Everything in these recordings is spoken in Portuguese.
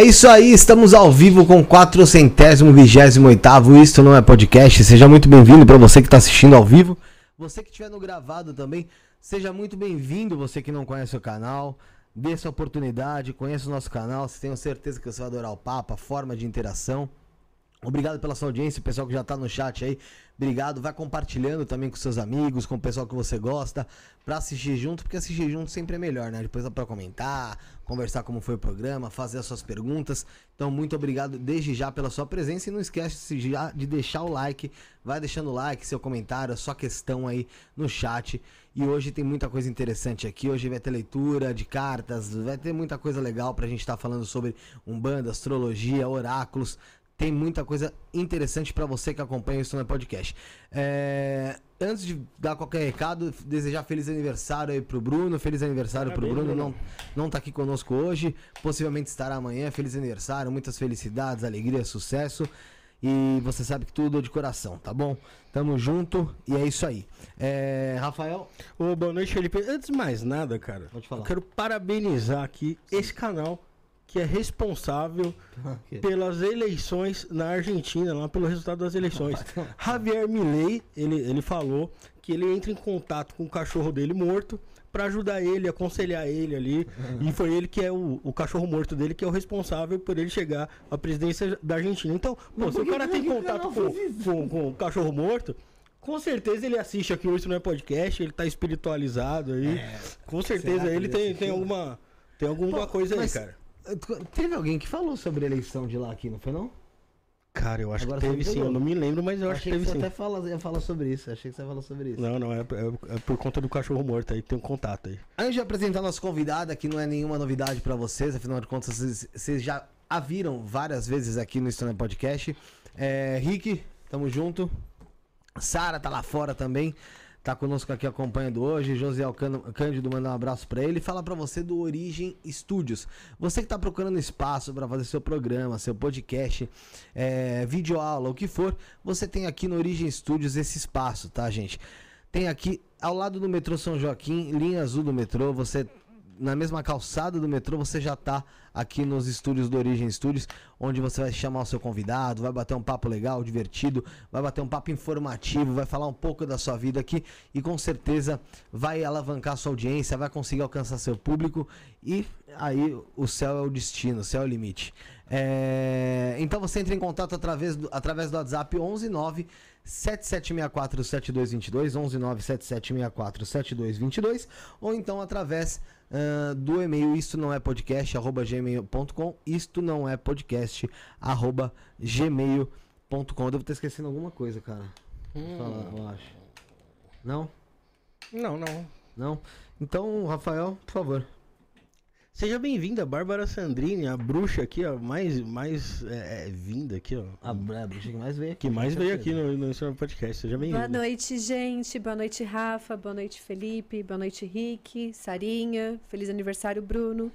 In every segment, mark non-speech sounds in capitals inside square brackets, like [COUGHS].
É isso aí, estamos ao vivo com 428 Isto não é podcast. Seja muito bem-vindo para você que está assistindo ao vivo. Você que estiver no gravado também, seja muito bem-vindo. Você que não conhece o canal, dê essa oportunidade, conheça o nosso canal. Tenho certeza que você vai adorar o papo, a forma de interação. Obrigado pela sua audiência, pessoal que já está no chat aí. Obrigado, vai compartilhando também com seus amigos, com o pessoal que você gosta, para assistir junto, porque assistir junto sempre é melhor, né? Depois dá para comentar, conversar como foi o programa, fazer as suas perguntas. Então, muito obrigado desde já pela sua presença e não esquece de deixar o like, vai deixando o like, seu comentário, a sua questão aí no chat. E hoje tem muita coisa interessante aqui. Hoje vai ter leitura de cartas, vai ter muita coisa legal pra gente estar tá falando sobre umbanda, astrologia, oráculos tem muita coisa interessante para você que acompanha isso no podcast. É, antes de dar qualquer recado, desejar feliz aniversário aí pro Bruno, feliz aniversário Parabéns, pro Bruno, não, não tá aqui conosco hoje, possivelmente estará amanhã, feliz aniversário, muitas felicidades, alegria, sucesso. E você sabe que tudo é de coração, tá bom? Tamo junto e é isso aí. É, Rafael? Ô, boa noite, Felipe. Antes de mais nada, cara, Pode falar. eu quero parabenizar aqui Sim. esse canal que é responsável [LAUGHS] pelas eleições na Argentina, lá pelo resultado das eleições. [LAUGHS] Javier Milei, ele, ele falou que ele entra em contato com o cachorro dele morto para ajudar ele, aconselhar ele ali. [LAUGHS] e foi ele que é o, o cachorro morto dele que é o responsável por ele chegar à presidência da Argentina. Então, pô, se o cara tem contato com, com, com o cachorro morto, com certeza ele assiste aqui o Isso Não É Podcast, ele tá espiritualizado aí. É, com certeza ele, ele tem, tem alguma, tem alguma Pô, coisa aí, cara. Teve alguém que falou sobre a eleição de lá aqui, não foi não? Cara, eu acho Agora que teve sim, eu não me lembro, mas eu acho que teve que você sim. até fala, ia falar sobre isso, achei que você ia falar sobre isso. Não, não, é, é, é por conta do cachorro morto aí, tem um contato aí. Antes de apresentar nosso convidado, aqui não é nenhuma novidade para vocês, afinal de contas, vocês, vocês, já a viram várias vezes aqui no História Podcast. É, Rick, tamo junto. Sara tá lá fora também tá conosco aqui acompanhando hoje. José Cândido manda um abraço para ele. Fala para você do Origem Studios. Você que tá procurando espaço para fazer seu programa, seu podcast, é, vídeo aula, o que for, você tem aqui no Origem Studios esse espaço, tá, gente? Tem aqui ao lado do metrô São Joaquim, linha azul do metrô, você na mesma calçada do metrô, você já tá aqui nos estúdios do Origem Studios, onde você vai chamar o seu convidado, vai bater um papo legal, divertido, vai bater um papo informativo, vai falar um pouco da sua vida aqui e com certeza vai alavancar sua audiência, vai conseguir alcançar seu público e aí o céu é o destino, o céu é o limite. É... Então você entra em contato através do, através do WhatsApp 119 7764 7222 119 7764 7222 ou então através uh, do e-mail isto não é podcast arroba gmail.com isto não é podcast arroba gmail.com devo ter esquecendo alguma coisa cara. Hum. falar, eu acho. Não? Não não. Não? Então Rafael por favor Seja bem-vinda, Bárbara Sandrini, a bruxa aqui, ó, mais, mais é, é, vinda aqui, ó. A, a, bruxa que mais veio aqui. Que mais veio aqui no, no seu podcast. Seja bem-vinda. Boa noite, gente. Boa noite, Rafa. Boa noite, Felipe. Boa noite, Rick. Sarinha. Feliz aniversário, Bruno.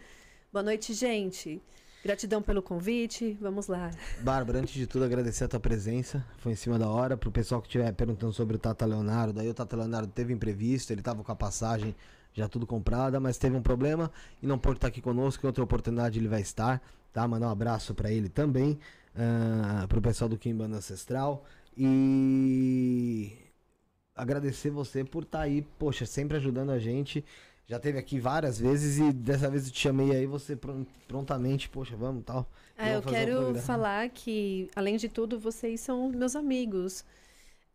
Boa noite, gente. Gratidão pelo convite. Vamos lá. Bárbara, antes de tudo, agradecer a tua presença. Foi em cima da hora. Pro pessoal que estiver perguntando sobre o Tata Leonardo, daí o Tata Leonardo teve imprevisto, ele tava com a passagem já tudo comprada, mas teve um problema e não pode estar aqui conosco. Em outra oportunidade ele vai estar, tá? Mandar um abraço para ele também, uh, ah, para o pessoal do Kimbanda Ancestral e agradecer você por estar tá aí, poxa, sempre ajudando a gente. Já teve aqui várias vezes e dessa vez eu te chamei aí, você prontamente, poxa, vamos tal. É, eu quero falar que, além de tudo, vocês são meus amigos.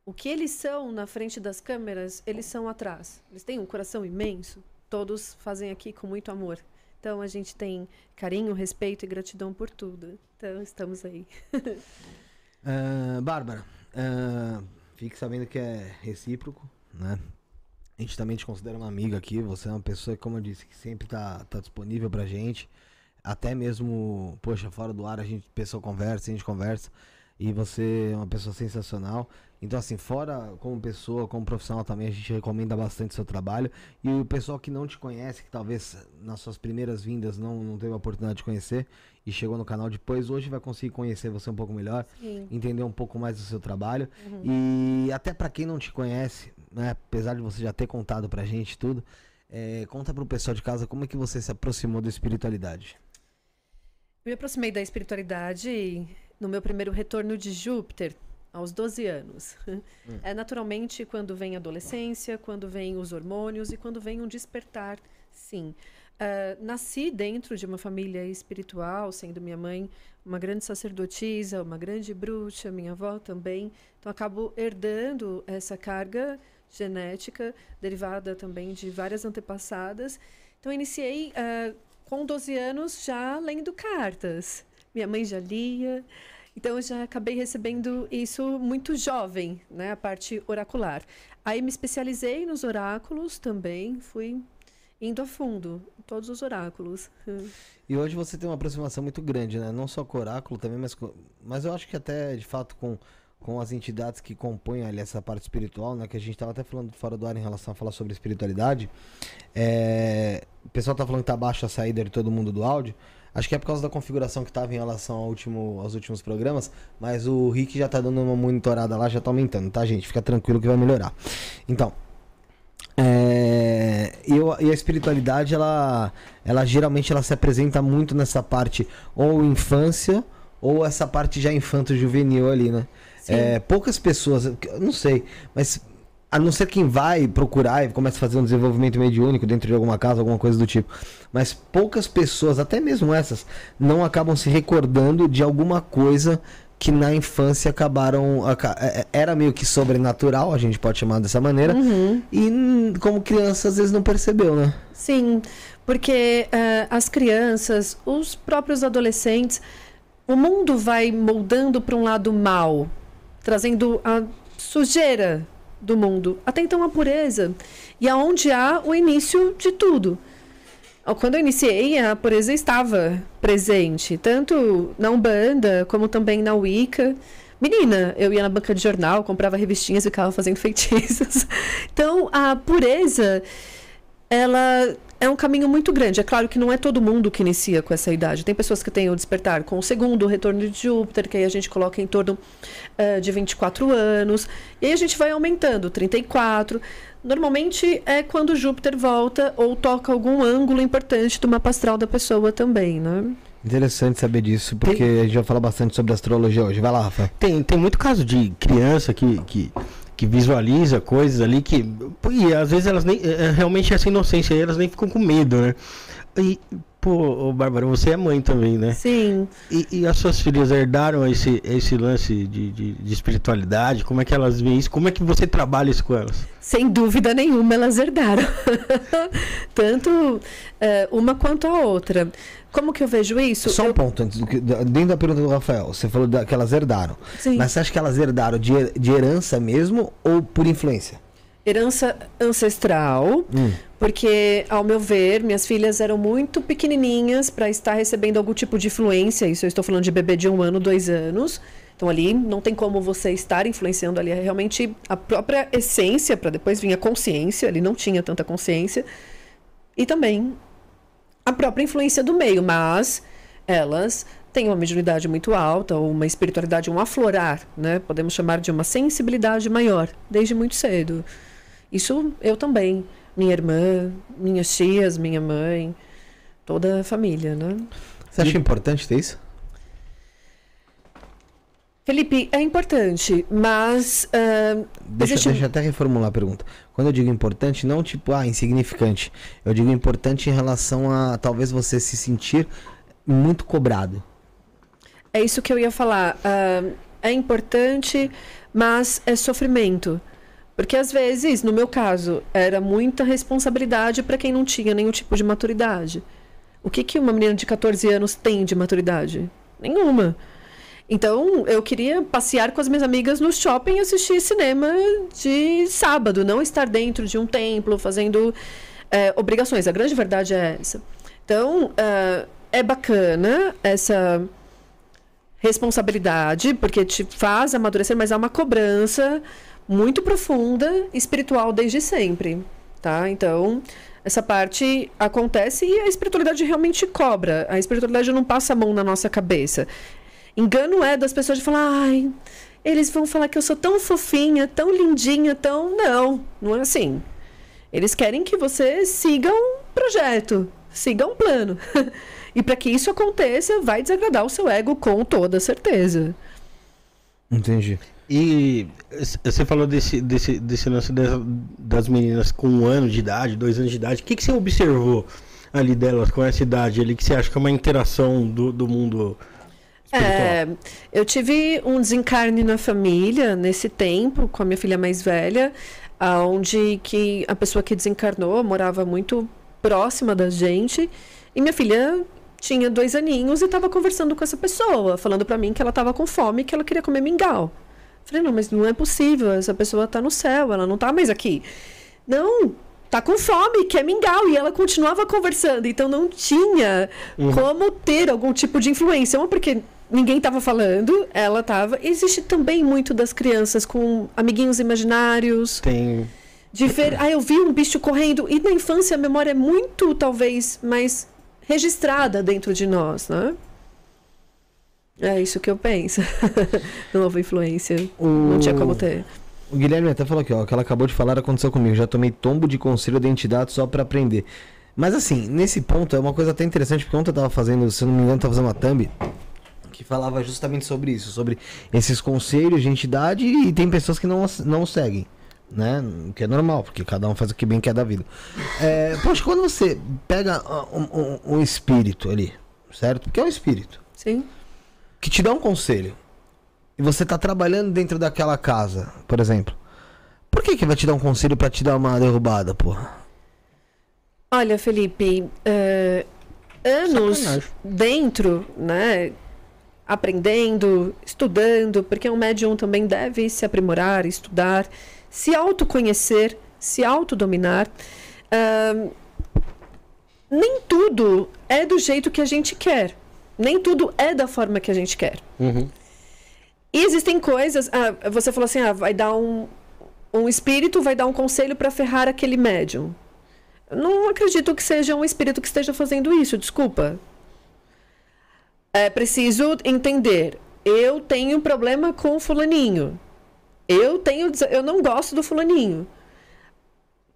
O que eles são na frente das câmeras, eles são atrás. Eles têm um coração imenso. Todos fazem aqui com muito amor. Então a gente tem carinho, respeito e gratidão por tudo. Então estamos aí. uh, [LAUGHS] Bárbara, uh, fique sabendo que é recíproco, né? A gente também te considera uma amiga aqui. Você é uma pessoa, como eu disse, que sempre tá, tá disponível pra gente. Até mesmo, poxa, fora do ar a gente, pessoa conversa, a gente conversa. E você é uma pessoa sensacional. Então, assim, fora como pessoa, como profissional também, a gente recomenda bastante o seu trabalho. E o pessoal que não te conhece, que talvez nas suas primeiras vindas não, não teve a oportunidade de conhecer e chegou no canal depois, hoje vai conseguir conhecer você um pouco melhor, Sim. entender um pouco mais do seu trabalho. Uhum. E até para quem não te conhece, né, apesar de você já ter contado pra gente tudo, é, conta pro pessoal de casa como é que você se aproximou da espiritualidade. Eu me aproximei da espiritualidade no meu primeiro retorno de Júpiter, aos 12 anos. Hum. É naturalmente quando vem a adolescência, quando vem os hormônios e quando vem um despertar, sim. Uh, nasci dentro de uma família espiritual, sendo minha mãe uma grande sacerdotisa, uma grande bruxa, minha avó também. Então, acabo herdando essa carga genética, derivada também de várias antepassadas. Então, iniciei uh, com 12 anos já lendo cartas. Minha mãe já lia. Então, eu já acabei recebendo isso muito jovem, né? A parte oracular. Aí, me especializei nos oráculos também. Fui indo a fundo, todos os oráculos. E hoje você tem uma aproximação muito grande, né? Não só com o oráculo também, mas, com, mas eu acho que até de fato com, com as entidades que compõem ali essa parte espiritual, né? Que a gente estava até falando fora do ar em relação a falar sobre espiritualidade. É, o pessoal tá falando que tá baixo a saída de todo mundo do áudio. Acho que é por causa da configuração que estava em relação ao último, aos últimos programas, mas o Rick já tá dando uma monitorada lá, já tá aumentando, tá, gente? Fica tranquilo que vai melhorar. Então, é, eu, e a espiritualidade, ela, ela geralmente ela se apresenta muito nessa parte ou infância ou essa parte já infanto-juvenil ali, né? É, poucas pessoas, não sei, mas a não ser quem vai procurar e começa a fazer um desenvolvimento mediúnico dentro de alguma casa, alguma coisa do tipo. Mas poucas pessoas, até mesmo essas, não acabam se recordando de alguma coisa que na infância acabaram. É, é, era meio que sobrenatural, a gente pode chamar dessa maneira. Uhum. E como criança, às vezes não percebeu, né? Sim, porque uh, as crianças, os próprios adolescentes, o mundo vai moldando para um lado mal, trazendo a sujeira do mundo. Até então a pureza. E aonde há o início de tudo. Quando eu iniciei, a pureza estava presente, tanto na Umbanda como também na Wicca. Menina, eu ia na banca de jornal, comprava revistinhas e ficava fazendo [LAUGHS] feitiços. Então, a pureza, ela é um caminho muito grande. É claro que não é todo mundo que inicia com essa idade. Tem pessoas que têm o despertar com o segundo, o retorno de Júpiter, que aí a gente coloca em torno uh, de 24 anos. E aí a gente vai aumentando, 34. Normalmente é quando Júpiter volta ou toca algum ângulo importante do mapa astral da pessoa também, né? Interessante saber disso, porque tem... a gente vai falar bastante sobre astrologia hoje. Vai lá, Rafa. Tem, tem muito caso de criança que, que, que visualiza coisas ali que. E às vezes elas nem. É, realmente essa inocência elas nem ficam com medo, né? E, Pô, Bárbara, você é mãe também, né? Sim. E, e as suas filhas herdaram esse, esse lance de, de, de, espiritualidade? Como é que elas veem isso? Como é que você trabalha isso com elas? Sem dúvida nenhuma, elas herdaram. [LAUGHS] Tanto uh, uma quanto a outra. Como que eu vejo isso? Só um eu... ponto, antes, dentro da pergunta do Rafael, você falou que elas herdaram. Sim. Mas você acha que elas herdaram de, de herança mesmo ou por influência? Herança ancestral. Hum porque, ao meu ver, minhas filhas eram muito pequenininhas para estar recebendo algum tipo de influência. Isso eu estou falando de bebê de um ano, dois anos. Então, ali não tem como você estar influenciando ali. É realmente a própria essência, para depois vir a consciência. Ele não tinha tanta consciência. E também a própria influência do meio. Mas elas têm uma mediunidade muito alta, ou uma espiritualidade, um aflorar, né? Podemos chamar de uma sensibilidade maior, desde muito cedo. Isso eu também minha irmã, minhas tias, minha mãe, toda a família, né? Você acha e... importante ter isso? Felipe, é importante, mas. Uh, deixa, existe... deixa eu até reformular a pergunta. Quando eu digo importante, não tipo, ah, insignificante. Eu digo importante em relação a talvez você se sentir muito cobrado. É isso que eu ia falar. Uh, é importante, mas é sofrimento. Porque às vezes, no meu caso, era muita responsabilidade para quem não tinha nenhum tipo de maturidade. O que, que uma menina de 14 anos tem de maturidade? Nenhuma. Então, eu queria passear com as minhas amigas no shopping e assistir cinema de sábado, não estar dentro de um templo fazendo é, obrigações. A grande verdade é essa. Então, é, é bacana essa responsabilidade, porque te faz amadurecer, mas há uma cobrança muito profunda, espiritual desde sempre, tá? Então, essa parte acontece e a espiritualidade realmente cobra. A espiritualidade não passa a mão na nossa cabeça. Engano é das pessoas de falar, ai, eles vão falar que eu sou tão fofinha, tão lindinha, tão. Não, não é assim. Eles querem que você siga um projeto, siga um plano. [LAUGHS] E para que isso aconteça, vai desagradar o seu ego com toda certeza. Entendi. E você falou desse, desse, desse lance das, das meninas com um ano de idade, dois anos de idade. O que, que você observou ali delas com essa idade ali que você acha que é uma interação do, do mundo é, eu tive um desencarne na família nesse tempo, com a minha filha mais velha, onde que a pessoa que desencarnou morava muito próxima da gente. E minha filha tinha dois aninhos e estava conversando com essa pessoa, falando para mim que ela estava com fome que ela queria comer mingau. Falei, não, mas não é possível, essa pessoa está no céu, ela não está mais aqui. Não, tá com fome, quer mingau. E ela continuava conversando, então não tinha uhum. como ter algum tipo de influência. Uma, porque ninguém estava falando, ela estava. Existe também muito das crianças com amiguinhos imaginários. Tem. De ver, ah, eu vi um bicho correndo. E na infância a memória é muito, talvez, mais registrada dentro de nós, né? É isso que eu penso. [LAUGHS] Nova influência. O... Não tinha como ter. O Guilherme até falou aqui, ó, que ela acabou de falar aconteceu comigo. Já tomei tombo de conselho da entidade só para aprender. Mas assim, nesse ponto é uma coisa até interessante, porque ontem eu tava fazendo, se eu não me engano, tava fazendo uma thumb que falava justamente sobre isso, sobre esses conselhos de entidade e tem pessoas que não, não seguem, né? Que é normal, porque cada um faz o que bem quer da vida. É, poxa, quando você pega um, um, um espírito ali, certo? Porque é um espírito. Sim. Que te dá um conselho. E você tá trabalhando dentro daquela casa, por exemplo. Por que que vai te dar um conselho para te dar uma derrubada, porra? Olha, Felipe, uh, anos Sacanagem. dentro, né? aprendendo, estudando, porque um médium também deve se aprimorar, estudar, se autoconhecer, se autodominar. Uh, nem tudo é do jeito que a gente quer. Nem tudo é da forma que a gente quer. Uhum. E existem coisas. Ah, você falou assim: ah, vai dar um. Um espírito vai dar um conselho para ferrar aquele médium. Não acredito que seja um espírito que esteja fazendo isso, desculpa é preciso entender. Eu tenho problema com o fulaninho. Eu tenho, eu não gosto do fulaninho.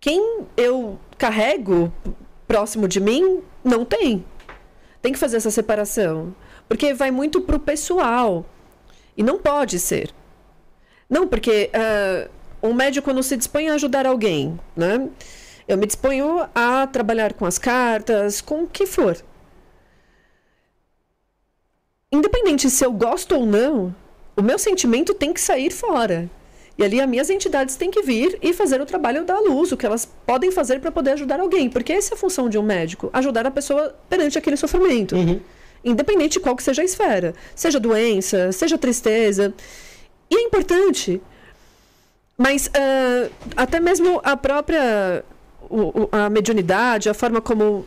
Quem eu carrego próximo de mim não tem. Tem que fazer essa separação, porque vai muito pro pessoal e não pode ser. Não, porque uh, um médico quando se dispõe a ajudar alguém, né? Eu me disponho a trabalhar com as cartas, com o que for independente se eu gosto ou não, o meu sentimento tem que sair fora. E ali as minhas entidades têm que vir e fazer o trabalho da luz, o que elas podem fazer para poder ajudar alguém. Porque essa é a função de um médico, ajudar a pessoa perante aquele sofrimento. Uhum. Independente de qual que seja a esfera. Seja doença, seja tristeza. E é importante. Mas uh, até mesmo a própria o, a mediunidade, a forma como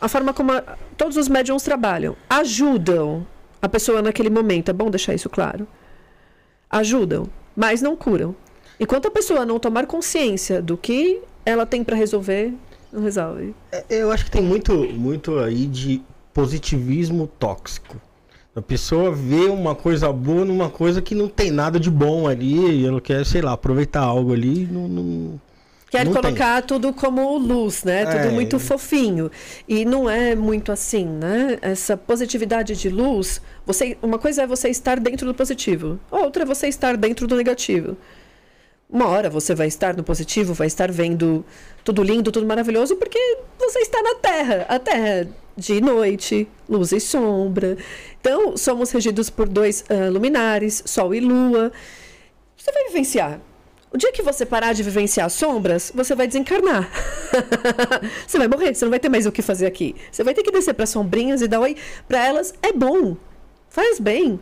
a forma como a, todos os médiums trabalham. Ajudam a pessoa naquele momento. É bom deixar isso claro. Ajudam, mas não curam. Enquanto a pessoa não tomar consciência do que ela tem para resolver, não resolve. É, eu acho que tem muito, muito aí de positivismo tóxico. A pessoa vê uma coisa boa numa coisa que não tem nada de bom ali, e ela quer, sei lá, aproveitar algo ali, não, não, Quer colocar tudo como luz, né? É. Tudo muito fofinho. E não é muito assim, né? Essa positividade de luz, você, uma coisa é você estar dentro do positivo, outra é você estar dentro do negativo. Uma hora você vai estar no positivo, vai estar vendo tudo lindo, tudo maravilhoso, porque você está na Terra. A Terra de noite, luz e sombra. Então, somos regidos por dois uh, luminares, Sol e Lua. Você vai vivenciar o dia que você parar de vivenciar sombras, você vai desencarnar. [LAUGHS] você vai morrer, você não vai ter mais o que fazer aqui. Você vai ter que descer para sombrinhas e dar oi para elas. É bom, faz bem.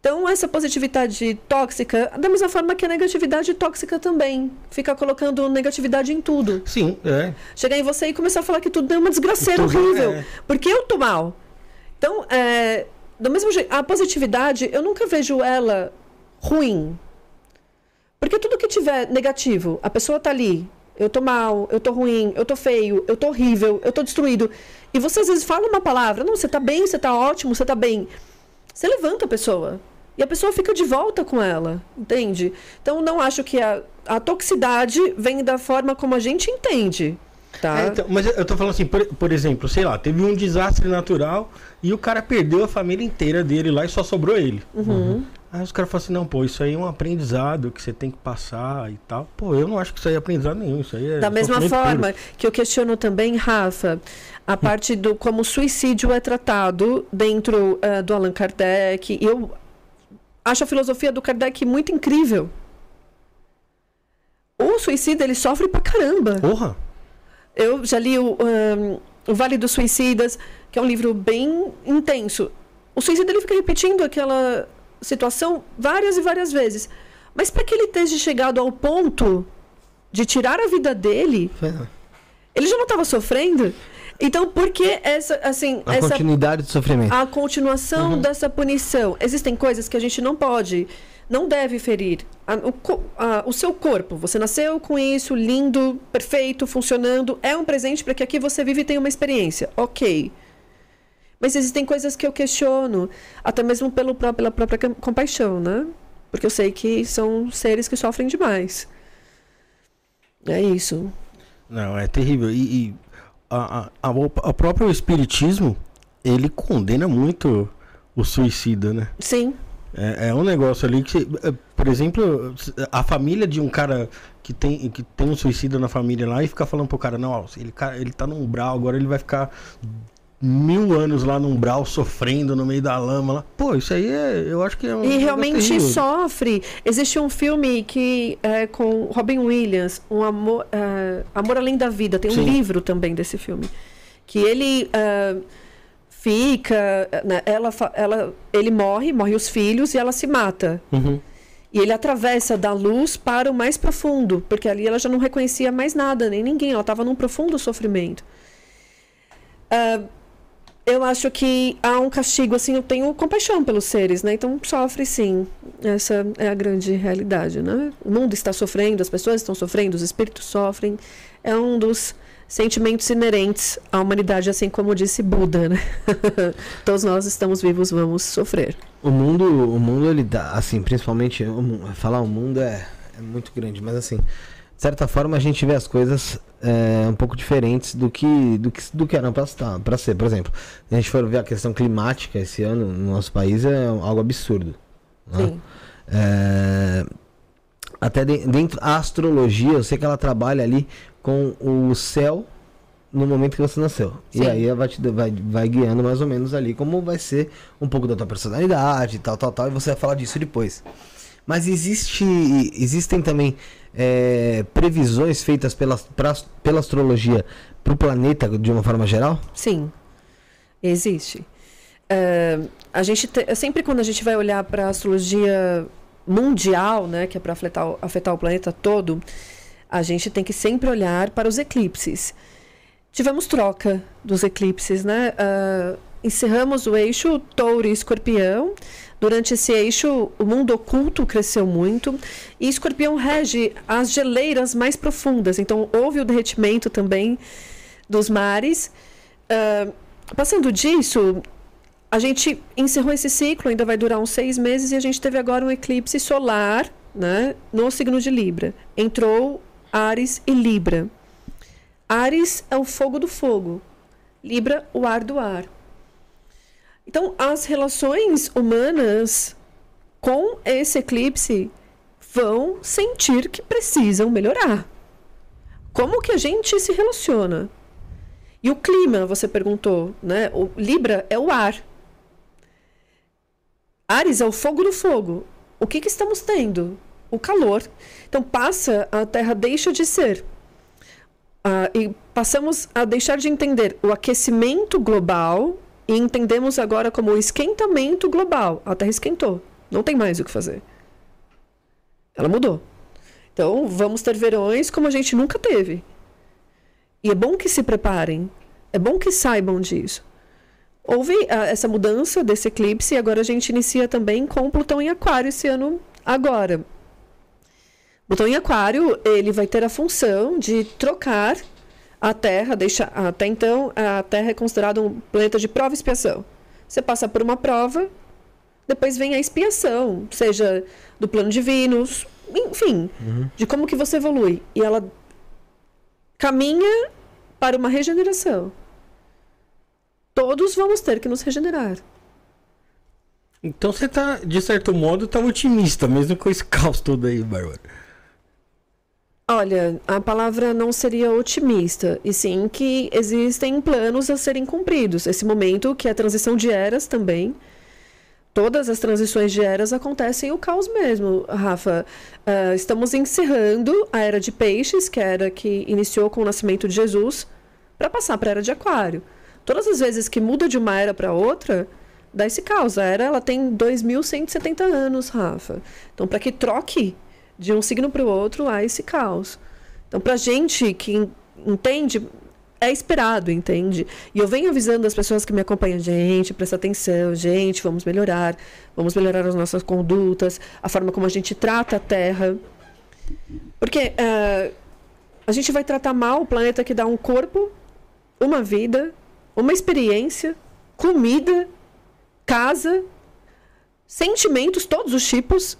Então, essa positividade tóxica, da mesma forma que a negatividade tóxica também. Fica colocando negatividade em tudo. Sim, é. Chegar em você e começar a falar que tudo é uma desgraceira tudo horrível. É. Porque eu tô mal. Então, é, do mesmo jeito, a positividade, eu nunca vejo ela ruim. Porque tudo que tiver negativo, a pessoa tá ali, eu tô mal, eu tô ruim, eu tô feio, eu tô horrível, eu tô destruído. E você às vezes fala uma palavra, não, você tá bem, você tá ótimo, você tá bem. Você levanta a pessoa. E a pessoa fica de volta com ela, entende? Então não acho que a, a toxicidade vem da forma como a gente entende. Tá? É, então, mas eu tô falando assim, por, por exemplo, sei lá, teve um desastre natural e o cara perdeu a família inteira dele lá e só sobrou ele. Uhum. Aí os caras falam assim, não, pô, isso aí é um aprendizado que você tem que passar e tal. Pô, eu não acho que isso aí é aprendizado nenhum, isso aí é Da mesma forma puro. que eu questiono também, Rafa, a parte do como o suicídio é tratado dentro eh, do Allan Kardec. Eu acho a filosofia do Kardec muito incrível. O suicida, ele sofre pra caramba. Porra! Eu já li o, ahn, o Vale dos Suicidas, que é um livro bem intenso. O suicida ele fica repetindo aquela situação várias e várias vezes. Mas para que ele esteja chegado ao ponto de tirar a vida dele, ele já não estava sofrendo? Então, por que essa, assim, A essa continuidade do sofrimento. a continuação dessa punição. Existem coisas que a gente não pode, não deve ferir. A- o, a- o seu corpo, você nasceu com isso, lindo, perfeito, funcionando, é um presente para que aqui você vive e tenha uma experiência. Ok. Mas existem coisas que eu questiono, até mesmo pelo, pela própria compaixão, né? Porque eu sei que são seres que sofrem demais. É isso. Não, é terrível. E, e a, a, a, o próprio espiritismo, ele condena muito o suicida, né? Sim. É, é um negócio ali que, você- é, por exemplo, a família de um cara que tem, que tem um suicida na família lá e fica falando pro cara, não, ó, ele, ele tá no umbral, agora ele vai ficar mil anos lá no umbral sofrendo no meio da lama lá. Pô, isso aí é, eu acho que é um. E realmente sofre. Existe um filme que é com Robin Williams, um amor, é, amor além da vida. Tem um Sim. livro também desse filme, que ele é, fica, né, ela, ela, ele morre, morre os filhos e ela se mata. Uhum. E ele atravessa da luz para o mais profundo, porque ali ela já não reconhecia mais nada, nem ninguém. Ela estava num profundo sofrimento. Ah, eu acho que há um castigo, assim, eu tenho compaixão pelos seres, né? Então sofre sim. Essa é a grande realidade, né? O mundo está sofrendo, as pessoas estão sofrendo, os espíritos sofrem. É um dos sentimentos inerentes à humanidade, assim como disse Buda, né? [LAUGHS] Todos nós estamos vivos, vamos sofrer. O mundo, o mundo ele dá, assim, principalmente, o falar o mundo é, é muito grande, mas assim, de certa forma a gente vê as coisas é, um pouco diferentes do que do que, do que eram para para ser. Por exemplo, se a gente for ver a questão climática esse ano no nosso país é algo absurdo. né? Sim. É, até de- dentro da astrologia, eu sei que ela trabalha ali com o céu no momento que você nasceu. E Sim. aí ela vai, te, vai, vai guiando mais ou menos ali como vai ser um pouco da tua personalidade, tal, tal, tal, e você vai falar disso depois. Mas existe, existem também é, previsões feitas pela, pra, pela astrologia para o planeta de uma forma geral? Sim, existe. É, a gente te- sempre quando a gente vai olhar para a astrologia mundial, né, que é para afetar, afetar o planeta todo, a gente tem que sempre olhar para os eclipses. Tivemos troca dos eclipses, né? Ah, encerramos o eixo touro e escorpião. Durante esse eixo, o mundo oculto cresceu muito. E escorpião rege as geleiras mais profundas. Então, houve o derretimento também dos mares. Ah, passando disso, a gente encerrou esse ciclo, ainda vai durar uns seis meses, e a gente teve agora um eclipse solar né, no signo de Libra. Entrou Ares e Libra. Ares é o fogo do fogo, Libra, o ar do ar. Então, as relações humanas com esse eclipse vão sentir que precisam melhorar. Como que a gente se relaciona? E o clima, você perguntou, né? O Libra é o ar. Ares é o fogo do fogo. O que, que estamos tendo? O calor. Então passa, a Terra deixa de ser. Ah, e passamos a deixar de entender o aquecimento global e entendemos agora como o esquentamento global. A Terra esquentou. Não tem mais o que fazer. Ela mudou. Então vamos ter verões como a gente nunca teve. E é bom que se preparem. É bom que saibam disso. Houve ah, essa mudança desse eclipse e agora a gente inicia também com Plutão em Aquário esse ano agora. Plutão em Aquário, ele vai ter a função de trocar a Terra, deixa até então a Terra é considerada um planeta de prova e expiação. Você passa por uma prova, depois vem a expiação, seja do plano divino, enfim, de como que você evolui. E ela caminha para uma regeneração. Todos vamos ter que nos regenerar. Então você tá, de certo modo, tá otimista, mesmo com esse [LAUGHS] caos todo aí, Bárbara. Olha, a palavra não seria otimista, e sim que existem planos a serem cumpridos. Esse momento, que é a transição de eras também. Todas as transições de eras acontecem o caos mesmo, Rafa. Uh, estamos encerrando a era de peixes, que era que iniciou com o nascimento de Jesus, para passar para a era de aquário. Todas as vezes que muda de uma era para outra, dá esse caos. A era ela tem 2.170 anos, Rafa. Então, para que troque de um signo para o outro, há esse caos. Então, para gente que entende, é esperado, entende? E eu venho avisando as pessoas que me acompanham, gente, presta atenção, gente, vamos melhorar, vamos melhorar as nossas condutas, a forma como a gente trata a Terra. Porque uh, a gente vai tratar mal o planeta que dá um corpo, uma vida, uma experiência, comida, casa, sentimentos, todos os tipos,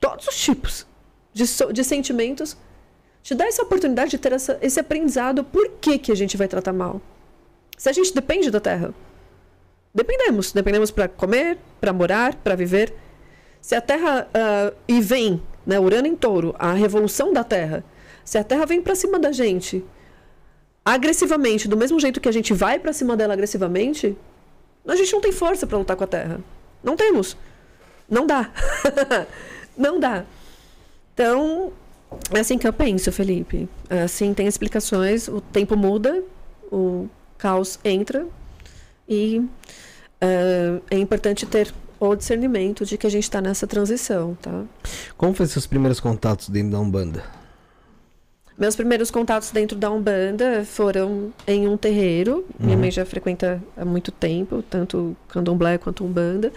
todos os tipos de, de sentimentos, te dá essa oportunidade de ter essa, esse aprendizado. Por que, que a gente vai tratar mal? Se a gente depende da terra. Dependemos. Dependemos para comer, para morar, para viver. Se a terra uh, e vem, né, Urano em touro, a revolução da terra. Se a terra vem para cima da gente agressivamente, do mesmo jeito que a gente vai para cima dela agressivamente, a gente não tem força para lutar com a terra. Não temos. Não dá. [LAUGHS] não dá. Então, é assim que eu penso, Felipe. É assim, tem explicações, o tempo muda, o caos entra e uh, é importante ter o discernimento de que a gente está nessa transição, tá? Como foi seus primeiros contatos dentro da Umbanda? Meus primeiros contatos dentro da Umbanda foram em um terreiro. Uhum. Minha mãe já frequenta há muito tempo, tanto candomblé quanto Umbanda.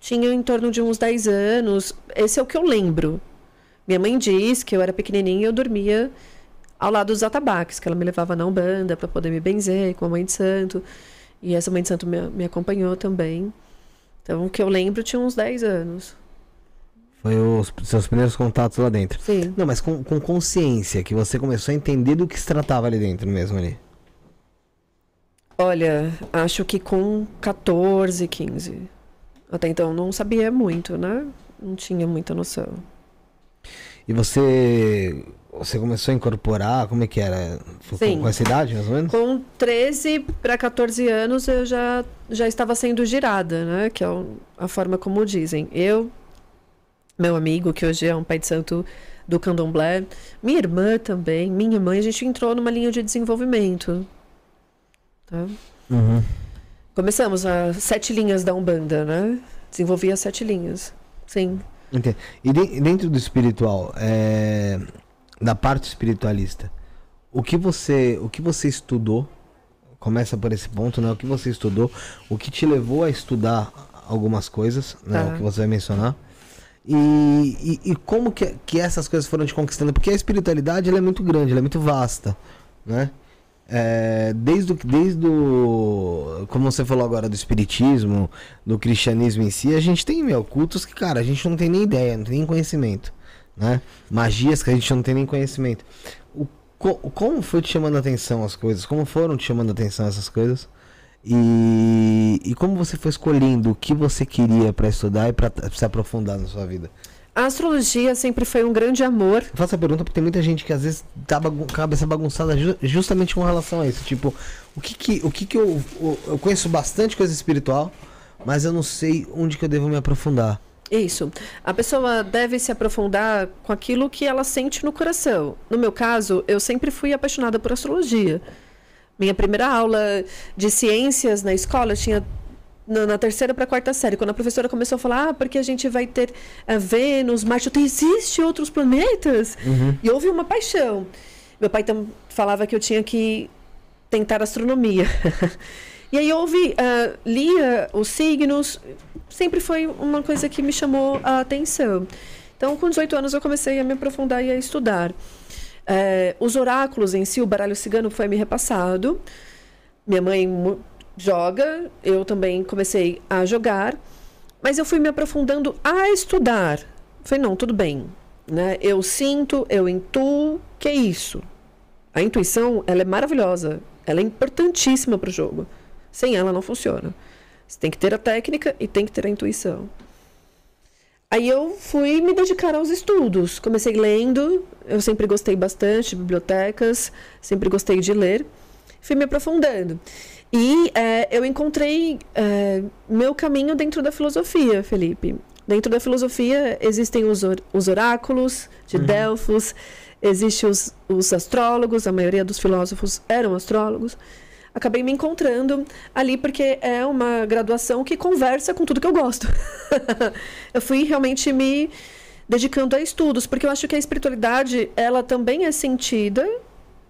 Tinha em torno de uns 10 anos. Esse é o que eu lembro. Minha mãe diz que eu era pequenininha e eu dormia ao lado dos atabaques, que ela me levava na Umbanda para poder me benzer com a mãe de santo. E essa mãe de santo me, me acompanhou também. Então, o que eu lembro tinha uns 10 anos. Foi os seus primeiros contatos lá dentro. Sim. Não, mas com, com consciência, que você começou a entender do que se tratava ali dentro mesmo ali. Olha, acho que com 14, 15. Até então não sabia muito, né? Não tinha muita noção. E você você começou a incorporar, como é que era? Sim. Com essa idade, mais ou menos? Com 13 para 14 anos eu já, já estava sendo girada, né? Que é a forma como dizem. Eu, meu amigo, que hoje é um pai de santo do candomblé, minha irmã também, minha mãe, a gente entrou numa linha de desenvolvimento. Tá? Uhum. Começamos as sete linhas da Umbanda, né? Desenvolvi as sete linhas. Sim. Entendi. E de, dentro do espiritual, é, da parte espiritualista, o que você, o que você estudou? Começa por esse ponto, né? O que você estudou? O que te levou a estudar algumas coisas, né? Tá. O que você vai mencionar. E, e, e, como que, que essas coisas foram te conquistando? Porque a espiritualidade é muito grande, ela é muito vasta, né? É, desde, desde o. Como você falou agora do espiritismo, do cristianismo em si, a gente tem, meu, cultos que, cara, a gente não tem nem ideia, não tem nem conhecimento. Né? Magias que a gente não tem nem conhecimento. O, co, como foi te chamando a atenção as coisas? Como foram te chamando a atenção essas coisas? E, e como você foi escolhendo o que você queria para estudar e para se aprofundar na sua vida? A astrologia sempre foi um grande amor. Eu faço a pergunta porque tem muita gente que às vezes tá a cabeça bagunçada justamente com relação a isso. Tipo, o que que, o que, que eu, eu conheço bastante coisa espiritual, mas eu não sei onde que eu devo me aprofundar. Isso. A pessoa deve se aprofundar com aquilo que ela sente no coração. No meu caso, eu sempre fui apaixonada por astrologia. Minha primeira aula de ciências na escola tinha na, na terceira para a quarta série, quando a professora começou a falar, ah, porque a gente vai ter a Vênus, Marte, existe outros planetas? Uhum. E houve uma paixão. Meu pai falava que eu tinha que tentar astronomia. [LAUGHS] e aí houve, uh, lia os signos, sempre foi uma coisa que me chamou a atenção. Então, com 18 anos, eu comecei a me aprofundar e a estudar. É, os oráculos em si, o baralho cigano foi me repassado. Minha mãe joga, eu também comecei a jogar, mas eu fui me aprofundando a estudar. Falei, não, tudo bem, né? Eu sinto, eu intuo, que é isso? A intuição, ela é maravilhosa. Ela é importantíssima para o jogo. Sem ela não funciona. Você tem que ter a técnica e tem que ter a intuição. Aí eu fui me dedicar aos estudos. Comecei lendo, eu sempre gostei bastante de bibliotecas, sempre gostei de ler. Fui me aprofundando. E é, eu encontrei é, meu caminho dentro da filosofia, Felipe. Dentro da filosofia existem os, or os oráculos de uhum. Delfos, existem os, os astrólogos, a maioria dos filósofos eram astrólogos acabei me encontrando ali porque é uma graduação que conversa com tudo que eu gosto. [LAUGHS] eu fui realmente me dedicando a estudos, porque eu acho que a espiritualidade, ela também é sentida,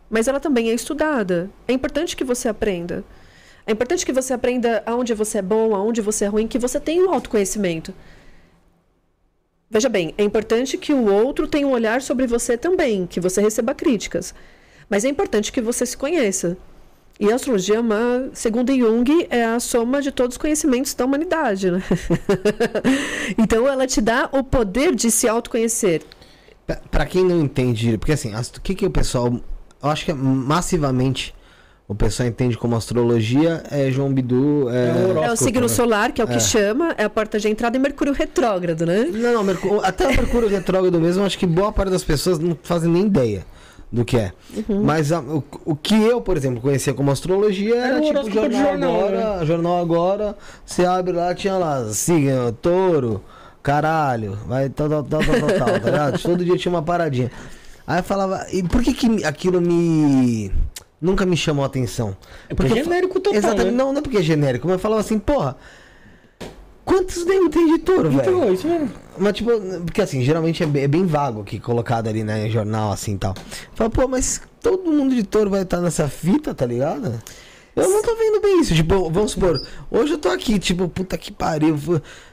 mas ela também é estudada. É importante que você aprenda. É importante que você aprenda aonde você é bom, aonde você é ruim, que você tenha um autoconhecimento. Veja bem, é importante que o outro tenha um olhar sobre você também, que você receba críticas. Mas é importante que você se conheça. E a astrologia, é uma, segundo Jung, é a soma de todos os conhecimentos da humanidade. Né? [LAUGHS] então, ela te dá o poder de se autoconhecer. Para quem não entende, porque assim, o que, que o pessoal. Eu acho que massivamente o pessoal entende como astrologia é João Bidu. É, é o signo né? solar, que é o que é. chama, é a porta de entrada e Mercúrio retrógrado, né? Não, não, Mercúrio, até o Mercúrio retrógrado mesmo, acho que boa parte das pessoas não fazem nem ideia do que é. Uhum. Mas a, o, o, que eu, por exemplo, conhecia como astrologia era, era tipo jornal, jornal agora, né? jornal agora, você abre lá, tinha lá, signo, touro, caralho, vai tal, tal, tal, tal, tal, tá ligado? [LAUGHS] Todo dia tinha uma paradinha. Aí eu falava, e por que que aquilo me nunca me chamou a atenção? É porque, porque é genérico total, Exatamente, né? não, não é porque é genérico, mas eu falava assim, porra, Quantos nego tem de touro, velho? Então, isso mesmo. Mas, tipo, porque assim, geralmente é bem, é bem vago aqui, colocado ali, né, jornal, assim e tal. Fala, pô, mas todo mundo de touro vai estar nessa fita, tá ligado? Eu não tô vendo bem isso. Tipo, vamos supor, hoje eu tô aqui, tipo, puta que pariu.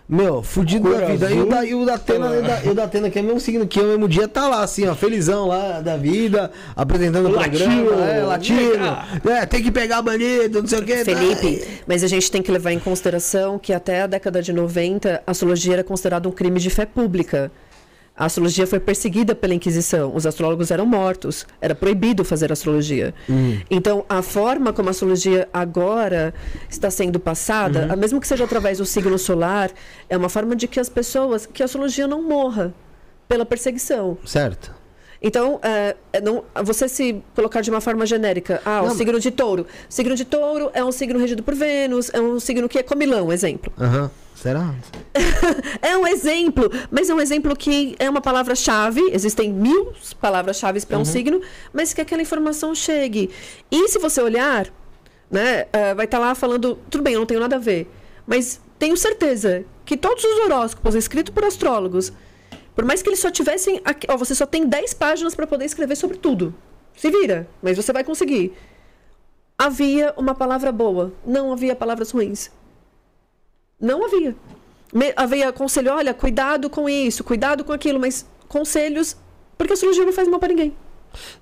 Meu, fudido da vida. E o da, e o da Atena, e o da Atena, que é o mesmo signo que eu, mesmo dia, tá lá, assim, ó, felizão lá da vida, apresentando o latino, programa. É, latino. É, tem que pegar bandido, não sei o quê. Tá. Felipe, tá. mas a gente tem que levar em consideração que até a década de 90, a astrologia era considerada um crime de fé pública. A astrologia foi perseguida pela Inquisição. Os astrólogos eram mortos. Era proibido fazer astrologia. Uhum. Então, a forma como a astrologia agora está sendo passada, uhum. mesmo que seja através do signo solar, é uma forma de que as pessoas, que a astrologia não morra pela perseguição. Certo. Então, é, é não, você se colocar de uma forma genérica, ah, o não, signo de touro. O signo de touro é um signo regido por Vênus, é um signo que é comilão, exemplo. Uhum. Será? [LAUGHS] é um exemplo, mas é um exemplo que é uma palavra-chave. Existem mil palavras-chave para um uhum. signo, mas que aquela informação chegue. E se você olhar, né, uh, vai estar tá lá falando, tudo bem, eu não tenho nada a ver, mas tenho certeza que todos os horóscopos escritos por astrólogos, por mais que eles só tivessem, aqui, ó, você só tem 10 páginas para poder escrever sobre tudo. Se vira, mas você vai conseguir. Havia uma palavra boa, não havia palavras ruins. Não havia. Me, havia conselho, olha, cuidado com isso, cuidado com aquilo, mas conselhos, porque a cirurgia não faz mal para ninguém.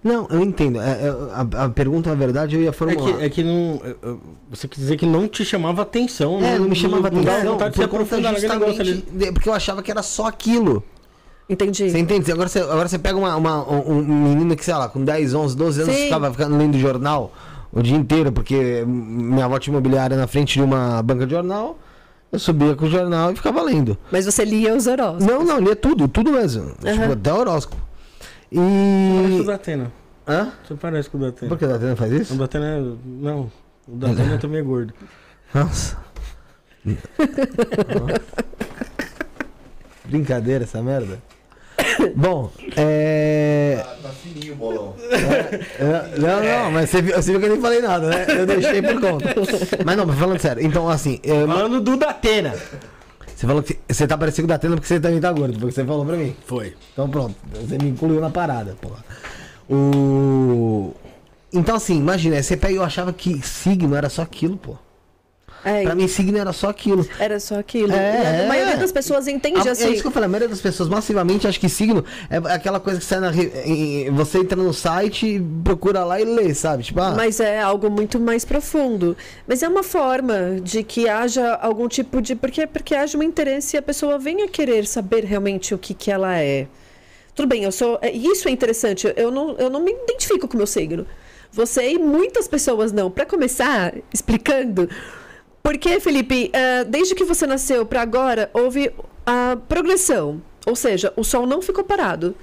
Não, eu entendo. É, é, a, a, pergunta, na verdade, eu ia formular. É que, é que não. É, é, você quer dizer que não te chamava atenção, né? É, não me chamava não, atenção. Não, não tá por conta justamente porque eu achava que era só aquilo. Entendi. Você entende? Agora você, agora você pega uma, uma, um menino que, sei lá, com 10, 11, 12 anos, Sim. ficava ficando lendo jornal o dia inteiro, porque minha avó tinha imobiliária na frente de uma banca de jornal. Eu subia com o jornal e ficava lendo. Mas você lia os horóscopos? Não, não, lia tudo, tudo mesmo. Uhum. Tipo, até horóscopo. E. Parece o Datena. Hã? Você parece com o Datena. Por que o Datena faz isso? O Datena é. Não. O Datena [LAUGHS] também é gordo. Nossa. [LAUGHS] Brincadeira essa merda. [LAUGHS] Bom, é. Tá, tá fininho o bolão. É, não, não, mas você viu, você viu que eu nem falei nada, né? Eu deixei por conta. Mas não, falando sério, então assim. Eu... Falando do Datena. Você falou que você tá parecendo com o Datena porque você também tá gordo, porque você falou pra mim. Foi. Então pronto, você me incluiu na parada, porra. O. Então assim, imagina, você pega eu achava que signo era só aquilo, pô. É, pra mim, signo era só aquilo. Era só aquilo. É, a maioria das pessoas entende a, assim. É isso que eu falei, a maioria das pessoas massivamente acha que signo é aquela coisa que sai na. Você entra no site, procura lá e lê, sabe? Tipo, ah, Mas é algo muito mais profundo. Mas é uma forma de que haja algum tipo de. Porque, porque haja um interesse e a pessoa venha querer saber realmente o que, que ela é. Tudo bem, eu sou. é, Isso é interessante. Eu não, eu não me identifico com o meu signo. Você e muitas pessoas não. Para começar, explicando. Porque, Felipe, eh, desde que você nasceu para agora, houve a progressão. Ou seja, o Sol não ficou parado.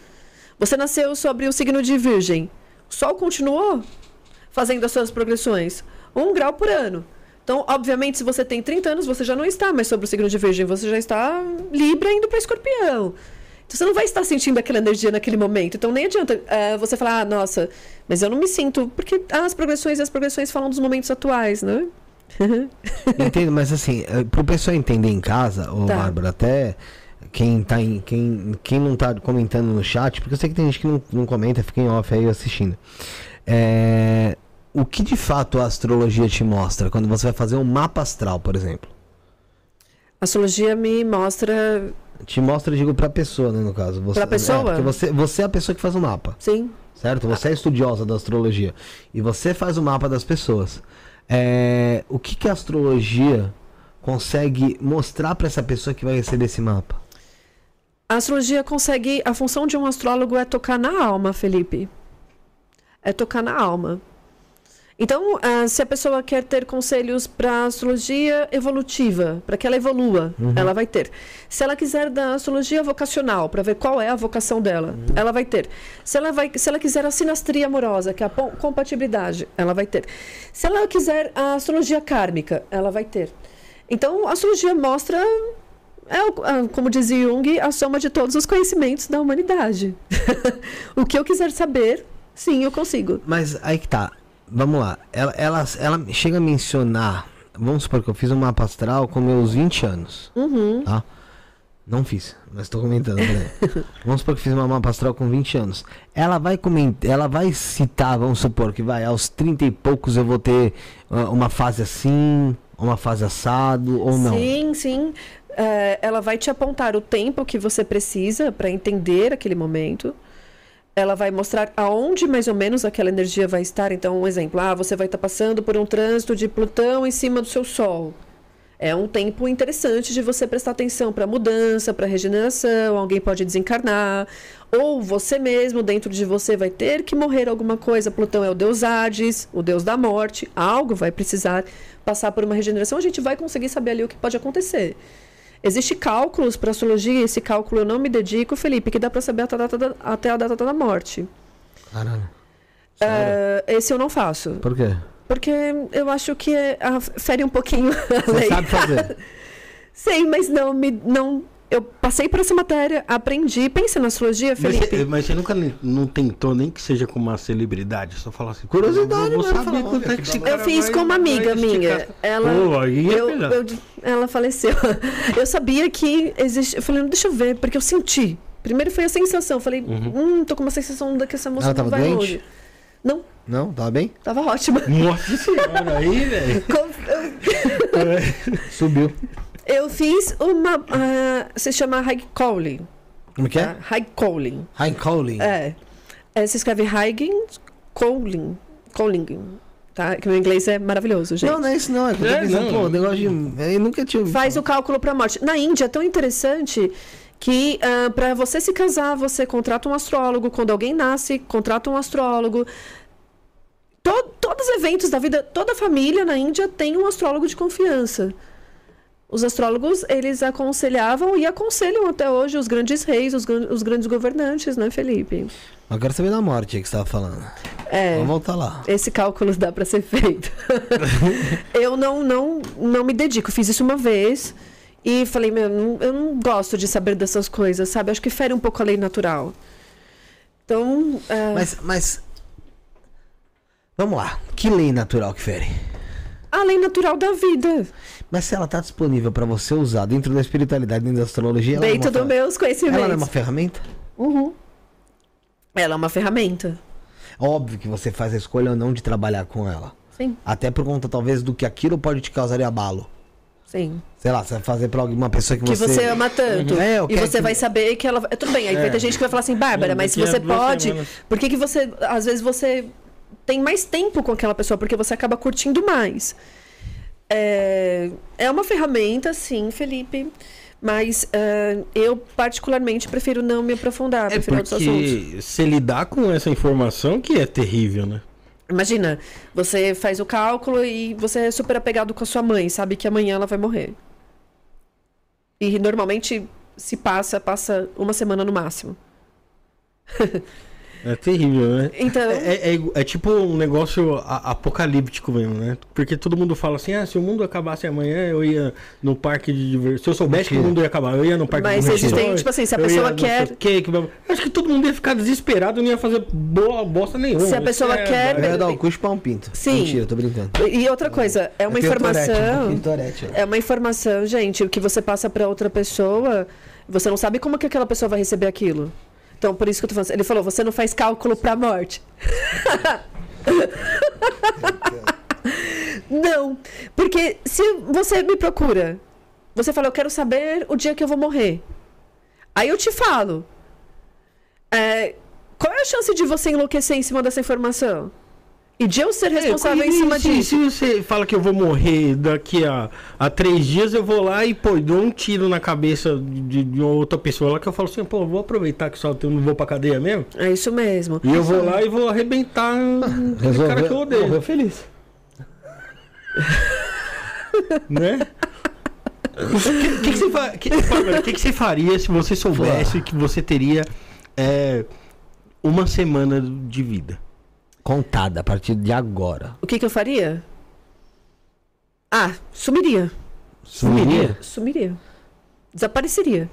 Você nasceu sobre o signo de Virgem. O Sol continuou fazendo as suas progressões. Um grau por ano. Então, obviamente, se você tem 30 anos, você já não está mais sobre o signo de Virgem. Você já está Libra indo para Escorpião. Então, você não vai estar sentindo aquela energia naquele momento. Então, nem adianta eh, você falar, ah, nossa, mas eu não me sinto. Porque as progressões e as progressões falam dos momentos atuais, né? Entendo, mas assim, eh, pro pessoal entender em casa, ô Tá. Bárbara, até quem tá em, quem, quem não tá comentando no chat, porque eu sei que tem gente que não, não comenta, fica em off aí assistindo. É, o que de fato a astrologia te mostra quando você vai fazer um mapa astral, por exemplo? A astrologia me mostra. Te mostra, digo, pra pessoa, né, no caso. Você, Pra pessoa? É, você, você é a pessoa que faz o mapa, Sim. certo? Você é estudiosa da astrologia. E você faz o mapa das pessoas. É, o que, que a astrologia consegue mostrar pra essa pessoa que vai receber esse mapa? A astrologia consegue. A função de um astrólogo é tocar na alma, Felipe. É tocar na alma. Então, ah, se a pessoa quer ter conselhos para astrologia evolutiva, para que ela evolua, ela vai ter. Se ela quiser da astrologia vocacional, para ver qual é a vocação dela, ela vai ter. Se ela, vai, se ela quiser a sinastria amorosa, que é a compatibilidade, ela vai ter. Se ela quiser a astrologia kármica, ela vai ter. Então, a astrologia mostra é, ah, como dizia Jung, a soma de todos os conhecimentos da humanidade. [LAUGHS] o que eu quiser saber, sim, eu consigo. Mas aí que tá. Vamos lá. Ela, ela, ela chega a mencionar. Vamos supor que eu fiz um mapa astral com meus 20 anos. Uhum. Tá? Não fiz, mas tô comentando. né? [LAUGHS] vamos supor que eu fiz uma mapa astral com 20 anos. Ela vai comentar, ela vai citar, vamos supor que vai, aos 30 e poucos eu vou ter ah, uma fase assim, uma fase assado, ou não. Sim, sim. É, ela vai te apontar o tempo que você precisa para entender aquele momento. Ela vai mostrar aonde mais ou menos aquela energia vai estar. Então, um exemplo: ah, você vai estar passando por um trânsito de Plutão em cima do seu Sol. É um tempo interessante de você prestar atenção para mudança, para regeneração. Alguém pode desencarnar, ou você mesmo dentro de você vai ter que morrer alguma coisa. Plutão é o deus Hades, o deus da morte. Algo vai precisar passar por uma regeneração. A gente vai conseguir saber ali o que pode acontecer. Existem cálculos para astrologia, esse cálculo eu não me dedico, Felipe, que dá para saber até a data da, até a data da morte. Caralho. Ah, esse eu não faço. Por quê? Porque eu acho que é, fere um pouquinho Você sabe fazer. [LAUGHS] Sei, mas não me. Não, eu passei por essa matéria, aprendi. Pensa na astrologia, Mas Felipe. você, mas você nunca não tentou, nem que seja com uma celebridade, só falar assim. Curiosidade, eu vou mano, saber fala, quanto é que esse Eu fiz vai- com uma amiga minha. Ela, Pô, é eu, eu- ela faleceu. [LAUGHS] Eu sabia que existe. Eu falei, deixa eu ver, porque eu senti. Primeiro foi a sensação. Eu falei, hum, tô com uma sensação de que essa moça Ela não tava vai doente? longe. Não, Não? Tava bem? tava ótima. Nossa senhora, aí, velho. [LAUGHS] [LAUGHS] Subiu. Eu fiz uma. ah, se chama High Calling. Como que é? Tá? High Calling. High calling. É. É, se escreve Hagen Calling. Calling. Tá? Que meu inglês é maravilhoso, gente. Não, não é isso não. É É, pensando, não. pô, negócio de. Eu nunca tinha ouvido Faz o cálculo para morte. Na Índia é tão interessante que para você se casar, você contrata um astrólogo. Quando alguém nasce, contrata um astrólogo. To- todos os eventos da vida, toda família na Índia tem um astrólogo de confiança. Os astrólogos, eles aconselhavam e aconselham até hoje os grandes reis, os, os grandes governantes, né, Felipe? Eu quero saber da morte que você tava falando. É. Vamos voltar lá. Esse cálculo dá para ser feito. [LAUGHS] eu não, não, não me dedico. Fiz isso uma vez e falei, meu, não- eu não gosto de saber dessas coisas, sabe? Acho que fere um pouco a lei natural. Então, é, Mas, mas. Vamos lá. Que lei natural que fere? a lei natural da vida. Mas se ela tá disponível pra você usar dentro da espiritualidade, dentro da astrologia, ela, Dentro é, uma dos meus conhecimentos. ela é uma ferramenta? Uhum. Ela é uma ferramenta. Óbvio que você faz a escolha ou não de trabalhar com ela. Sim, Até por conta, talvez, do que aquilo pode te causar de abalo. sim. Sei lá, você vai fazer pra alguma pessoa que, Que você ama tanto. Uhum. É, eu e você que- vai saber que ela. é, Tudo bem, aí vai É. ter gente que vai falar assim, Bárbara, mas se você pode. semanas. Por que, que você. Às vezes você tem mais tempo com aquela pessoa, porque você acaba curtindo mais. É, é uma ferramenta, sim, Felipe. Mas uh, eu, particularmente, prefiro não me aprofundar. É porque você lidar com essa informação que é terrível, né? Imagina, você faz o cálculo e você é super apegado com a sua mãe, sabe que amanhã ela vai morrer. E normalmente se passa, passa uma semana no máximo. [LAUGHS] É terrível, né? Então... É, é, é, é tipo um negócio apocalíptico mesmo, né? Porque todo mundo fala assim, ah, se o mundo acabasse amanhã, eu ia no parque de diversão. Se eu soubesse que o mundo ia acabar, eu ia no parque Mas de diversão. Mas existem, tipo assim, se a pessoa quer... Que, que... Acho que todo mundo ia ficar desesperado, não ia fazer boa bosta nenhuma. Se a pessoa é, quer... Eu ia dar um custo pra um pinto. Sim. Mentira, tô brincando. E outra coisa, é uma informação... Torete, é uma informação, gente, o que você passa pra outra pessoa, você não sabe como que aquela pessoa vai receber aquilo. Então, por isso que eu tô falando. Ele falou: você não faz cálculo pra morte. [LAUGHS] não. Porque se você me procura, você fala: eu quero saber o dia que eu vou morrer. Aí eu te falo. É, qual é a chance de você enlouquecer em cima dessa informação? E de eu ser é, responsável é, em cima se, disso. Se você fala que eu vou morrer daqui a, a três dias, eu vou lá e, pô, dou um tiro na cabeça de, de outra pessoa lá que eu falo assim, pô, vou aproveitar que só eu não vou pra cadeia mesmo. É isso mesmo. E eu vou lá e vou arrebentar [LAUGHS] o cara que eu odeio. Morreu feliz. [LAUGHS] né? O que, que, que, você que, que, que, você faria se você soubesse que você teria é, uma semana de vida? Contada a partir de agora. O que, que eu faria? Ah, sumiria. Sumiria? Sumiria. Desapareceria.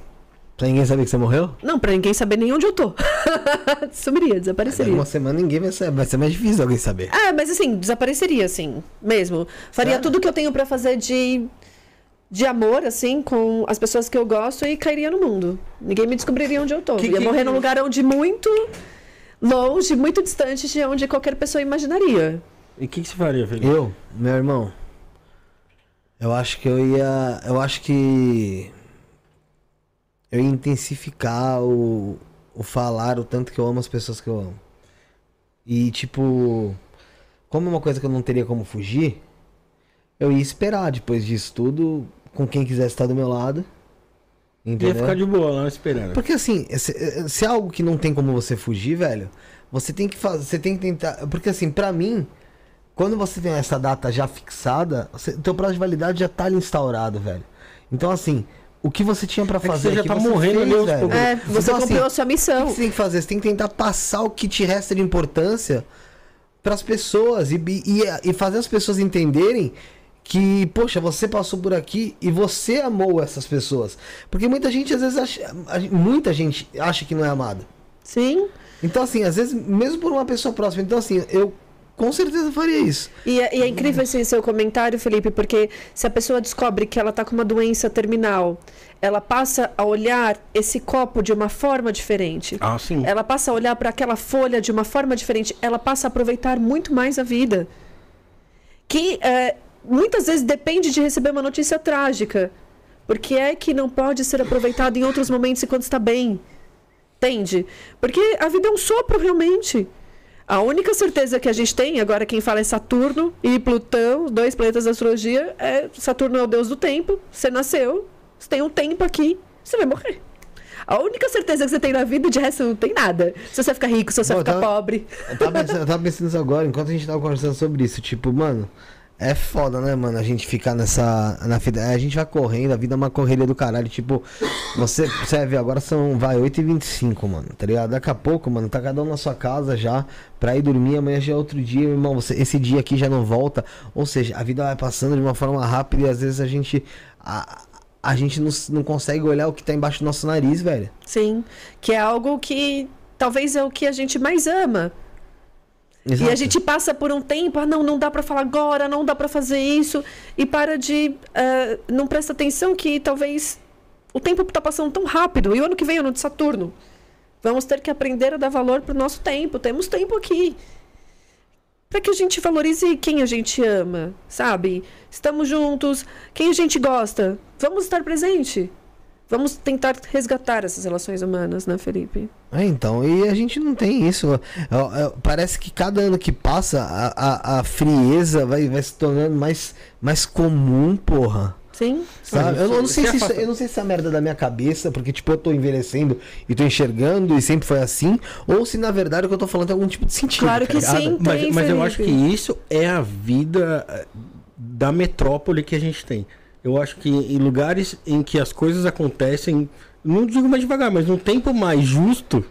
Pra ninguém saber que você morreu? Não, pra ninguém saber nem onde eu tô. [LAUGHS] Sumiria, desapareceria. Uma semana ninguém vai saber. Vai ser mais difícil alguém saber. É, mas assim, desapareceria, assim, mesmo. Faria Sério? tudo que eu tenho para fazer de, de amor, assim, com as pessoas que eu gosto e cairia no mundo. Ninguém me descobriria onde eu tô. Que, Ia que... morrer num lugar onde muito longe, muito distante de onde qualquer pessoa imaginaria. E o que, que você faria, Felipe? Eu, meu irmão, eu acho que eu ia. Eu acho que. Eu ia intensificar o, o falar o tanto que eu amo as pessoas que eu amo. E, tipo. Como é uma coisa que eu não teria como fugir, eu ia esperar depois disso tudo com quem quisesse estar do meu lado Entendeu? Ia ficar de boa lá esperando. Porque assim, se, se, é algo que não tem como você fugir, velho, você tem que fazer. Você tem que tentar. Porque assim, para mim, quando você tem essa data já fixada, o teu prazo de validade já tá ali instaurado, velho. Então, assim, o que você tinha para fazer. É você já tá morrendo fez, velho. É, você então, cumpriu assim, a sua missão. O que você tem que fazer? Você tem que tentar passar o que te resta de importância para as pessoas e, e, e fazer as pessoas entenderem que, poxa, você passou por aqui e você amou essas pessoas. Porque muita gente, às vezes, acha, muita gente acha que não é amada. Sim. Então, assim, às vezes, mesmo por uma pessoa próxima. Então, assim, eu com certeza faria isso. E é, e é incrível esse seu comentário, Felipe, porque se a pessoa descobre que ela está com uma doença terminal, ela passa a olhar esse copo de uma forma diferente. Ah, sim. Ela passa a olhar para aquela folha de uma forma diferente. Ela passa a aproveitar muito mais a vida. Que é, muitas vezes depende de receber uma notícia trágica. Porque é que não pode ser aproveitado em outros momentos enquanto está bem. Entende? Porque a vida é um sopro, realmente. A única certeza que a gente tem, agora quem fala é Saturno e Plutão, dois planetas da astrologia, é Saturno é o deus do tempo. Você nasceu, você tem um tempo aqui, você vai morrer. A única certeza que você tem na vida, de resto, não tem nada. Se você ficar rico, se você Bom, ficar tava, pobre. Eu tava, pensando, eu tava pensando isso agora, enquanto a gente tava conversando sobre isso. Tipo, mano, é foda, né, mano? A gente ficar nessa. Na. A gente vai correndo, a vida é uma correria do caralho. Tipo, você, você ver, agora são, vai, 8h25, mano, tá ligado? Daqui a pouco, mano, tá cada um na sua casa já, pra ir dormir, amanhã já é outro dia, irmão. Você, esse dia aqui já não volta. Ou seja, a vida vai passando de uma forma rápida e às vezes a gente. A, a gente não, não consegue olhar o que tá embaixo do nosso nariz, velho. Sim. Que é algo que talvez é o que a gente mais ama. Exato. E a gente passa por um tempo, ah, não, não dá para falar agora, não dá para fazer isso, e para de. Uh, não presta atenção que talvez o tempo está passando tão rápido, e o ano que vem é ano de Saturno. Vamos ter que aprender a dar valor para o nosso tempo, temos tempo aqui. Para que a gente valorize quem a gente ama, sabe? Estamos juntos, quem a gente gosta, vamos estar presente. Vamos tentar resgatar essas relações humanas, né, Felipe? É, então, e a gente não tem isso. Parece que cada ano que passa, a, a, a, frieza vai, vai se tornando mais, mais comum, porra. Sim. Sabe? Eu, não se- sei se isso, eu não sei se é merda da minha cabeça, porque, tipo, eu tô envelhecendo e tô enxergando e sempre foi assim, ou se na verdade o que eu tô falando tem algum tipo de sentido. Claro tá que ligado? sim. Mas, Tem, mas eu acho que isso é a vida eh, da metrópole que a gente tem. Eu acho que em lugares em que as coisas acontecem, não digo mais devagar, mas num tempo mais justo,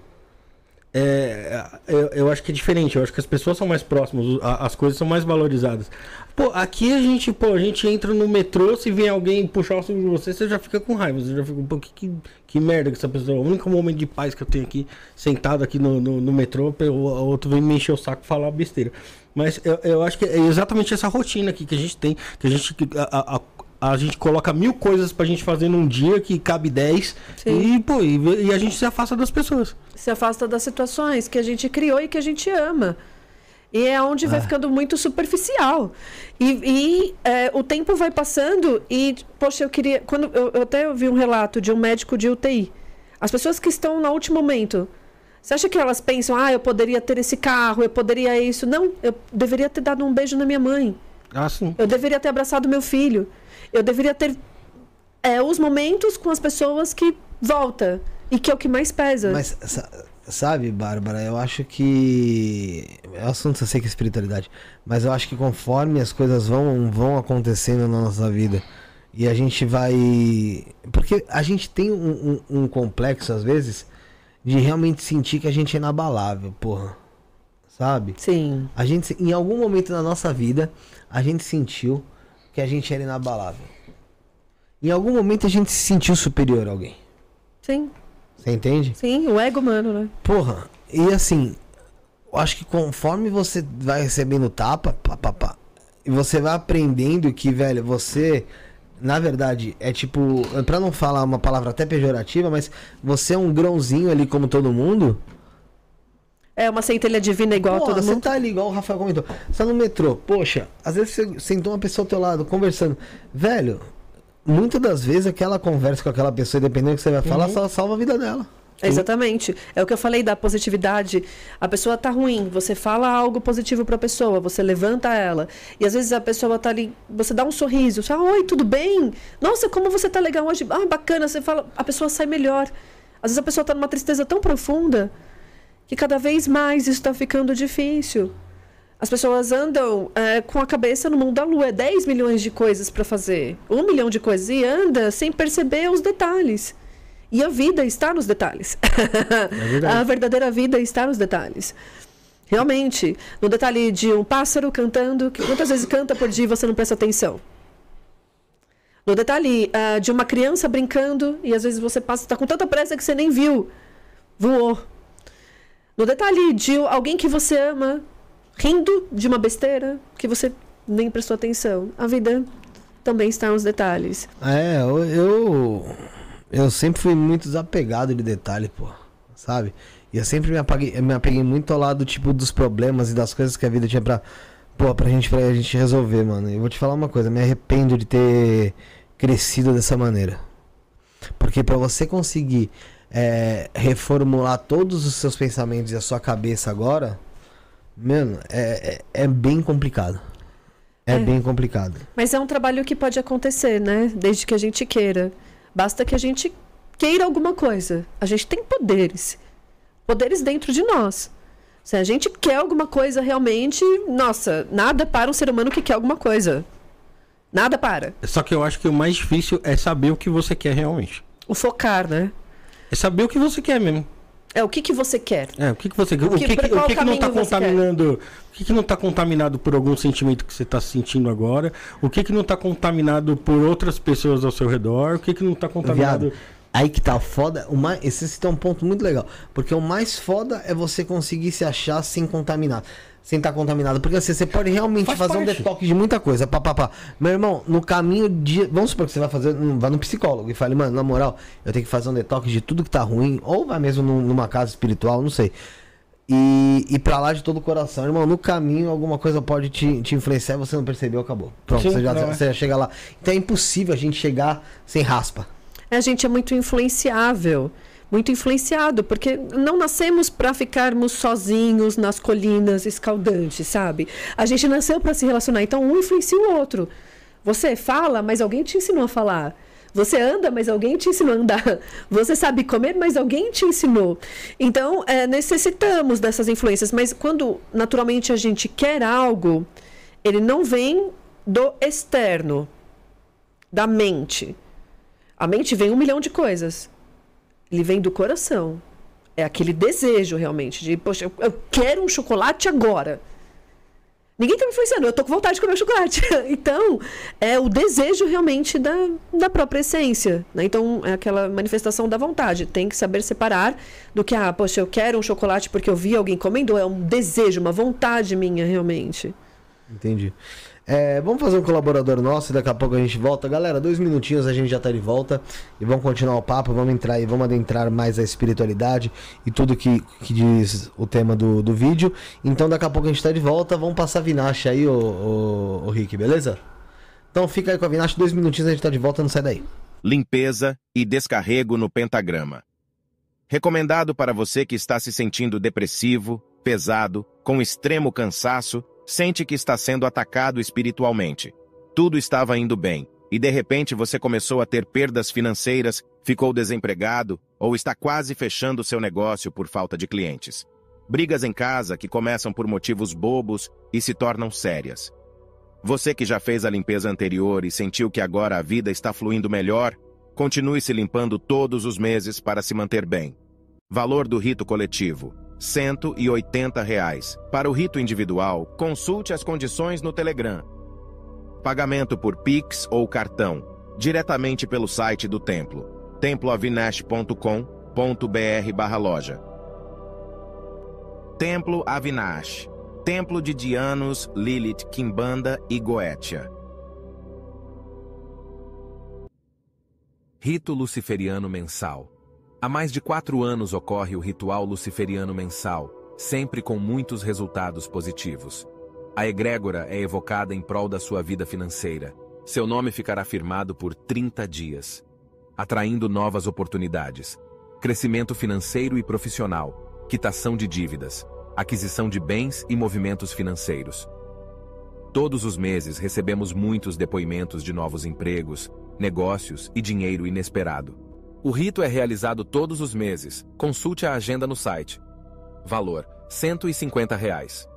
é, eu, eu acho que é diferente. Eu acho que as pessoas são mais próximas, as coisas são mais valorizadas. Pô, aqui a gente, pô, a gente entra no metrô, se vem alguém puxar o cinto de você, você já fica com raiva. Você já fica, pô, que, que, que merda que essa pessoa. O único momento de paz que eu tenho aqui, sentado aqui no, no, no metrô, o outro vem me encher o saco e falar besteira. Mas eu, eu acho que é exatamente essa rotina aqui que a gente tem, que a gente. A, a, a gente coloca mil coisas pra gente fazer num dia que cabe 10 Sim. e, pô, e, e a gente se afasta das pessoas. Se afasta das situações que a gente criou e que a gente ama. E é onde vai ficando muito superficial. E, e, é, o tempo vai passando e, poxa, eu queria. Quando eu, eu até ouvi um relato de um médico de UTI. As pessoas que estão no último momento. Você acha que elas pensam, ah, eu poderia ter esse carro, eu poderia isso? Não, eu deveria ter dado um beijo na minha mãe. Ah, sim. Eu deveria ter abraçado meu filho. Eu deveria ter é, os momentos com as pessoas que volta e que é o que mais pesa. Mas, sa- sabe, Bárbara, eu acho que. É um assunto, eu sei que é espiritualidade. Mas eu acho que conforme as coisas vão, vão acontecendo na nossa vida e a gente vai. Porque a gente tem um, um- um complexo, às vezes, de realmente sentir que a gente é inabalável, porra. Sabe? Sim. A gente, em algum momento da nossa vida, a gente sentiu que a gente era inabalável. Em algum momento a gente se sentiu superior a alguém. Sim, Você entende? sim, o ego humano, né? Porra, e assim, eu acho que conforme você vai recebendo tapa, pá, pá, pá, e você vai aprendendo que, velho, você, na verdade, é tipo, pra não falar uma palavra até pejorativa, mas você é um grãozinho ali como todo mundo. É uma centelha divina igual a Porra, você mundo. tá ali, igual o Rafael comentou. Você tá no metrô, poxa, às vezes você sentou uma pessoa ao teu lado, conversando. Velho, muitas das vezes aquela conversa com aquela pessoa, dependendo do que você vai falar, só salva a vida dela. Exatamente. É o que eu falei da positividade. A pessoa tá ruim, você fala algo positivo pra pessoa, você levanta ela. E às vezes a pessoa tá ali, você dá um sorriso, você fala, oi, tudo bem? Nossa, como você tá legal hoje? Ah, bacana, você fala, a pessoa sai melhor. Às vezes a pessoa tá numa tristeza tão profunda que cada vez mais isso tá ficando difícil. As pessoas andam é, com a cabeça no mundo da lua, é 10 milhões de coisas para fazer, um milhão de coisas, e anda sem perceber os detalhes. E a vida está nos detalhes. [LAUGHS] a verdadeira vida está nos detalhes. Realmente, no detalhe de um pássaro cantando, que quantas vezes canta por dia e você não presta atenção? No detalhe ah, de uma criança brincando e às vezes você passa, está com tanta pressa que você nem viu, voou. No detalhe de alguém que você ama rindo de uma besteira que você nem prestou atenção. A vida também está nos detalhes. É, eu, eu. sempre fui muito desapegado de detalhe, pô. Sabe? E eu sempre me apeguei, me apeguei muito ao lado, tipo, dos problemas e das coisas que a vida tinha pra. Pô, pra gente, pra gente resolver, mano. Eu vou te falar uma coisa, me arrependo de ter crescido dessa maneira. Porque pra você conseguir é, reformular todos os seus pensamentos e a sua cabeça agora, mano, é, é, é bem complicado. É, É. bem complicado. Mas é um trabalho que pode acontecer, né? Desde que a gente queira. Basta que a gente queira alguma coisa. A gente tem poderes. Poderes dentro de nós. Se a gente quer alguma coisa realmente, nossa, nada para um ser humano que quer alguma coisa. Nada para. Só que eu acho que o mais difícil é saber o que você quer realmente. O focar, né? É saber o que você quer mesmo. É o que, que você quer. É, o que, que você o que- que, pra que, o que, que não tá quer? contaminando? O que, que não tá contaminado por algum sentimento que você tá sentindo agora? O que, que não tá contaminado por outras pessoas ao seu redor? O que, que não tá contaminado? Viado, aí que tá o foda. O mais, esse esse é um ponto muito legal. Porque o mais foda é você conseguir se achar sem contaminar. Sem estar contaminado. Porque assim, você pode realmente Faz fazer um parte. detox de muita coisa. Pá, pá, pá. Meu irmão, no caminho de. Vamos supor que você vai fazer. Vai no psicólogo e fale, mano, na moral, eu tenho que fazer um detox de tudo que tá ruim. Ou vai mesmo num- numa casa espiritual, não sei. E, e pra lá de todo o coração, irmão, no caminho alguma coisa pode te, te influenciar e você não percebeu, acabou. Pronto, Sim, você, já, é. você já chega lá. Então é impossível a gente chegar sem raspa. A gente é muito influenciável, muito influenciado, porque não nascemos para ficarmos sozinhos nas colinas escaldantes, sabe? A gente nasceu para se relacionar, então um influencia o outro. Você fala, mas alguém te ensinou a falar. Você anda, mas alguém te ensinou a andar. [LAUGHS] Você sabe comer, mas alguém te ensinou. Então, é, necessitamos dessas influências. Mas quando naturalmente a gente quer algo, ele não vem do externo, da mente. A mente vem um milhão de coisas. Ele vem do coração. É aquele desejo realmente de, poxa, eu, quero um chocolate agora. Ninguém está me influenciando, eu tô com vontade de comer chocolate. [LAUGHS] então, é o desejo realmente da, da própria essência. Né? Então, é aquela manifestação da vontade. Tem que saber separar do que, ah, poxa, eu quero um chocolate porque eu vi alguém comendo, é um desejo, uma vontade minha realmente. Entendi. É, vamos fazer um colaborador nosso e daqui a pouco a gente volta. Galera, dois minutinhos a gente já tá de volta e vamos continuar o papo, vamos entrar e vamos adentrar mais a espiritualidade e tudo que, que diz o tema do, do vídeo. Então daqui a pouco a gente tá de volta, vamos passar a Vinache aí, ô, ô, ô Rick, beleza? Então fica aí com a Vinache, dois minutinhos a gente tá de volta, não sai daí. Limpeza e descarrego no pentagrama. Recomendado para você que está se sentindo depressivo, pesado, com extremo cansaço sente que está sendo atacado espiritualmente. Tudo estava indo bem, e de repente você começou a ter perdas financeiras, ficou desempregado ou está quase fechando seu negócio por falta de clientes. Brigas em casa que começam por motivos bobos e se tornam sérias. Você que já fez a limpeza anterior e sentiu que agora a vida está fluindo melhor, continue se limpando todos os meses para se manter bem. Valor do rito coletivo. 180 reais. Para o rito individual, consulte as condições no Telegram. Pagamento por Pix ou cartão, diretamente pelo site do templo, temploavinash.com.br loja. Templo Avinash, Templo de Dianos, Lilith, Kimbanda e Goetia. Rito Luciferiano Mensal Há mais de quatro anos ocorre o ritual luciferiano mensal, sempre com muitos resultados positivos. A egrégora é evocada em prol da sua vida financeira. Seu nome ficará firmado por 30 dias, atraindo novas oportunidades, crescimento financeiro e profissional, quitação de dívidas, aquisição de bens e movimentos financeiros. Todos os meses recebemos muitos depoimentos de novos empregos, negócios e dinheiro inesperado. O rito é realizado todos os meses. Consulte a agenda no site. Valor: 150 reais.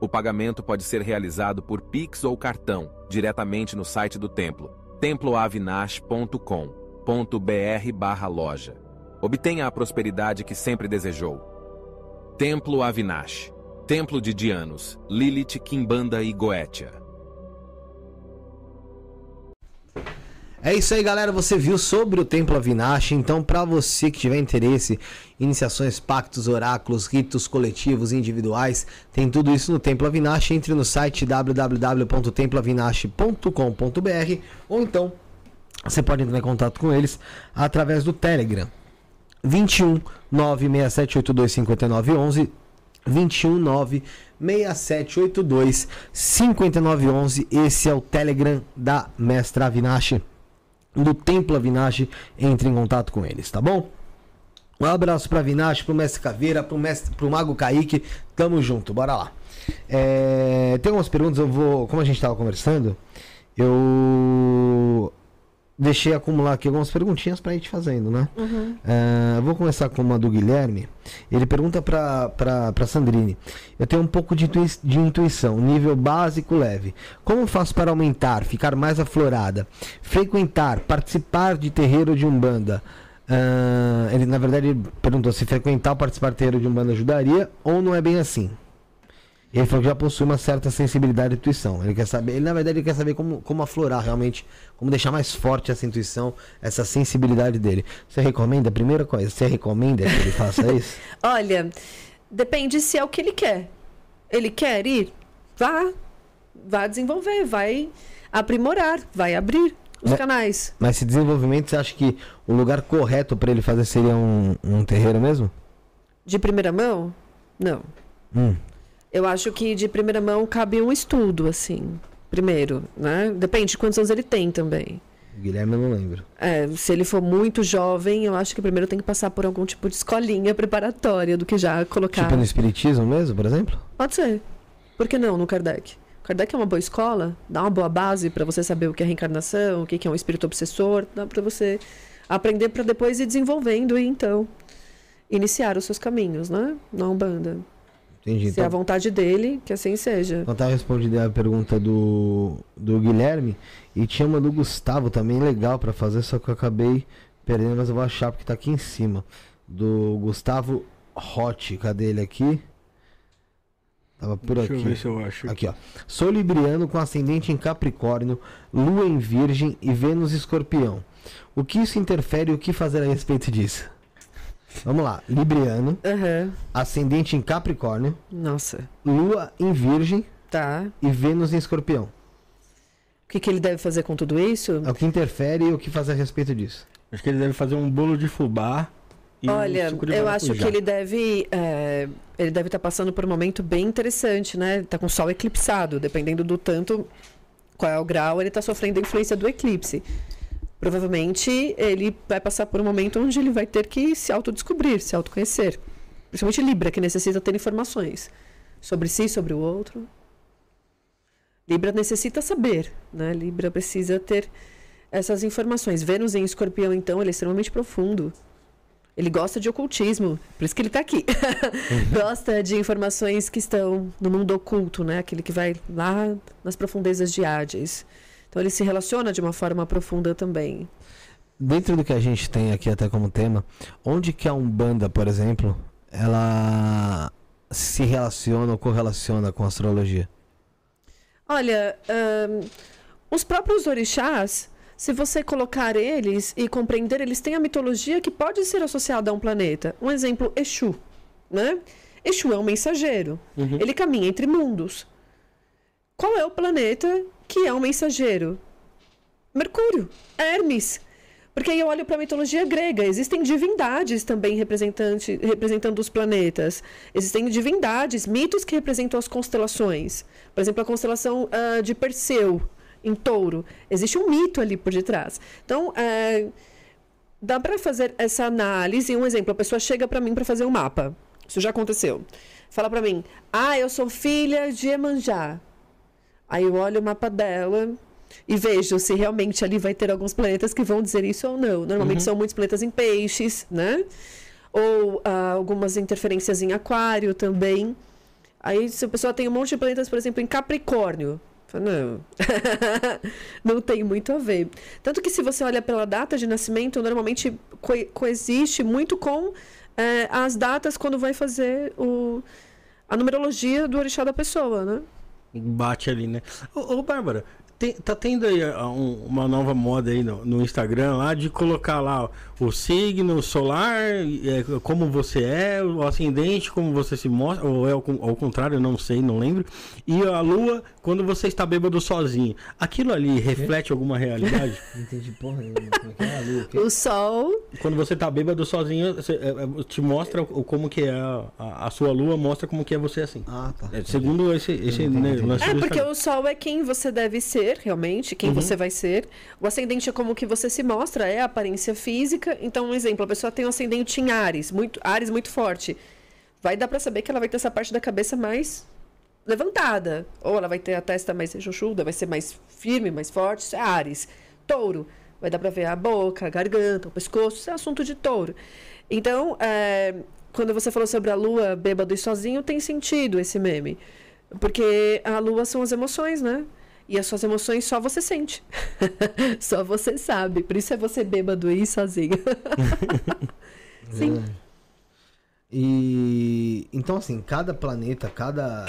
O pagamento pode ser realizado por Pix ou cartão, diretamente no site do templo, temploavinash.com.br/loja. Obtenha a prosperidade que sempre desejou. Templo Avinash, Templo de Dianos, Lilith, Kimbanda e Goetia. É isso aí, galera. Você viu sobre o Templo Avinash. Então, para você que tiver interesse, iniciações, pactos, oráculos, ritos coletivos, individuais, tem tudo isso no Templo Avinash. Entre no site www.temploavinash.com.br ou então você pode entrar em contato com eles através do Telegram. 21 96782 5911 21 96782 5911 Esse é o Telegram da Mestra Avinash do Templo Avinash, entre em contato com eles, tá bom? Um abraço pra Avinash, pro Mestre Caveira, pro, mestre, pro Mago Kaique. Tamo junto, bora lá. É, tem algumas perguntas, eu vou. Como a gente tava conversando, eu deixei acumular aqui algumas perguntinhas pra gente fazendo, né? Uhum. Uh, vou começar com uma do Guilherme. Ele pergunta pra Sandrine: Eu tenho um pouco de, intui de intuição, nível básico leve. Como faço para aumentar, ficar mais aflorada? Frequentar, participar de terreiro de Umbanda. Uh, ele, na verdade, perguntou se frequentar ou participar de terreiro de Umbanda ajudaria ou não é bem assim. Ele falou que já possui uma certa sensibilidade e intuição. Ele quer saber, ele na verdade ele quer saber como, como aflorar realmente, como deixar mais forte essa intuição, essa sensibilidade dele. Você recomenda? Primeira coisa, você recomenda que ele faça [LAUGHS] isso? Olha, depende se é o que ele quer. Ele quer ir, vá, vá desenvolver, vai aprimorar, vai abrir os mas, canais. Mas esse desenvolvimento, você acha que o lugar correto para ele fazer seria um, um terreiro mesmo? De primeira mão? Não. Hum. Eu acho que de primeira mão cabe um estudo, assim. Primeiro, né? Depende de quantos anos ele tem também. Guilherme eu não lembro. É, se ele for muito jovem, eu acho que primeiro tem que passar por algum tipo de escolinha preparatória do que já colocar. Tipo no espiritismo mesmo, por exemplo? Pode ser. Por que não, no Kardec? Kardec é uma boa escola, dá uma boa base para você saber o que é reencarnação, o que é um espírito obsessor, dá para você aprender para depois ir desenvolvendo e então iniciar os seus caminhos, né? Na Umbanda. Entendi. Se é a Então, vontade dele, que assim seja. então tá respondida a pergunta do, do Guilherme. E tinha uma do Gustavo também, legal pra fazer, só que eu acabei perdendo, mas eu vou achar porque tá aqui em cima. Do Gustavo Hot. Cadê ele aqui? Tava por Deixa eu aqui. ver se eu acho. Aqui, ó. Sou libriano com ascendente em Capricórnio, Lua em Virgem e Vênus Escorpião. O que isso interfere e o que fazer a respeito disso? Vamos lá. Libriano, Aham. ascendente em Capricórnio, Nossa. Lua em Virgem Tá. e Vênus em Escorpião. O que, que ele deve fazer com tudo isso? É o que interfere e o que fazer a respeito disso. Acho que ele deve fazer um bolo de fubá. e um Olha, suco de eu acho que ele deve. é, ele deve estar passando por um momento bem interessante, né? Tá com o sol eclipsado, dependendo do tanto qual é o grau, ele tá sofrendo a influência do eclipse. Provavelmente ele vai passar por um momento onde ele vai ter que se autodescobrir, se autoconhecer. Principalmente Libra, que necessita ter informações sobre si, sobre o outro. Libra necessita saber, né? Libra precisa ter essas informações. Vênus em escorpião, então, ele é extremamente profundo. Ele gosta de ocultismo, por isso que ele está aqui. [LAUGHS] gosta de informações que estão no mundo oculto, né? Aquele que vai lá nas profundezas de Hades. Então ele se relaciona de uma forma profunda também. Dentro do que a gente tem aqui até como tema, onde que a Umbanda, por exemplo, ela se relaciona ou correlaciona com a astrologia? Olha, ahn, os próprios orixás, se você colocar eles e compreender, eles têm a mitologia que pode ser associada a um planeta. Um exemplo, Exu, né? Exu é um mensageiro. Uhum. Ele caminha entre mundos. Qual é o planeta que é um mensageiro? Mercúrio, Hermes. Porque aí eu olho para a mitologia grega, existem divindades também representante, representando os planetas. Existem divindades, mitos que representam as constelações. Por exemplo, a constelação ah, de Perseu, em touro. Existe um mito ali por detrás. Então, eh, dá para fazer essa análise. Um exemplo, a pessoa chega para mim para fazer um mapa. Isso já aconteceu. Fala para mim: "Ah, eu sou filha de Emanjá". Aí eu olho o mapa dela e vejo se realmente ali vai ter alguns planetas que vão dizer isso ou não. Normalmente são muitos planetas em peixes, né? Ou ah, algumas interferências em aquário também. Aí se a pessoa tem um monte de planetas, por exemplo, em Capricórnio, não, [LAUGHS] não tem muito a ver. Tanto que se você olha pela data de nascimento, normalmente co- coexiste muito com eh, as datas quando vai fazer o, a numerologia do orixá da pessoa, né? Bate ali, né? Ô, ô Bárbara, tem- tá tendo aí ah, um- uma nova moda aí no, no Instagram lá de colocar lá o signo solar, é, como você é, o ascendente, como você se mostra, ou é ao, ao contrário, eu não sei, não lembro. E a lua, quando você está bêbado sozinho. Aquilo ali reflete alguma realidade? [LAUGHS] Não entendi porra nenhuma. Como é que é a lua? O sol quando você tá bêbado sozinho, você, é, é, te mostra o- como que é a, a- a sua lua, mostra como que é você assim. Ah, tá. É, segundo esse, esse né, lance É, porque o sol é quem você deve ser, realmente, quem você vai ser. O ascendente é como que você se mostra, é a aparência física. Então, um exemplo, a pessoa tem um ascendente em Ares, muito, Ares muito forte. Vai dar pra saber que ela vai ter essa parte da cabeça mais levantada. Ou ela vai ter a testa mais rechonchuda, vai ser mais firme, mais forte. Isso é Ares. Touro. Vai dar pra ver a boca, a garganta, o pescoço. Isso é assunto de touro. Então, é, quando você falou sobre a lua bêbado e sozinho, tem sentido esse meme. Porque a lua são as emoções, né? E as suas emoções só você sente. [LAUGHS] só você sabe. Por isso é você bêbado e sozinho. [LAUGHS] Sim. E então assim, cada planeta, cada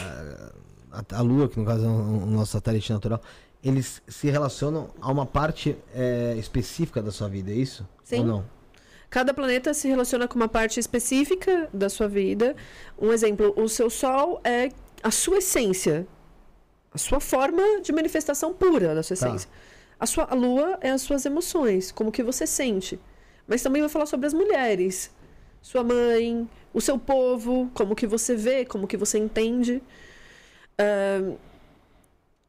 a, Lua, que no caso é o, o nosso satélite natural, eles se relacionam a uma parte é, específica da sua vida, é isso? Sim. Ou não? Cada planeta se relaciona com uma parte específica da sua vida. Um exemplo, o seu Sol é a sua essência, a sua forma de manifestação pura da sua Tá. essência. A sua a Lua é as suas emoções, como que você sente. Mas também vai falar sobre as mulheres, sua mãe, o seu povo, como que você vê, como que você entende. Ahn,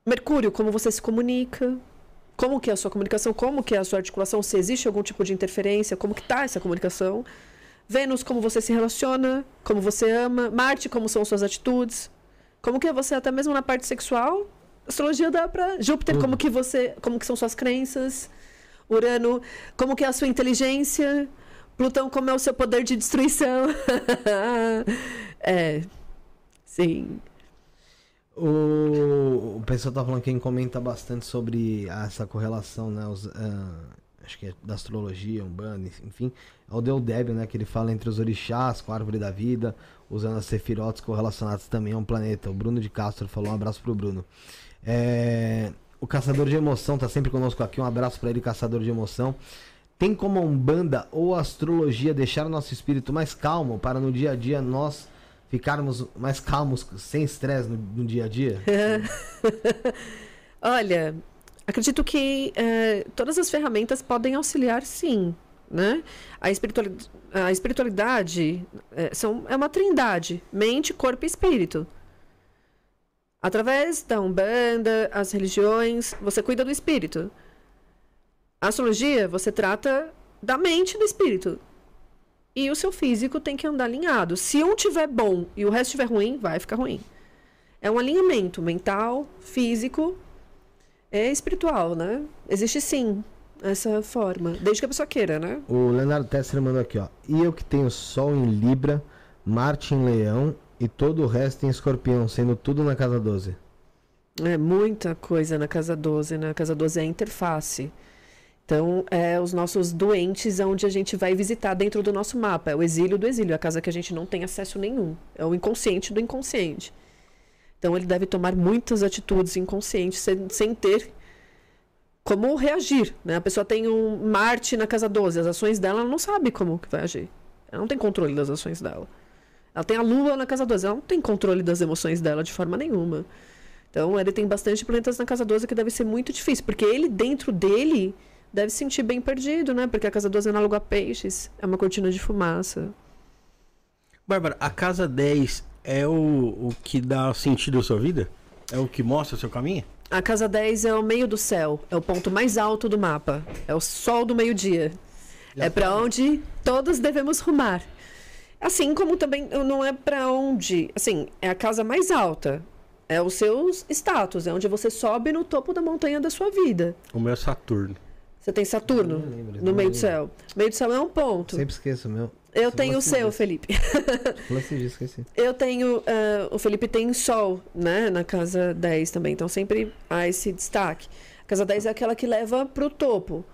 Mercúrio, como você se comunica, como que é a sua comunicação, como que é a sua articulação, se existe algum tipo de interferência, como que tá essa comunicação. Vênus, como você se relaciona, como você ama. Marte, como são suas atitudes. Como que é você até mesmo na parte sexual, Astrologia dá pra. Júpiter, como que você. Como que são suas crenças? Urano, como que é a sua inteligência? Plutão, como é o seu poder de destruição? [LAUGHS] é. Sim. O, o pessoal tá falando que quem comenta bastante sobre essa correlação, né? Os, ah, acho que é da astrologia, Umbanda, enfim. É o Deodébio, né? Que ele fala entre os orixás, com a árvore da vida, usando as sefirotes correlacionadas também a um planeta. O Bruno de Castro falou um abraço pro Bruno. É, o Caçador de Emoção tá sempre conosco aqui. Um abraço para ele, Caçador de Emoção. Tem como a Umbanda ou a astrologia deixar o nosso espírito mais calmo para no dia a dia nós ficarmos mais calmos, sem estresse no, no dia a dia? [LAUGHS] Olha, acredito que eh, todas as ferramentas podem auxiliar, sim. Né? A, espiritualidade, a espiritualidade eh, são, é uma trindade: mente, corpo e espírito. Através da Umbanda, as religiões, você cuida do espírito. A astrologia, você trata da mente do espírito. E o seu físico tem que andar alinhado. Se um tiver bom e o resto estiver ruim, vai ficar ruim. É um alinhamento mental, físico, é espiritual, né? Existe sim essa forma, desde que a pessoa queira, né? O Leonardo Tesser mandou aqui, ó. E eu que tenho Sol em Libra, Marte em Leão e todo o resto em Escorpião, sendo tudo na casa 12. É muita coisa na casa 12, né? A casa 12 é a interface. Então, é os nossos doentes onde a gente vai visitar dentro do nosso mapa. É o exílio do exílio, a casa que a gente não tem acesso nenhum. É o inconsciente do inconsciente. Então, ele deve tomar muitas atitudes inconscientes sem, sem ter como reagir. Né? A pessoa tem um Marte na casa 12, as ações dela ela não sabe como que vai agir. Ela não tem controle das ações dela. Ela tem a Lua na casa 12, ela não tem controle das emoções dela de forma nenhuma. Então, ele tem bastante planetas na casa 12 que deve ser muito difícil, porque ele, dentro dele, deve se sentir bem perdido, né? Porque a casa 12 é análogo a peixes, é uma cortina de fumaça. Bárbara, a casa 10 é o, o que dá sentido à sua vida? É o que mostra o seu caminho? A casa 10 é o meio do céu, é o ponto mais alto do mapa, é o sol do meio-dia. É para onde todos devemos rumar. Assim como também não é para onde, assim, é a casa mais alta. É os seus status, é onde você sobe no topo da montanha da sua vida. O meu é Saturno. Você tem Saturno lembro, no meio do lembro. céu. Meio do céu é um ponto. Sempre esqueço, meu. Eu Você tenho o seu, disso. Felipe. [LAUGHS] Disso, esqueci. Eu tenho. ah, o Felipe tem Sol, né? Na casa 10 também. Então sempre há esse destaque. A casa 10 é aquela que leva para o topo.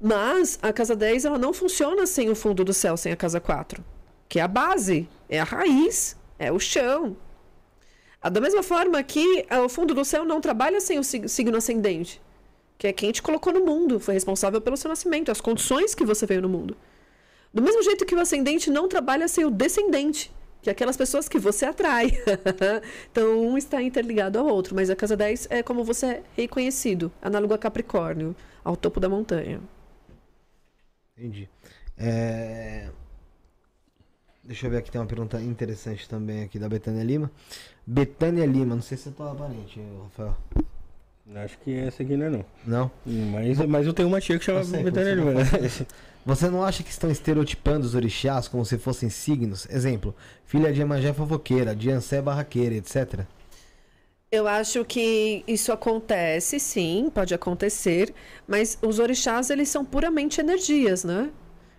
Mas a casa 10 ela não funciona sem o fundo do céu, sem a casa 4. Que é a base, é a raiz, é o chão. Ah, Da mesma forma que ah, o fundo do céu não trabalha sem o sig- signo ascendente. Que é quem te colocou no mundo, foi responsável pelo seu nascimento, as condições que você veio no mundo. Do mesmo jeito que o ascendente não trabalha sem o descendente, que é aquelas pessoas que você atrai. [LAUGHS] então, um está interligado ao outro, mas a casa 10 é como você é reconhecido, análogo a Capricórnio, ao topo da montanha. Entendi. É... Deixa eu ver aqui, tem uma pergunta interessante também aqui da Betânia Lima. Betânia Lima, não sei se é tua parente, Rafael. Acho que essa aqui não é não. Não? Mas, mas eu tenho uma tia que chama sei, Betânia você Lima. [LAUGHS] Você não acha que estão estereotipando os orixás como se fossem signos? Exemplo, filha de Emanjé fofoqueira, de Ansé barraqueira, etc. Eu acho que isso acontece, sim, pode acontecer, mas os orixás, eles são puramente energias, né?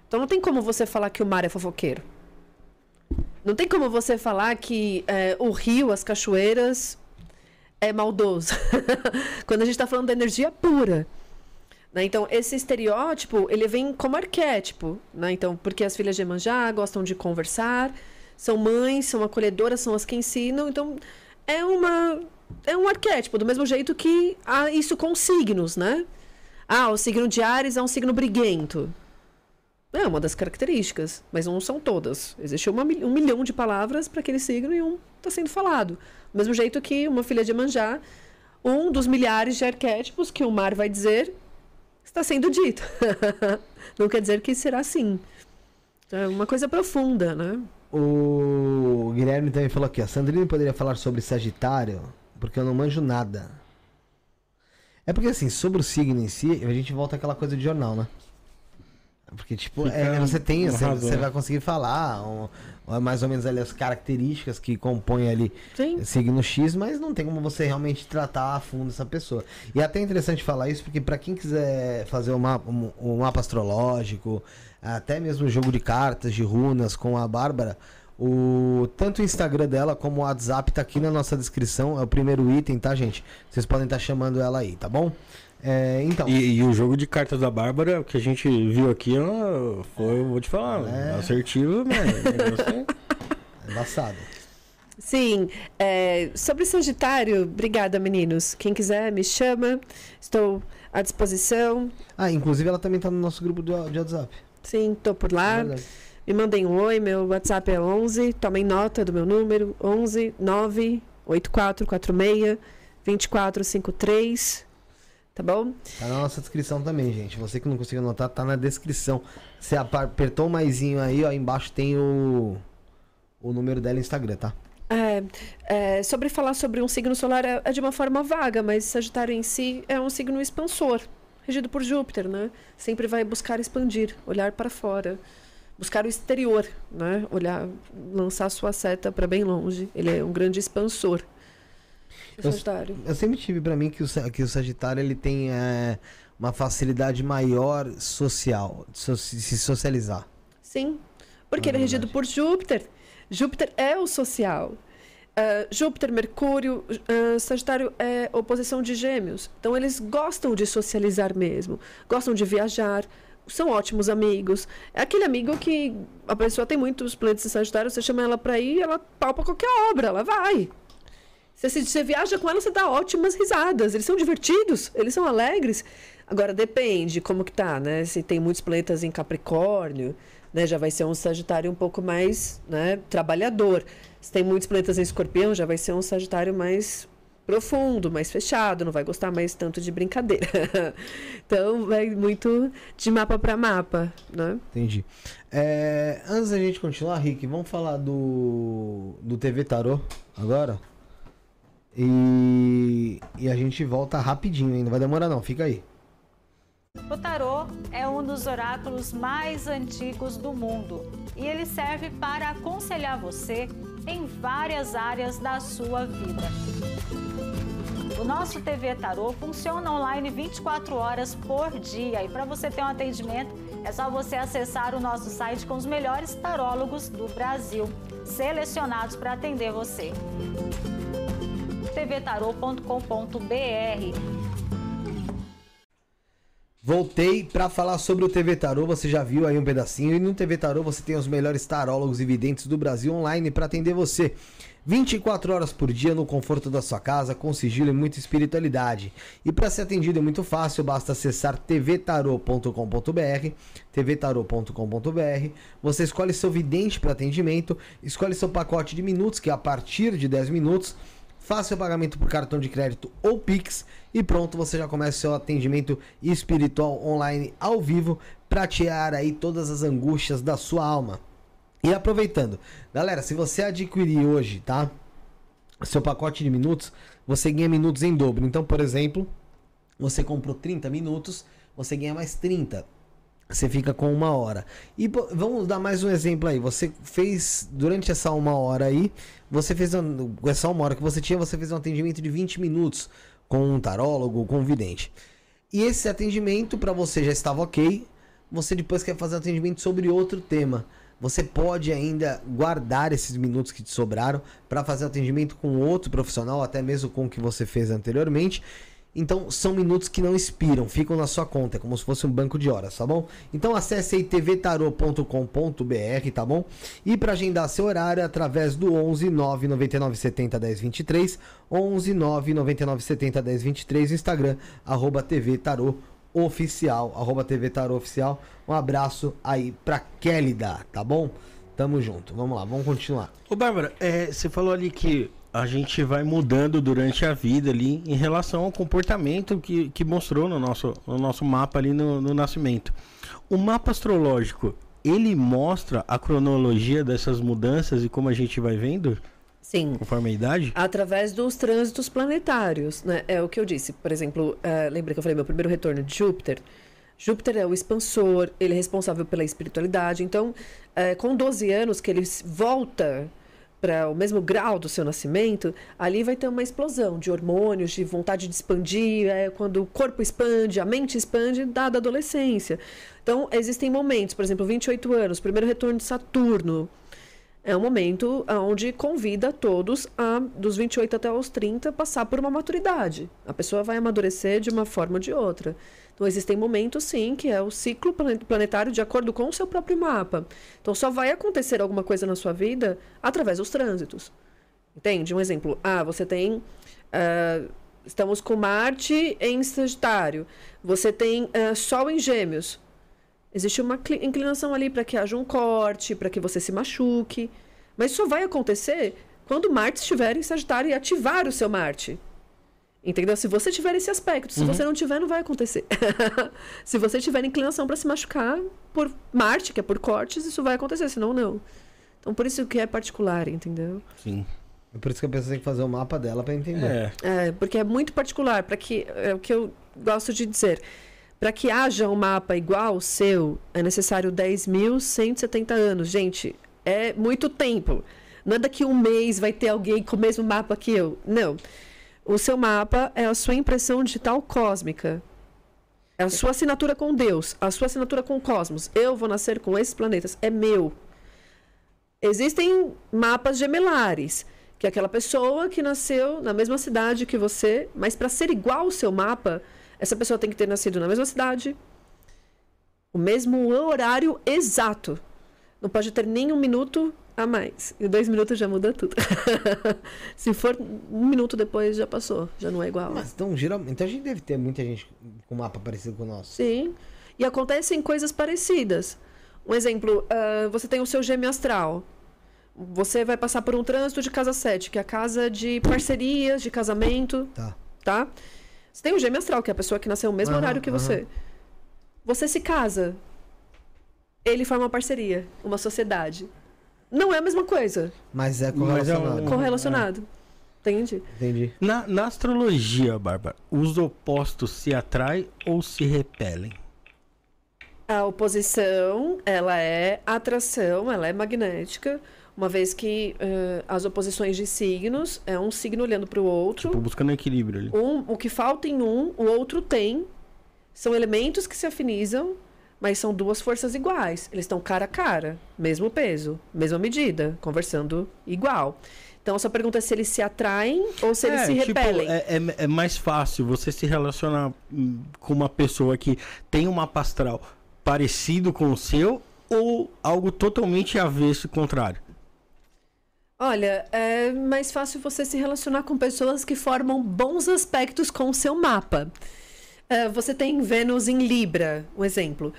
Então não tem como você falar que o mar é fofoqueiro. Não tem como você falar que é, o rio, as cachoeiras, é maldoso. [LAUGHS] Quando a gente está falando da energia pura. Né? Então, esse estereótipo, ele vem como arquétipo. Né? Então, porque as filhas de Emanjá gostam de conversar, são mães, são acolhedoras, são as que ensinam. Então, é uma é um arquétipo, do mesmo jeito que há isso com signos, né? Ah, o signo de Ares é um signo briguento. É uma das características, mas não são todas. Existe uma, um milhão de palavras para aquele signo e um está sendo falado. Do mesmo jeito que uma filha de Manjá, um dos milhares de arquétipos que o mar vai dizer está sendo dito. [LAUGHS] não quer dizer que será assim. É uma coisa profunda, né? O Guilherme também falou aqui, a Sandrine poderia falar sobre Sagitário, porque eu não manjo nada. É porque assim, sobre o signo em si, a gente volta àquela coisa de jornal, né? Porque, tipo, é, você tem, você, você vai conseguir falar um- mais ou menos ali as características que compõem ali Sim. signo X, mas não tem como você realmente tratar a fundo essa pessoa. E é até interessante falar isso, porque para quem quiser fazer um mapa, um, um mapa astrológico, até mesmo jogo de cartas, de runas com a Bárbara, o, tanto o Instagram dela como o WhatsApp tá aqui na nossa descrição, é o primeiro item, tá, gente? Vocês podem estar chamando ela aí, tá bom? É, então, E, e o jogo de cartas da Bárbara, o que a gente viu aqui, ó, foi, eu vou te falar, É. assertivo, mano. O negócio [LAUGHS] é- embaçado. Sim, é, sobre Sagitário, obrigada, meninos. Quem quiser, me chama. Estou à disposição. Ah, inclusive ela também tá no nosso grupo do, de WhatsApp. Sim, estou por É lá. verdade. Me mandem um oi, meu WhatsApp é 11. Tomem nota do meu número: 11 9 8446 2453. Tá bom? Tá na nossa descrição também, gente. Você que não conseguiu anotar, tá na descrição. Você apertou o maisinho aí, ó, embaixo tem o, o número dela no Instagram, tá? É, é, sobre falar sobre um signo solar é, é de uma forma vaga, mas Sagitário em si é um signo expansor, regido por Júpiter, né? Sempre vai buscar expandir, olhar para fora, buscar o exterior, né? Olhar, lançar sua seta para bem longe. Ele é um grande expansor. Eu- Sagitário. Eu sempre tive pra mim que o, que o Sagitário ele tem é, uma facilidade maior social, de so- se socializar. Sim, porque ele é regido por Júpiter. Júpiter é o social. Ah, Júpiter, Mercúrio, ah, Sagitário é oposição de Gêmeos. Então eles gostam de socializar mesmo, gostam de viajar, são ótimos amigos. É aquele amigo que a pessoa tem muitos planetas em Sagitário, você chama ela pra ir, ela palpa qualquer obra, ela vai. Você, você viaja com ela, você dá ótimas risadas. Eles são divertidos, eles são alegres. Agora depende como que tá, né? Se tem muitos planetas em Capricórnio, né? Já vai ser um Sagitário um pouco mais, né? Trabalhador. Se tem muitos planetas em Escorpião, já vai ser um Sagitário mais profundo, mais fechado, não vai gostar mais tanto de brincadeira. [LAUGHS] então vai muito de mapa para mapa, né? Entendi. É, antes da gente continuar, Rick, vamos falar do, do TV Tarô agora? E, e a gente volta rapidinho, hein? Não vai demorar não, fica aí. O tarô é um dos oráculos mais antigos do mundo e ele serve para aconselhar você em várias áreas da sua vida. O nosso TV Tarô funciona online 24 horas por dia e para você ter um atendimento é só você acessar o nosso site com os melhores tarólogos do Brasil, selecionados para atender você. tvtarô.com.br Voltei pra falar sobre o TV Tarô, você já viu aí um pedacinho. E no TV Tarô você tem os melhores tarólogos e videntes do Brasil online pra atender você. 24 horas por dia no conforto da sua casa, com sigilo e muita espiritualidade. E para ser atendido é muito fácil, basta acessar tvtarô.com.br, tvtarô.com.br. Você escolhe seu vidente para atendimento, escolhe seu pacote de minutos, que é a partir de 10 minutos. Faça seu pagamento por cartão de crédito ou Pix e pronto, você já começa o seu atendimento espiritual online ao vivo para tirar aí todas as angústias da sua alma. E aproveitando, galera, se você adquirir hoje, tá? Seu pacote de minutos, você ganha minutos em dobro. Então, por exemplo, você comprou 30 minutos, você ganha mais 30. Você fica com uma hora. E vamos dar mais um exemplo aí. Você fez, durante essa uma hora aí, você fez, um- essa uma hora que você tinha, você fez um atendimento de 20 minutos com um tarólogo, com um vidente. E esse atendimento, para você já estava ok, você depois quer fazer um atendimento sobre outro tema. Você pode ainda guardar esses minutos que te sobraram para fazer atendimento com outro profissional, até mesmo com o que você fez anteriormente. Então são minutos que não expiram, ficam na sua conta, é como se fosse um banco de horas, tá bom? Então acesse aí tvtarô.com.br, tá bom? E para agendar seu horário é através do 11 999 70 10 23, 11 999 70 10 23, Instagram arroba TV arroba TV Tarô Oficial. Um abraço aí pra Kélida, tá bom? Tamo junto, vamos lá, vamos continuar. Ô, Bárbara, é, você falou ali que a gente vai mudando durante a vida ali em relação ao comportamento que, que mostrou no nosso, no nosso mapa ali no, no nascimento. O mapa astrológico, ele mostra a cronologia dessas mudanças e como a gente vai vendo Sim. conforme a idade? Através dos trânsitos planetários, né? É o que eu disse. Por exemplo, eh, lembra que eu falei meu primeiro retorno de Júpiter? Júpiter é o expansor, ele é responsável pela espiritualidade. Então, é, com 12 anos que ele volta para o mesmo grau do seu nascimento, ali vai ter uma explosão de hormônios, de vontade de expandir. É, quando o corpo expande, a mente expande, dada a adolescência. Então, existem momentos, por exemplo, 28 anos, primeiro retorno de Saturno. É um momento onde convida todos a, dos 28 até os 30, passar por uma maturidade. A pessoa vai amadurecer de uma forma ou de outra. Então, existem momentos, sim, que é o ciclo planetário de acordo com o seu próprio mapa. Então, só vai acontecer alguma coisa na sua vida através dos trânsitos. Entende? Um exemplo. Ah, você tem. Uh, estamos com Marte em Sagitário. Você tem uh, Sol em Gêmeos. Existe uma inclinação ali para que haja um corte, para que você se machuque. Mas isso só vai acontecer quando Marte estiver em Sagitário e ativar o seu Marte. Entendeu? Se você tiver esse aspecto, se uhum. você não tiver, não vai acontecer. [LAUGHS] se você tiver inclinação para se machucar por Marte, que é por cortes, isso vai acontecer, senão não. Então por isso que é particular, entendeu? Sim. É por isso que a pessoa tem que fazer o mapa dela para entender. É. é, porque é muito particular, para que é o que eu gosto de dizer. Para que haja um mapa igual ao seu, é necessário 10.170 anos. Gente, é muito tempo. Não é daqui um mês vai ter alguém com o mesmo mapa que eu. Não. O seu mapa é a sua impressão digital cósmica. É a sua assinatura com Deus, a sua assinatura com o cosmos. Eu vou nascer com esses planetas. É meu. Existem mapas gemelares, que é aquela pessoa que nasceu na mesma cidade que você, mas para ser igual ao seu mapa, essa pessoa tem que ter nascido na mesma cidade, o mesmo horário exato. Não pode ter nem um minuto a mais. E dois minutos já muda tudo. [LAUGHS] Se for um minuto depois, já passou. Já não é igual. Mas então, geralmente, então a gente deve ter muita gente com mapa parecido com o nosso. Sim. E acontecem coisas parecidas. Um exemplo, uh, você tem o seu gêmeo astral. Você vai passar por um trânsito de casa 7, que é a casa de parcerias, de casamento. Tá. Tá? Você tem o gêmeo astral, que é a pessoa que nasceu no mesmo uhum, horário que uhum. você. Você se casa. Ele forma uma parceria, uma sociedade. Não é a mesma coisa. Mas é correlacionado. É um... Correlacionado. É. Entendi. Entendi. Na, na astrologia, Bárbara, os opostos se atraem ou se repelem? A oposição, ela é atração, ela é magnética. Uma vez que uh, as oposições de signos é um signo olhando para o outro. Tipo, buscando equilíbrio ali. Um, o que falta em um, o outro tem. São elementos que se afinizam, mas são duas forças iguais. Eles estão cara a cara, mesmo peso, mesma medida, conversando igual. Então, a sua pergunta é se eles se atraem ou se é, eles se tipo, repelem. É, é, é, mais fácil você se relacionar hum, com uma pessoa que tem um mapa astral parecido com o seu ou algo totalmente avesso e contrário? Olha, é mais fácil você se relacionar com pessoas que formam bons aspectos com o seu mapa. É, você tem Vênus em Libra, um exemplo.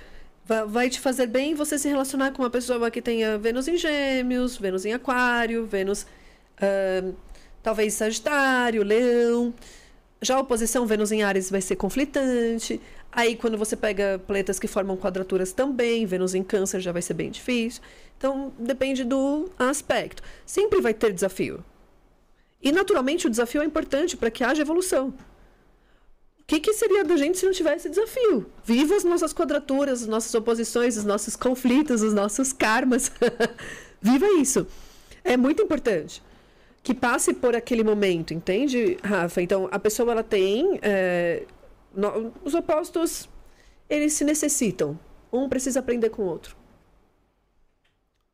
Vai te fazer bem você se relacionar com uma pessoa que tenha Vênus em Gêmeos, Vênus em Aquário, Vênus uh, talvez Sagitário, Leão. Já a oposição Vênus em Ares vai ser conflitante. Aí, quando você pega planetas que formam quadraturas também, Vênus em Câncer já vai ser bem difícil. Então, depende do aspecto. Sempre vai ter desafio. E, naturalmente, o desafio é importante para que haja evolução. O que, que, seria da gente se não tivesse desafio? Viva as nossas quadraturas, as nossas oposições, os nossos conflitos, os nossos karmas. [LAUGHS] Viva isso. É muito importante. Que passe por aquele momento, entende, Rafa? Então, a pessoa ela tem. É, no, os opostos, eles se necessitam. Um precisa aprender com o outro.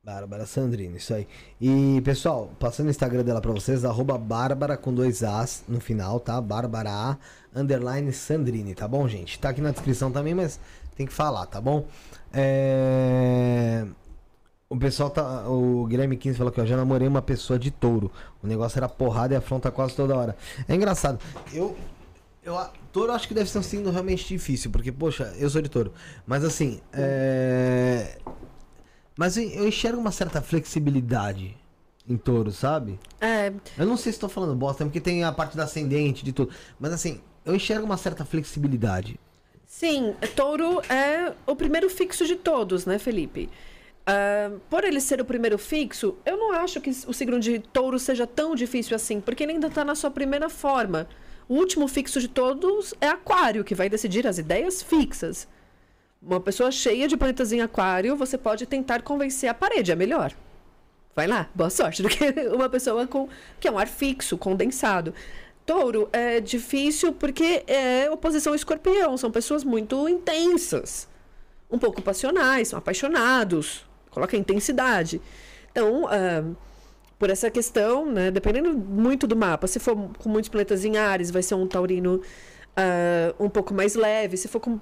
Bárbara Sandrine, isso aí. E, pessoal, passando o Instagram dela pra vocês, arroba Bárbara com dois As no final, tá? Bárbara A, underline Sandrine, tá bom, gente? Tá aqui na descrição também, mas tem que falar, tá bom? É... O pessoal tá. O Guilherme 15 falou que eu já namorei uma pessoa de touro. O negócio era porrada e afronta quase toda hora. É engraçado. Eu. Eu, touro acho que deve ser um signo realmente difícil, porque, poxa, eu sou de touro. Mas assim, é mas eu enxergo uma certa flexibilidade em touro, sabe? É. Eu não sei se estou falando bosta, porque tem a parte da ascendente, de tudo. Mas assim, eu enxergo uma certa flexibilidade. Sim, touro é o primeiro fixo de todos, né, Felipe? Uh, por ele ser o primeiro fixo, eu não acho que o signo de touro seja tão difícil assim, porque ele ainda está na sua primeira forma. O último fixo de todos é aquário, que vai decidir as ideias fixas. Uma pessoa cheia de planetas em aquário, você pode tentar convencer a parede, é melhor. Vai lá, boa sorte, [LAUGHS] do que uma pessoa com que é um ar fixo, condensado. Touro é difícil porque é oposição escorpião, são pessoas muito intensas, um pouco passionais, são apaixonados, coloca intensidade. Então, ah, por essa questão, né, dependendo muito do mapa, se for com muitos planetas em Ares, vai ser um taurino ah, um pouco mais leve. Se for com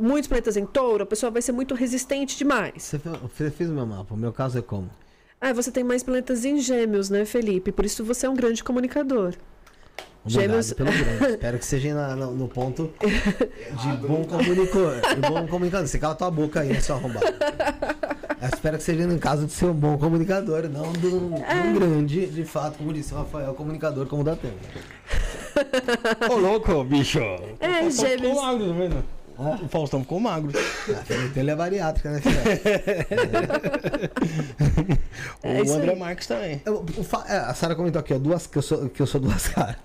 muitos planetas em touro, a pessoa vai ser muito resistente demais. Você fez o meu mapa. O meu caso é como? Ah, você tem mais planetas em gêmeos, né, Felipe? Por isso você é um grande comunicador. Obrigado Gêmeos- pelo [LAUGHS] grande. Espero que seja na- no, no ponto de [LAUGHS] bom comunicador. De bom comunicador. Você cala tua boca aí, seu arrombado. Eu espero que seja no caso de ser um bom comunicador, não de um, de um grande, de fato, como disse o Rafael, comunicador como da Tânia. Ô, louco, bicho. É, o gêmeos. ficou magro, tá vendo? O Faustão ficou magro. A Felipe ele é bariátrica, né? [LAUGHS] O É isso André. Marques também. Eu- o é, a Sara comentou aqui, ó, duas, que, eu sou, que eu sou duas caras.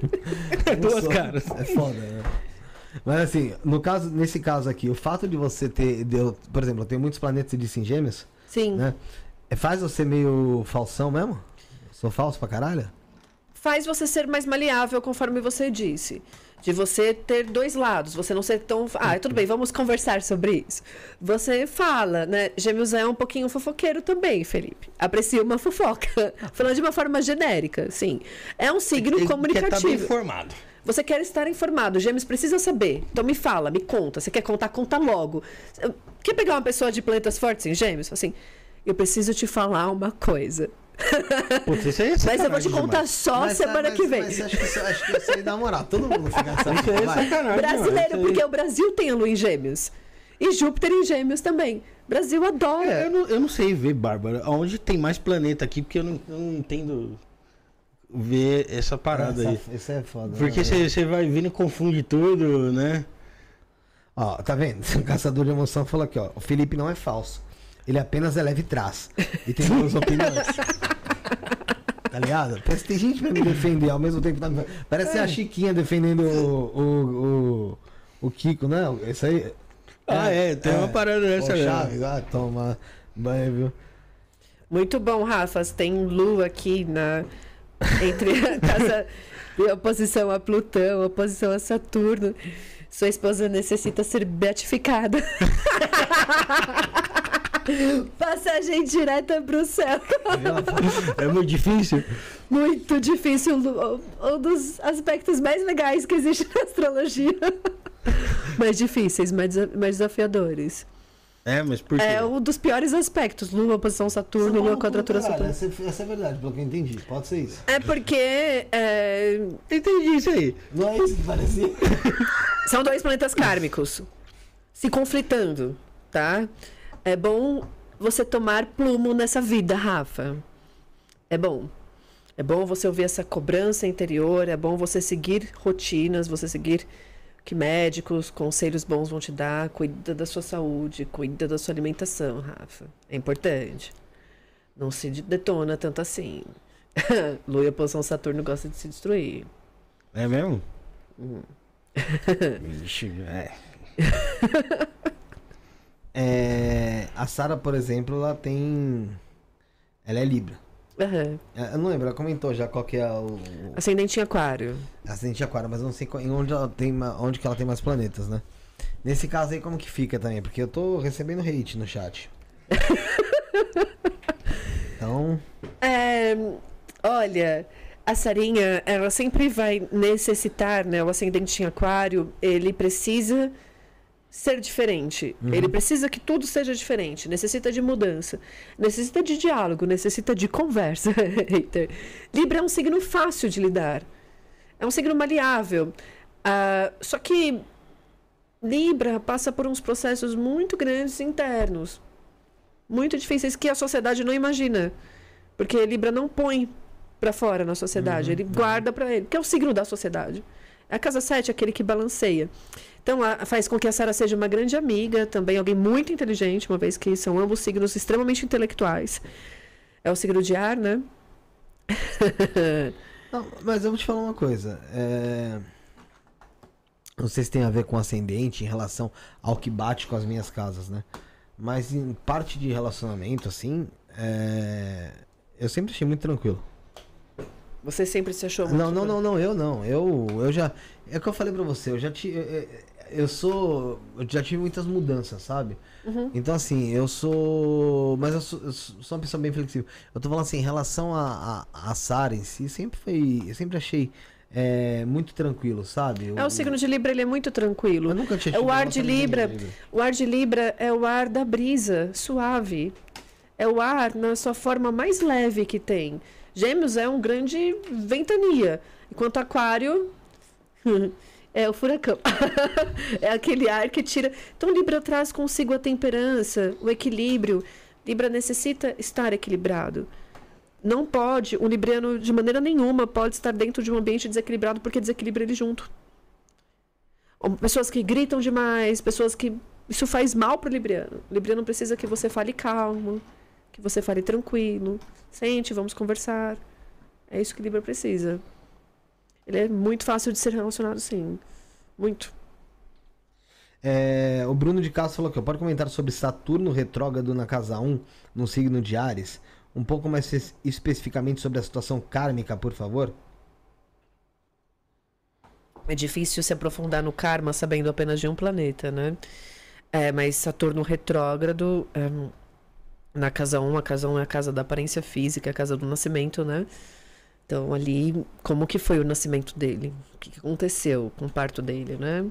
[LAUGHS] Duas sou- caras. É foda, né? Mas assim, no caso, nesse caso aqui, o fato de você ter. de eu- por exemplo, eu tenho muitos planetas de sim gêmeos, Sim. né? É, Faz você meio falsão mesmo? Sou falso pra caralho? Faz você ser mais maleável, conforme você disse. De você ter dois lados, você não ser tão. Ah, tudo bem, vamos conversar sobre isso. Você fala, né? Gêmeos é um pouquinho fofoqueiro também, Felipe. Aprecia uma fofoca. [LAUGHS] Falando de uma forma genérica, sim. É um signo Ele Quer tá bem comunicativo. informado. Você quer estar informado, Gêmeos precisa saber. Então me fala, me conta. Você quer contar, conta logo. Quer pegar uma pessoa de planetas fortes em Gêmeos? Assim, eu preciso te falar uma coisa. Putz, isso aí é Mas eu vou te contar demais. só Mas, semana mas- que vem. Mas acho que, isso, acho que isso aí dá moral. Todo mundo fica aí é. Brasileiro, demais. porque o Brasil tem a lua em Gêmeos. E Júpiter em Gêmeos também. Brasil É, adora. eu, não, eu não sei ver, Bárbara, aonde tem mais planeta aqui, porque eu não, eu não entendo ver essa parada aí. Essa- Isso é foda. Porque né? você vai vindo e confunde tudo, né? Ó, tá vendo? [LAUGHS] O caçador de emoção falou aqui, ó. O Felipe não é falso. Ele apenas é leve trás. E tem duas [LAUGHS] opiniões. Tá ligado? Parece que tem gente pra me defender ao mesmo tempo. que Tá... me- Parece É. a Chiquinha defendendo o, o, o, o Kiko, não? Isso aí. Ah, é, tem uma parada dessa Ô, mesmo. Chaves, ah, toma banho, viu? Muito bom, Rafa. Tem lua aqui na entre a [LAUGHS] casa oposição a Plutão, oposição a Saturno. Sua esposa necessita ser beatificada. [LAUGHS] Passagem direta pro céu. É muito difícil. Muito difícil. Um dos aspectos mais legais que existe na astrologia. Mais difíceis, mais, desa- mais desafiadores. É, mas por quê? É um dos piores aspectos. Lua, oposição a Saturno, Lua, quadratura Saturno. Essa, essa é verdade, pelo que eu entendi. Pode ser isso. É porque é, Entendi isso aí. Não é isso que parecia? são dois planetas kármicos se conflitando, tá? É bom você tomar plumo nessa vida, Rafa. É bom. É bom você ouvir essa cobrança interior, é bom você seguir rotinas, você seguir o que médicos, conselhos bons vão te dar, cuida da sua saúde, cuida da sua alimentação, Rafa. É importante. Não se de- detona tanto assim. [LAUGHS] Lua e oposição Saturno gosta de se destruir. É mesmo? Hum. Vixe, é. [LAUGHS] É, a Sara, por exemplo, ela tem. Ela é Libra. É, Eu não lembro, ela comentou já qual que é o. Ascendente em aquário. Ascendente Aquário, mas eu não sei em onde, ela tem, onde que ela tem mais planetas, né? Nesse caso aí, como que fica também? Porque eu tô recebendo hate no chat. [LAUGHS] Então. É, olha, a Sarinha, ela sempre vai necessitar, né? O ascendente em aquário, ele precisa ser diferente. Ele precisa que tudo seja diferente. Necessita de mudança. Necessita de diálogo. Necessita de conversa. [LAUGHS] Libra é um signo fácil de lidar. É um signo maleável. Ah, só que Libra passa por uns processos muito grandes internos. Muito difíceis que a sociedade não imagina. Porque Libra não põe pra fora na sociedade, ele guarda pra ele, que é o signo da sociedade. A casa 7 é aquele que balanceia. Então, a- faz com que a Sara seja uma grande amiga, também alguém muito inteligente, uma vez que são ambos signos extremamente intelectuais. É o signo de ar, né? [LAUGHS] Não, mas eu vou te falar uma coisa. É... Não sei se tem a ver com ascendente em relação ao que bate com as minhas casas, né? Mas em parte de relacionamento, assim, é... eu sempre achei muito tranquilo. Você sempre se achou muito Não, não, não, não, eu não. Eu, eu já. É o que eu falei pra você, eu já. Eu, eu sou. Eu já tive muitas mudanças, sabe? Uhum. Então, assim, eu sou. Mas eu sou, eu sou uma pessoa bem flexível. Eu tô falando assim, em relação a, a, a Sara em si, sempre foi. Eu sempre achei é, muito tranquilo, sabe? É o signo de Libra, ele é muito tranquilo. Eu nunca tinha É o ar de Libra. de Libra. O ar de Libra é o ar da brisa, suave. É o ar na sua forma mais leve que tem. Gêmeos é um grande ventania. Enquanto Aquário [LAUGHS] é o furacão. [LAUGHS] é aquele ar que tira. Então Libra traz consigo a temperança, o equilíbrio. Libra necessita estar equilibrado. Não pode, o libriano de maneira nenhuma pode estar dentro de um ambiente desequilibrado porque desequilibra ele junto. Pessoas que gritam demais, pessoas que. Isso faz mal pro libriano. O libriano precisa que você fale calmo, que você fale tranquilo. Sente, vamos conversar. É isso que Libra precisa. Ele é muito fácil de ser relacionado, sim. Muito. É, o Bruno de Castro falou aqui, ó, pode comentar sobre Saturno retrógrado na casa 1, no signo de Ares? Um pouco mais es- especificamente sobre a situação kármica, por favor? É difícil se aprofundar no karma sabendo apenas de um planeta, né? É, mas Saturno retrógrado é, na casa 1, a casa 1 é a casa da aparência física, a casa do nascimento, né? Então ali, como que foi o nascimento dele? O que que aconteceu com o parto dele, né?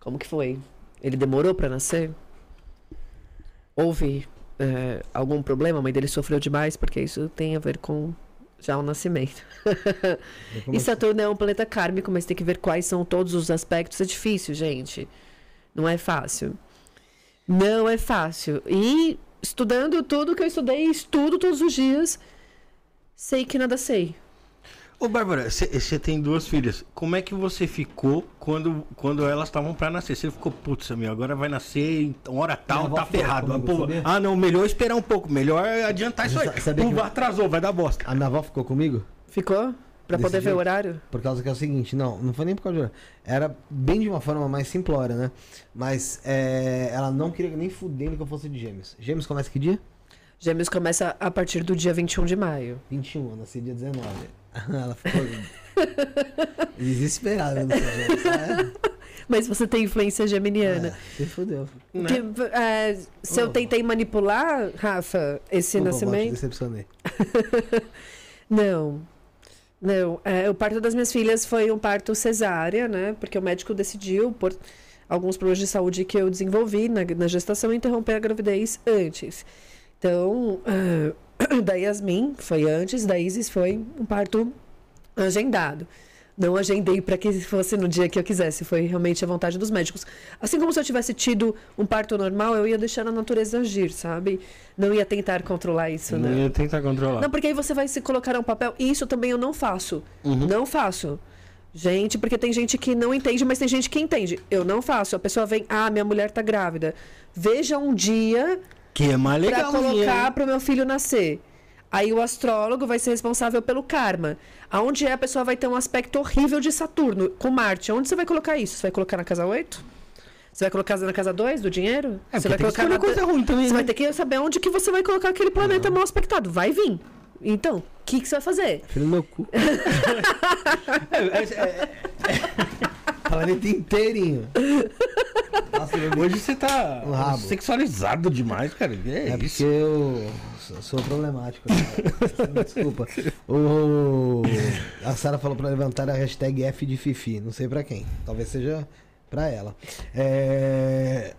Como que foi? Ele demorou para nascer? Houve é, algum problema? A mãe dele sofreu demais? Porque isso tem a ver com já o nascimento. E Saturno [LAUGHS] é um planeta kármico, mas tem que ver quais são todos os aspectos. É difícil, gente. Não é fácil. Não é fácil. E estudando tudo que eu estudei, estudo todos os dias, sei que nada sei. Ô, Bárbara, você tem duas filhas. Como é que você ficou quando, quando elas estavam pra nascer? Você ficou, putz, meu, agora vai nascer, então hora tal, tá ferrado. comigo, Pô, ah, não, melhor esperar um pouco, melhor adiantar isso aí. Que- atrasou, vai dar bosta. A minha avó ficou comigo? Ficou? Pra poder ver o horário? Por causa que é o seguinte, não, não foi nem por causa de horário. Era bem de uma forma mais simplória, né? Mas é, ela não queria nem fudendo que eu fosse de gêmeos. Gêmeos começa que dia? Gêmeos começa a partir do dia 21 de maio. 21, eu nasci dia 19. [LAUGHS] Ela ficou [LAUGHS] desesperada no Mas você tem influência geminiana. é, se fudeu. Que, é, se eu tentei manipular, Rafa, esse nascimento. decepcionei. [LAUGHS] Não. Não. É, o parto das minhas filhas foi um parto cesárea, né? Porque o médico decidiu, por alguns problemas de saúde que eu desenvolvi na, na gestação, interromper a gravidez antes. Então, ah, [COUGHS] da Yasmin foi antes, da Isis foi um parto agendado. Não agendei para que fosse no dia que eu quisesse, foi realmente a vontade dos médicos. Assim como se eu tivesse tido um parto normal, eu ia deixar a natureza agir, sabe? Não ia tentar controlar isso, né? Não ia tentar controlar. Não, porque aí você vai se colocar um papel. E isso também eu não faço. Uhum. Não faço. Gente, porque tem gente que não entende, mas tem gente que entende. Eu não faço. A pessoa vem, ah, minha mulher tá grávida. Veja um dia Que é mais pra legal. colocar pro meu filho nascer. Aí o astrólogo vai ser responsável pelo karma. Aonde é a pessoa vai ter um aspecto horrível de Saturno com Marte. Onde você vai colocar isso? Você vai colocar na casa 8? Você vai colocar na casa 2 do dinheiro? É, você vai escolher na coisa ruim também, Você né? vai ter que saber onde que você vai colocar aquele planeta mal aspectado. Vai vir. Então, o que, que você vai fazer? Filho meu cu. [LAUGHS] [LAUGHS] É, é, é, Planeta inteirinho. Nossa, hoje você tá Um sexualizado demais, cara. É, É isso. porque eu sou- sou problemático. né? Desculpa. O... A Sara falou pra levantar a hashtag F de Fifi. Não sei pra quem. Talvez seja pra ela. É...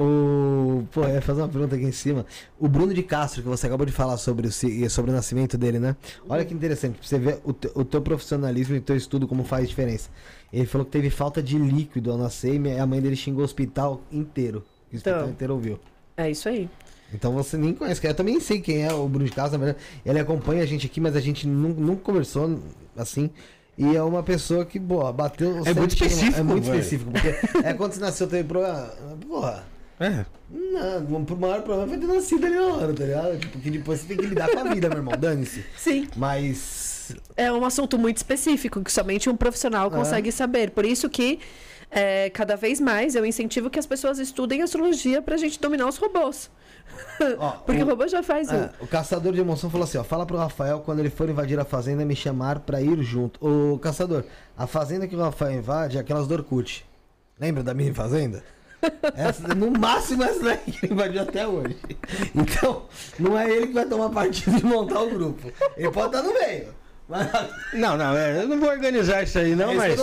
O... Pô, eu ia fazer uma pergunta aqui em cima. O Bruno de Castro, que você acabou de falar sobre o, sobre o nascimento dele, né? Olha que interessante, pra você ver o, te- o teu profissionalismo e o teu estudo como faz diferença. Ele falou que teve falta de líquido ao nascer e a mãe dele xingou o hospital inteiro. O hospital Então. inteiro ouviu. É isso aí. Então você nem conhece. Eu também sei quem é o Bruno de Castro, na verdade. Ele acompanha a gente aqui, mas a gente nu- nunca conversou assim. E é uma pessoa que, boa, bateu. É muito específico, É muito velho. específico. Porque é quando você nasceu, teve problema. Porra. É. Não, o maior problema foi ter nascido ali na hora, tá ligado? Tipo, Porque depois você tem que lidar com a vida, meu irmão. Dane-se. Sim. Mas. É um assunto muito específico que somente um profissional consegue saber. Por isso que é, cada vez mais eu incentivo que as pessoas estudem astrologia pra gente dominar os robôs. Ó, [LAUGHS] Porque o, o- robô já faz É, o. o caçador de emoção falou assim, ó, fala pro Rafael quando ele for invadir a fazenda me chamar pra ir junto. Ô, caçador, a fazenda que o Rafael invade é aquelas do Orkut. Lembra da minha fazenda? Essa, no máximo essa daí que ele invadiu até hoje. Então, não é ele que vai tomar partido de montar o grupo. Ele pode estar no meio. Mas, Não, não, é, eu não vou organizar isso aí, não, é mas.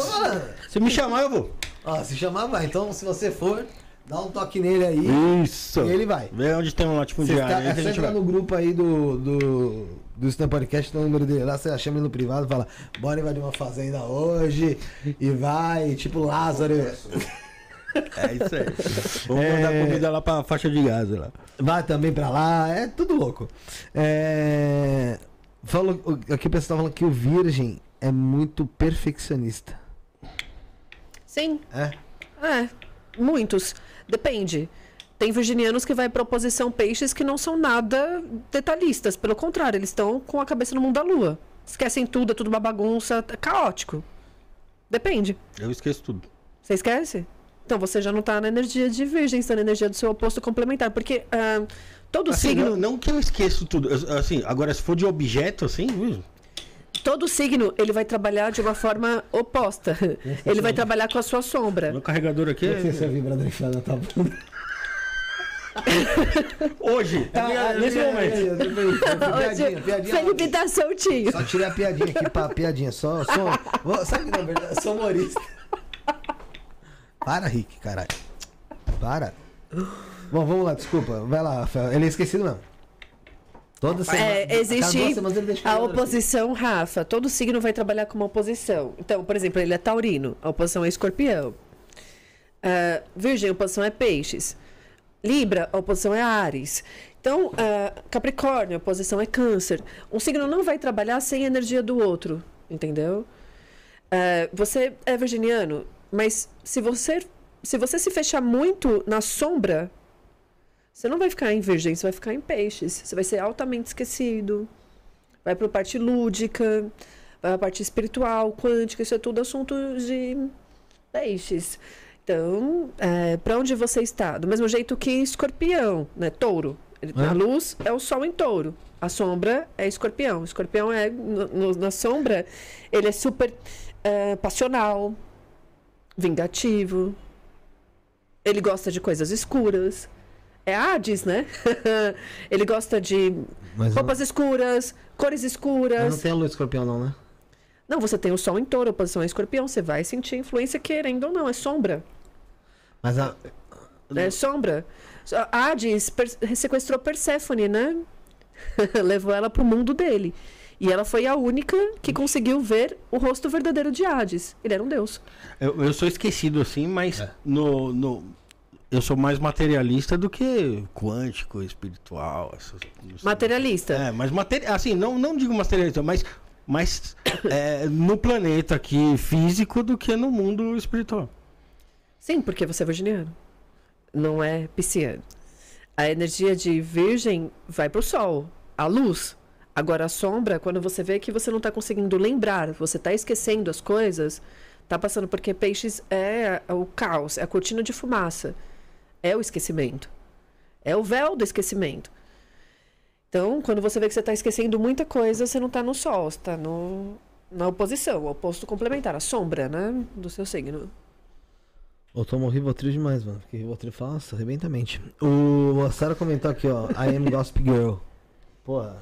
Se me chamar, eu vou. Ó, se chamar, vai. Então, se você for, dá um toque nele aí. Isso. E ele vai. Vê onde tem um Você latifundiário tá, aí é que a só gente entrar vai. no grupo aí do, do, do Stan Podcast, tem o número dele lá, você chama ele no privado e fala, bora invadir uma fazenda hoje, e vai, tipo Lázaro. É isso aí. Vamos mandar É. comida lá pra faixa de gás lá. Vai também pra lá, é tudo louco. É... Falou, aqui o pessoal tá falando que o Virgem é muito perfeccionista. Sim, É? é. Muitos. Depende. Tem virginianos que vai pra oposição peixes que não são nada detalhistas. Pelo contrário, eles estão com a cabeça no mundo da lua. Esquecem tudo, é tudo uma bagunça, é caótico. Depende. Eu esqueço tudo. Você esquece? Então você já não tá na energia de virgem, está na energia do seu oposto complementar. Porque ah, todo Assim, signo. não, não que eu esqueço tudo. Assim, agora se for de objeto, assim, viu? Todo signo, ele vai trabalhar de uma forma oposta. Ele vai trabalhar com a sua sombra. Meu carregador aqui é. Esse é o vibrador enfiado na tua bunda. [LAUGHS] Hoje, tá ligado? Nesse momento. Piadinha, [LAUGHS] piadinha. Felipe tá soltinho. Só tirei a piadinha aqui pra piadinha. Só, só, [LAUGHS] sabe que na verdade eu sou humorista. Para, Rick, caralho. Para. Bom, vamos lá, desculpa. Vai lá, Rafael. Ele é esquecido mesmo. Toda semana. É, a cada existe a oposição, Rafa. Todo signo vai trabalhar com uma oposição. Então, por exemplo, ele é taurino, a oposição é escorpião. Ah, virgem, a oposição é peixes. Libra, a oposição é Ares. Então, ah, Capricórnio, a oposição é câncer. Um signo não vai trabalhar sem a energia do outro, entendeu? Ah, você é virginiano, mas se você, se você se fechar muito na sombra, você não vai ficar em virgem, você vai ficar em peixes. Você vai ser altamente esquecido. Vai para a parte lúdica, vai para a parte espiritual, quântica, isso é tudo assunto de peixes. Então, é, para onde você está? Do mesmo jeito que escorpião, né? Touro. Ele, É. A luz é o sol em touro. A sombra é escorpião. Escorpião é, no- no- na sombra, ele é super é, passional, vingativo. Ele gosta de coisas escuras. É Hades, né? [LAUGHS] ele gosta de Mas, roupas escuras, cores mas escuras. não tem a lua escorpião, não, né? Não, você tem o sol em touro, a posição escorpião. Você vai sentir influência querendo ou não. É sombra. Mas a. É sombra. Hades per- sequestrou Perséfone, né? [LAUGHS] Levou ela pro mundo dele. E ela foi a única que conseguiu ver o rosto verdadeiro de Hades. Ele era um deus. Eu, eu sou esquecido assim, mas É. no, no. Eu sou mais materialista do que quântico, espiritual. Sei. Materialista. É, mas materi... assim, não, não digo materialista, mas, mas é, no planeta aqui físico do que no mundo espiritual. Sim, porque você é virginiano. Não é pisciano. A energia de virgem vai pro sol, a luz. Agora a sombra, quando você vê que você não está conseguindo lembrar, você está esquecendo as coisas, tá passando porque peixes é o caos, é a cortina de fumaça. É o esquecimento. É o véu do esquecimento. Então, quando você vê que você está esquecendo muita coisa, você não está no sol, está no, na oposição, o oposto complementar, a sombra, né? Do seu signo. Eu tomo Rivotril demais, mano. Porque Rivotril fala, nossa, arrebenta a mente. O a Sarah comentou aqui, ó. I am Gossip Girl. Porra,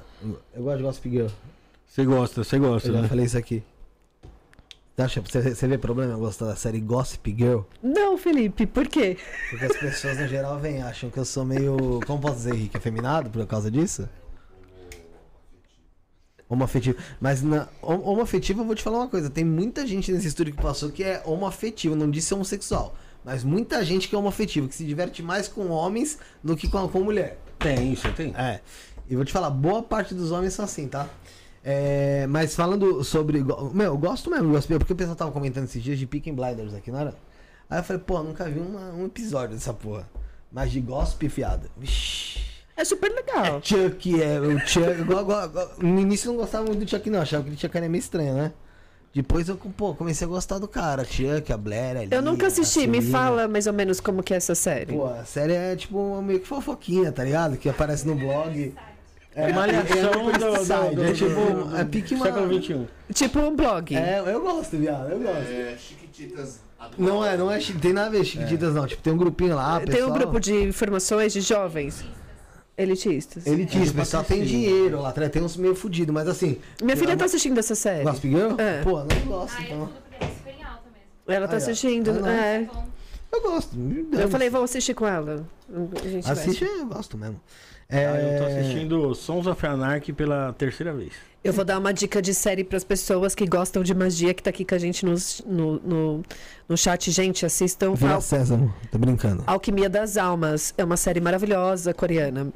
eu gosto de Gossip Girl. Você gosta, você gosta, Eu já né? falei isso aqui. Você vê problema em gostar da série Gossip Girl? Não, Felipe, por quê? Porque as pessoas no geral vêm, acham que eu sou meio. Como posso dizer, Henrique? Afeminado por causa disso? Homoafetivo. Mas na hom- homoafetivo eu vou te falar uma coisa. Tem muita gente nesse estúdio que passou que é homoafetivo, não disse homossexual. Mas muita gente que é homoafetivo, que se diverte mais com homens do que com, com mulher. Tem isso, tem. É. E vou te falar, boa parte dos homens são assim, tá? É, mas falando sobre. Meu, eu gosto mesmo, eu gosto, porque o pessoal tava comentando esses dias de Peaking Blinders aqui, não era? Aí eu falei, pô, nunca vi uma- um episódio dessa porra. Mas de gossip fiada. Vixi. É super legal. Chuck, é. O Chuck. igual- igual- igual- no início eu não gostava muito do Chuck, não. Achava que o Chuck era meio estranho, né? Depois eu pô, comecei a gostar do cara, Chuck, a Blair, a Eu nunca assisti, me fala mais ou menos como que é essa série. Pô, a série é tipo meio que fofoquinha, tá ligado? Que aparece no blog. É, Malhação é, do- do- do- é tipo, do- é pique uma... Século XXI. Tipo um blog. É, eu gosto, viado, eu gosto. É, Chiquititas. Não é, não é, tem nada a ver Chiquititas, não. Tipo, tem um grupinho lá, Tem pessoal... um grupo de informações de jovens elitistas. Elitista, o pessoal tem dinheiro lá atrás, tem uns meio fudidos, mas assim... Minha filha tá assistindo essa série. Gossip Girl? É. Pô, não gosto, Ai, então. tudo porque é super em alta mesmo. Ela tá assistindo. Ah, não. é. Eu gosto. Eu falei, vou assistir com ela. A gente vai. Assiste, eu gosto mesmo. Ah, eu tô É, assistindo Sons of Anarchy pela terceira vez. Eu vou dar uma dica de série pras pessoas que gostam de magia, que tá aqui com a gente nos- no, no, no chat. Gente, assistam Vila Al Sésamo, tô brincando. Alquimia das Almas. É uma série maravilhosa coreana.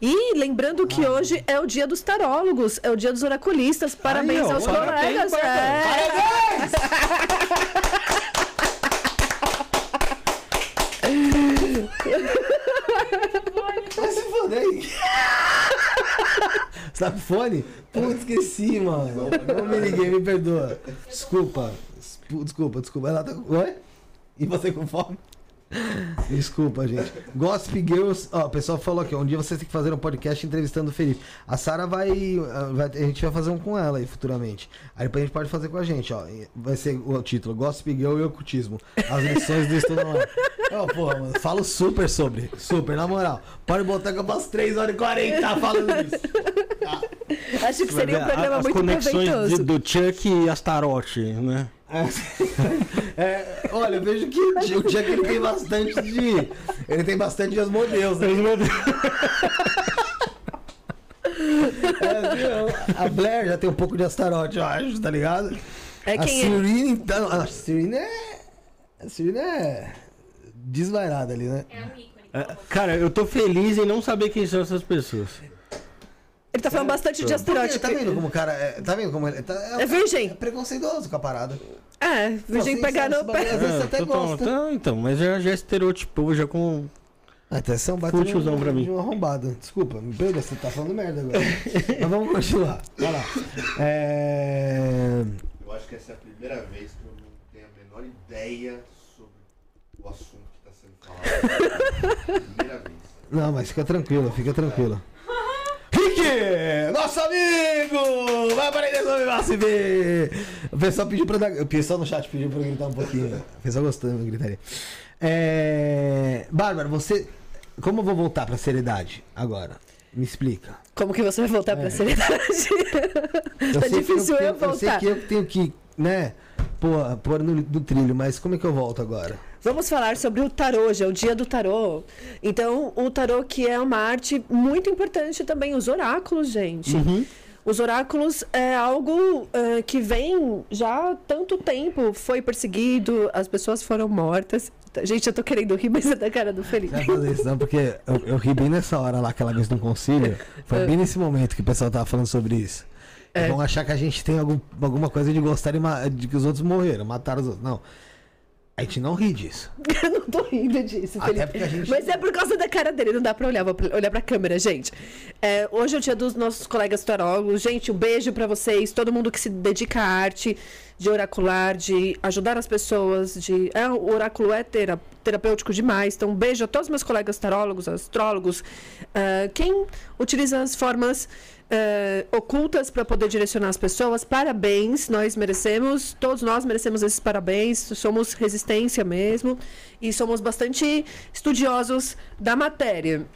E lembrando que hoje é o dia dos tarólogos, é o dia dos oraculistas. Parabéns ó, aos parabéns, colegas. [LAUGHS] parabéns. É. Vai se foder aí. Você tá com fone? [LAUGHS] Putz, esqueci, mano. Não me liguei, me perdoa. Desculpa. Desculpa, desculpa. Ela tá. Oi? E você com fome? Desculpa, gente. Gossip Girls, ó, o pessoal falou aqui, um dia vocês têm que fazer um podcast entrevistando o Felipe. A Sara vai, ah, vai- A gente vai fazer um com ela aí futuramente. Aí depois a gente pode fazer com a gente, ó. Vai ser o título: Gossip Girl e Ocultismo. As lições do estudo online. Ó, porra, mano, falo super sobre. Super, na moral. Pode botar que eu passo 3 horas e 40 falando isso. Acho que seria um programa As muito conexões proveitoso. de- do Chuck e Astaroth, né? É, olha, eu vejo que o Jack ele tem bastante de. Ele tem bastante de Asmodeus, né? É, viu? a Blair já tem um pouco de Astaroth, eu acho, tá ligado? É a é? Serena, então. A Serena é. A Serena é. Desvairada ali, né? é um ícone. É, Cara, eu tô feliz em não saber quem são essas pessoas. Ele tá falando bastante de Porque, asteroide. tá vendo como o cara. É, tá vendo como ele. Tá, É virgem. É preconceituoso com a parada. É, virgem pegar no pé. Às vezes você até tô- tô- gosta. tô- então, mas já, já estereotipou já com. Até são Full batendo tiozão pra mim. de um arrombado. Desculpa, me perdoa, você tá falando merda agora. [LAUGHS] Mas vamos continuar. Vai lá. É... Eu acho que essa é a primeira vez que eu não tenho a menor ideia sobre o assunto que está sendo falado. [LAUGHS] primeira vez. Não, mas fica tranquilo, fica tranquilo. Rick! Nosso amigo! Vai aí, sobre se ver! O pessoal pediu pra dar. O pessoal no chat pediu pra eu gritar um pouquinho. O pessoal gostando da gritaria. É... Bárbara, você. Como eu vou voltar pra seriedade agora? Me explica. Como que você vai voltar pra seriedade? [LAUGHS] Tá difícil eu, eu, eu sei voltar. que eu tenho que, né, pôr, pôr no, no trilho, mas como é que eu volto agora? Vamos falar sobre o tarô, hoje é o dia do tarô. Então, o tarô que é uma arte muito importante também, os oráculos, gente. Os oráculos é algo eh, que vem já há tanto tempo, foi perseguido, as pessoas foram mortas. Gente, eu tô querendo rir, mas é da cara do Felipe. Não fazer isso não, porque eu, eu ri bem nessa hora lá, aquela vez no concílio. Foi bem nesse momento que o pessoal tava falando sobre isso. É. Vão achar que a gente tem algum, alguma coisa de gostar de, de que os outros morreram, mataram os outros. Não. A gente não ri disso. [LAUGHS] Eu não tô rindo disso, Até Felipe. porque a gente- Mas é por causa da cara dele, não dá pra olhar, vou olhar pra câmera, gente. É, hoje é o dia dos nossos colegas tarólogos. Gente, um beijo pra vocês, todo mundo que se dedica à arte de oracular, de ajudar as pessoas, de... É, o oráculo é tera- terapêutico demais, então um beijo a todos os meus colegas tarólogos, astrólogos, ah, quem utiliza as formas eh, ocultas para poder direcionar as pessoas. Parabéns, nós merecemos, todos nós merecemos esses parabéns. Somos resistência mesmo e somos bastante estudiosos da matéria.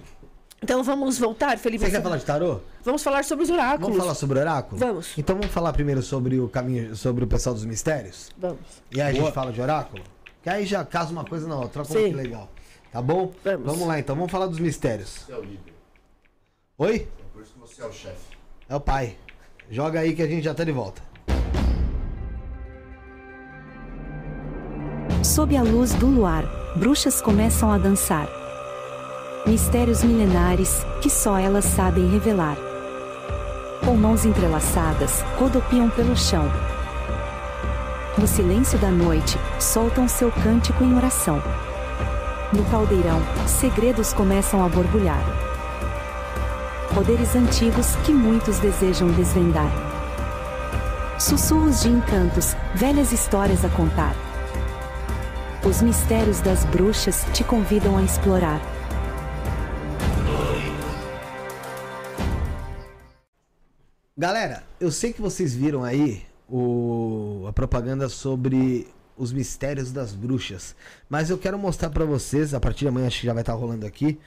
Então vamos voltar, Felipe. Você quer falar de tarô? Vamos falar sobre os oráculos. Vamos falar sobre o oráculo? Vamos. Então vamos falar primeiro sobre o caminho, sobre o pessoal dos mistérios? Vamos. E aí a gente fala de oráculo? Que aí já casa uma coisa na outra. Olha como que legal. Tá bom? Vamos. lá então, vamos falar dos mistérios. Você é o líder. Oi? Você é o chefe. É o pai. Joga aí que a gente já tá de volta. Sob a luz do luar, bruxas começam a dançar. Mistérios milenares que só elas sabem revelar. Com mãos entrelaçadas, rodopiam pelo chão. No silêncio da noite, soltam seu cântico em oração. No caldeirão, segredos começam a borbulhar. Poderes antigos que muitos desejam desvendar. Sussurros de encantos, velhas histórias a contar. Os mistérios das bruxas te convidam a explorar. Galera, eu sei que vocês viram aí o, a propaganda sobre os mistérios das bruxas, mas eu quero mostrar pra vocês, a partir de amanhã acho que já vai estar rolando aqui,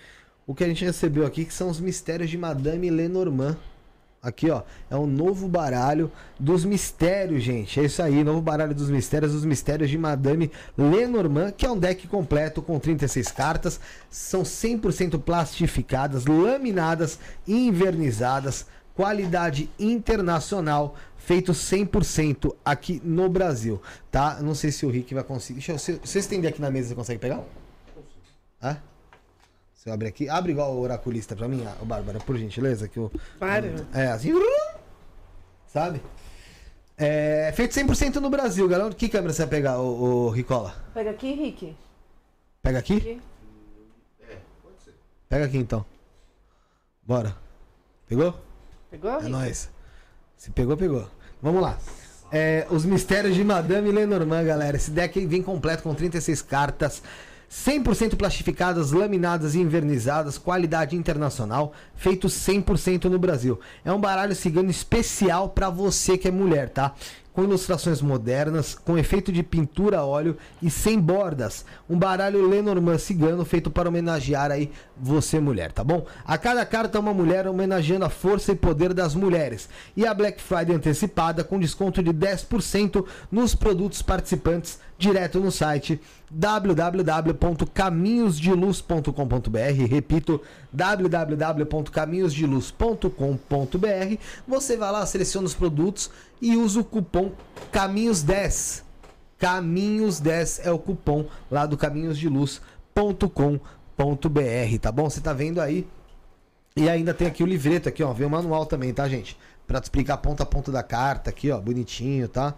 o que a gente recebeu aqui, que são os mistérios de Madame Lenormand. Aqui, ó, é o novo baralho dos mistérios, gente. É isso aí, novo baralho dos mistérios, os mistérios de Madame Lenormand, que é um deck completo com 36 cartas, são 100% plastificadas, laminadas e invernizadas, qualidade internacional, feito 100% aqui no Brasil, tá? Não sei se o Rick vai conseguir. Deixa eu, se, eu estender aqui na mesa, você consegue pegar? Hã? Você abre aqui, abre igual o oraculista pra mim, o Bárbara, por gentileza, que o Para. é, assim. Sabe? É, feito 100% no Brasil, galera. Que câmera você vai pegar, o, o Ricola? Pega aqui, Rick. Pega aqui? Aqui. Pega aqui então. Bora. Pegou? Pegou, É Rick? nóis. Se pegou, pegou. Vamos lá. É, os mistérios de Madame Lenormand, galera. Esse deck aí vem completo com 36 cartas. 100% plastificadas, laminadas e invernizadas, qualidade internacional, feito 100% no Brasil. É um baralho cigano especial para você que é mulher, tá? Com ilustrações modernas, com efeito de pintura a óleo e sem bordas. Um baralho Lenormand cigano feito para homenagear aí você mulher, tá bom? A cada carta uma mulher homenageando a força e poder das mulheres. E a Black Friday antecipada com desconto de 10% nos produtos participantes direto no site www.caminhosdeluz.com.br. Repito, www.caminhosdeluz.com.br. Você vai lá, seleciona os produtos e usa o cupom Caminhos10. Caminhos10 é o cupom lá do caminhosdeluz.com.br, tá bom? Você tá vendo aí? E ainda tem aqui o livreto aqui, ó, vem o manual também, tá, gente? Pra te explicar ponto a ponto da carta aqui, ó, bonitinho, tá?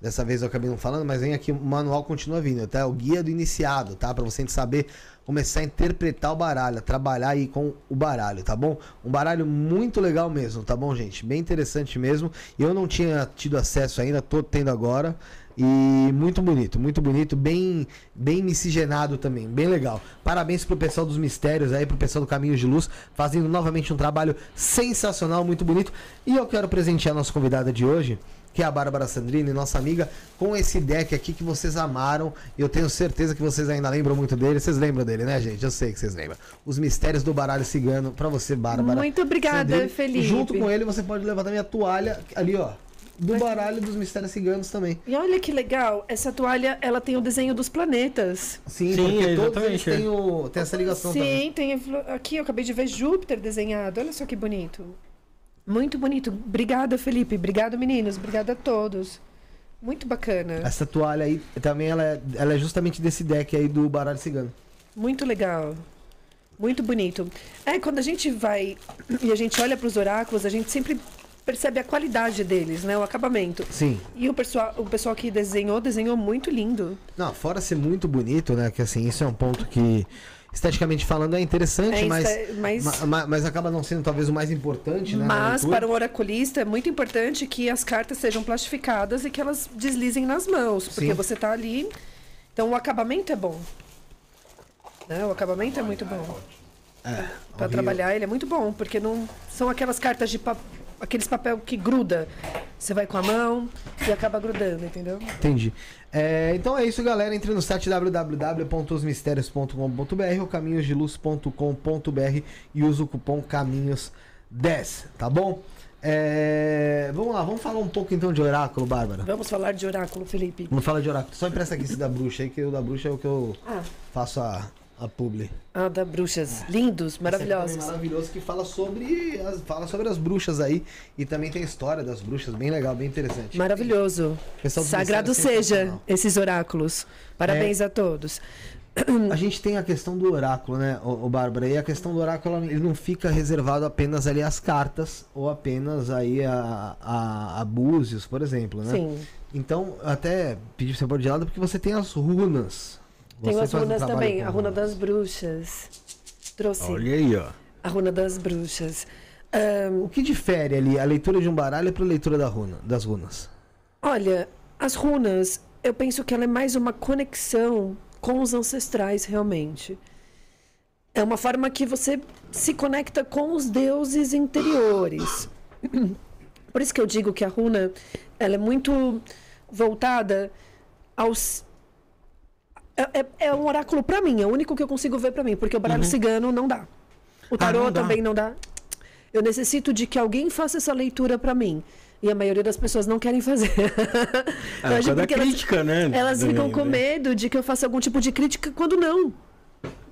Dessa vez eu acabei não falando, mas vem aqui, o manual continua vindo, tá? O guia do iniciado, tá? Pra você saber começar a interpretar o baralho, a trabalhar aí com o baralho, tá bom? Um baralho muito legal mesmo, tá bom, gente? Bem interessante mesmo. Eu não tinha tido acesso ainda, tô tendo agora. E muito bonito, muito bonito, bem bem miscigenado também, bem legal. Parabéns pro pessoal dos mistérios aí, pro pessoal do Caminhos de Luz, fazendo novamente um trabalho sensacional, muito bonito. E eu quero presentear a nossa convidada de hoje, que é a Bárbara Sandrini, nossa amiga, com esse deck aqui que vocês amaram. Eu tenho certeza que vocês ainda lembram muito dele. Vocês lembram dele, né, gente? Eu sei que vocês lembram. Os mistérios do baralho cigano, pra você, Bárbara. Muito obrigada, Sandrini. Felipe. Junto com ele, você pode levar também a toalha ali, ó. Do baralho dos mistérios ciganos também. E olha que legal, essa toalha, ela tem o desenho dos planetas. Sim, Sim, porque todos exatamente, eles é. têm, o, têm essa ligação Sim, também. tem a flo- aqui eu acabei de ver Júpiter desenhado. Olha só que bonito. Muito bonito. Obrigada, Felipe. Obrigado, meninos. Obrigada a todos. Muito bacana. Essa toalha aí também ela é, ela é justamente desse deck aí do baralho cigano. Muito legal. Muito bonito. É, quando a gente vai e a gente olha para os oráculos, a gente sempre percebe a qualidade deles, né? O acabamento. Sim. E o pessoal, o pessoal que desenhou, desenhou muito lindo. Não, fora ser muito bonito, né? Que assim, isso é um ponto que, esteticamente falando, é interessante, É, mas, mas- ma- ma- mas acaba não sendo talvez o mais importante, né? Mas para um oraculista é muito importante que as cartas sejam plastificadas e que elas deslizem nas mãos, porque Sim. você tá ali. Então o acabamento é bom. Né? O acabamento é muito bom. É, Para horrível. trabalhar ele é muito bom, porque não são aquelas cartas de papel, aqueles papel que gruda. Você vai com a mão e acaba grudando, entendeu? Entendi. É, então é isso, galera. Entre no site www.osmistérios.com.br ou caminhosdeluz.com.br e usa o cupom Caminhos10, tá bom? É, vamos lá, vamos falar um pouco então de oráculo, Bárbara. Vamos falar de oráculo, Felipe. Vamos falar de oráculo. Só empresta aqui esse da bruxa aí, que o da bruxa é o que eu Ah, faço a, a publi. ah da bruxas. Lindos, é maravilhosos. maravilhoso que fala sobre as, fala sobre as bruxas aí e também tem a história das bruxas, bem legal, bem interessante. Maravilhoso. Pessoal do Sagrado Ministério seja esses oráculos. Parabéns a todos. A gente tem a questão do oráculo, né, o, o Bárbara? E a questão do oráculo, ela- ele não fica reservado apenas ali às cartas ou apenas aí a, a, a búzios, por exemplo, né? Sim. Então, eu até pedi pra você pôr de lado porque você tem as runas. Tem Você as um runas trabalho também. A runa das bruxas. Trouxe Olha aí, ó. a runa das bruxas. Ahn, O que difere ali a leitura de um baralho para a leitura da runa, das runas? Olha, as runas, eu penso que ela é mais uma conexão com os ancestrais, realmente. É uma forma que você se conecta com os deuses interiores. Por isso que eu digo que a runa, ela é muito voltada aos é, é, é um oráculo para mim, é o único que eu consigo ver para mim, porque o baralho Uhum. cigano não dá. O tarô não dá. também não dá. Eu necessito de que alguém faça essa leitura para mim. E a maioria das pessoas não querem fazer. [LAUGHS] Ah, causa da porque elas- crítica, né? Elas ficam com né? medo de que eu faça algum tipo de crítica quando não.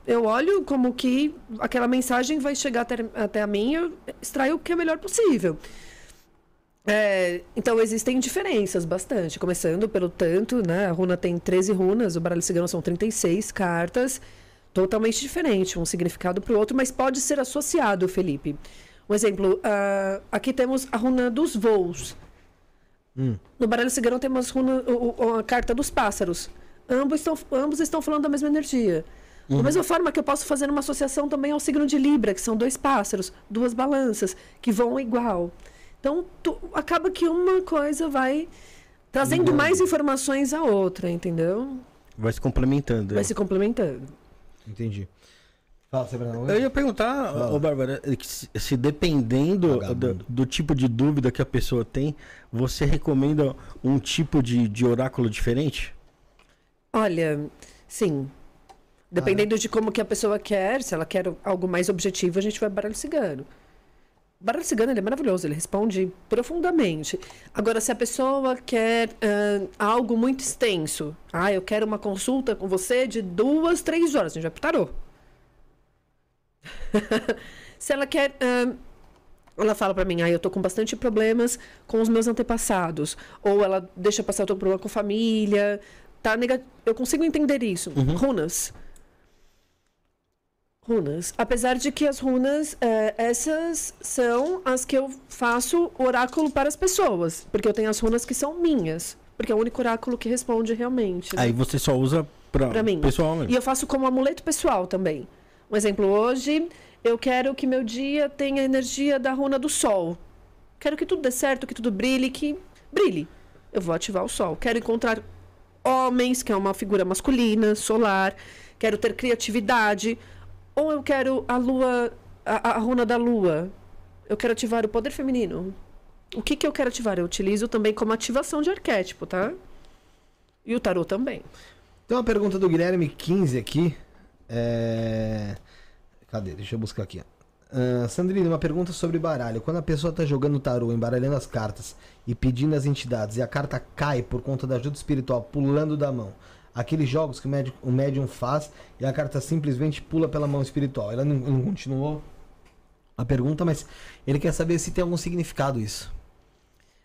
Eu olho como que aquela mensagem vai chegar até, até a mim e eu extraio o que é melhor possível. É, então existem diferenças bastante, começando pelo tanto, né? A runa tem 13 runas, o baralho cigano são 36 cartas, totalmente diferente, um significado para o outro, mas pode ser associado, Felipe. Um exemplo, ah, aqui temos a runa dos voos. No baralho cigano temos runa, a carta dos pássaros. Ambos estão, ambos estão falando da mesma energia. Da mesma forma que eu posso fazer uma associação também ao signo de Libra, que são dois pássaros, duas balanças, que vão igual. Então, tu- acaba que uma coisa vai trazendo mais informações à outra, entendeu? Vai se complementando. Vai é. se complementando. Entendi. Fala, Severino. Eu ia perguntar, Fala. ô Bárbara, é se, se dependendo do, do tipo de dúvida que a pessoa tem, você recomenda um tipo de, de oráculo diferente? Olha, sim. Dependendo de como que a pessoa quer, se ela quer algo mais objetivo, a gente vai baralho cigano. Baralho cigano ele é maravilhoso, ele responde profundamente. Agora, se a pessoa quer ah, algo muito extenso, ah, eu quero uma consulta com você de duas, três horas, a gente vai pro tarô. se ela quer. ah, ela fala pra mim, ah, eu tô com bastante problemas com os meus antepassados. Ou ela deixa passar o teu problema com família. Tá nega... Eu consigo entender isso. Runas. Runas. Apesar de que as runas, eh, essas são as que eu faço oráculo para as pessoas. Porque eu tenho as runas que são minhas. Porque é o único oráculo que responde realmente. né? Aí você só usa pra, Pra mim. pessoal mesmo. E eu faço como amuleto pessoal também. Um exemplo, hoje eu quero que meu dia tenha a energia da runa do sol. Quero que tudo dê certo, que tudo brilhe, que brilhe. Eu vou ativar o sol. Quero encontrar homens, que é uma figura masculina, solar. Quero ter criatividade. Ou eu quero a lua, a, a runa da lua. Eu quero ativar o poder feminino. O que, que eu quero ativar? Eu utilizo também como ativação de arquétipo, tá? E o tarô também. Tem uma pergunta do Guilherme 15 aqui. É... Cadê? Deixa eu buscar aqui. Ah, Sandrine, uma pergunta sobre baralho. Quando a pessoa tá jogando tarô, embaralhando as cartas e pedindo as entidades e a carta cai por conta da ajuda espiritual pulando da mão, aqueles jogos que o médium, o médium faz e a carta simplesmente pula pela mão espiritual. Ela não, não continuou a pergunta, mas ele quer saber se tem algum significado isso.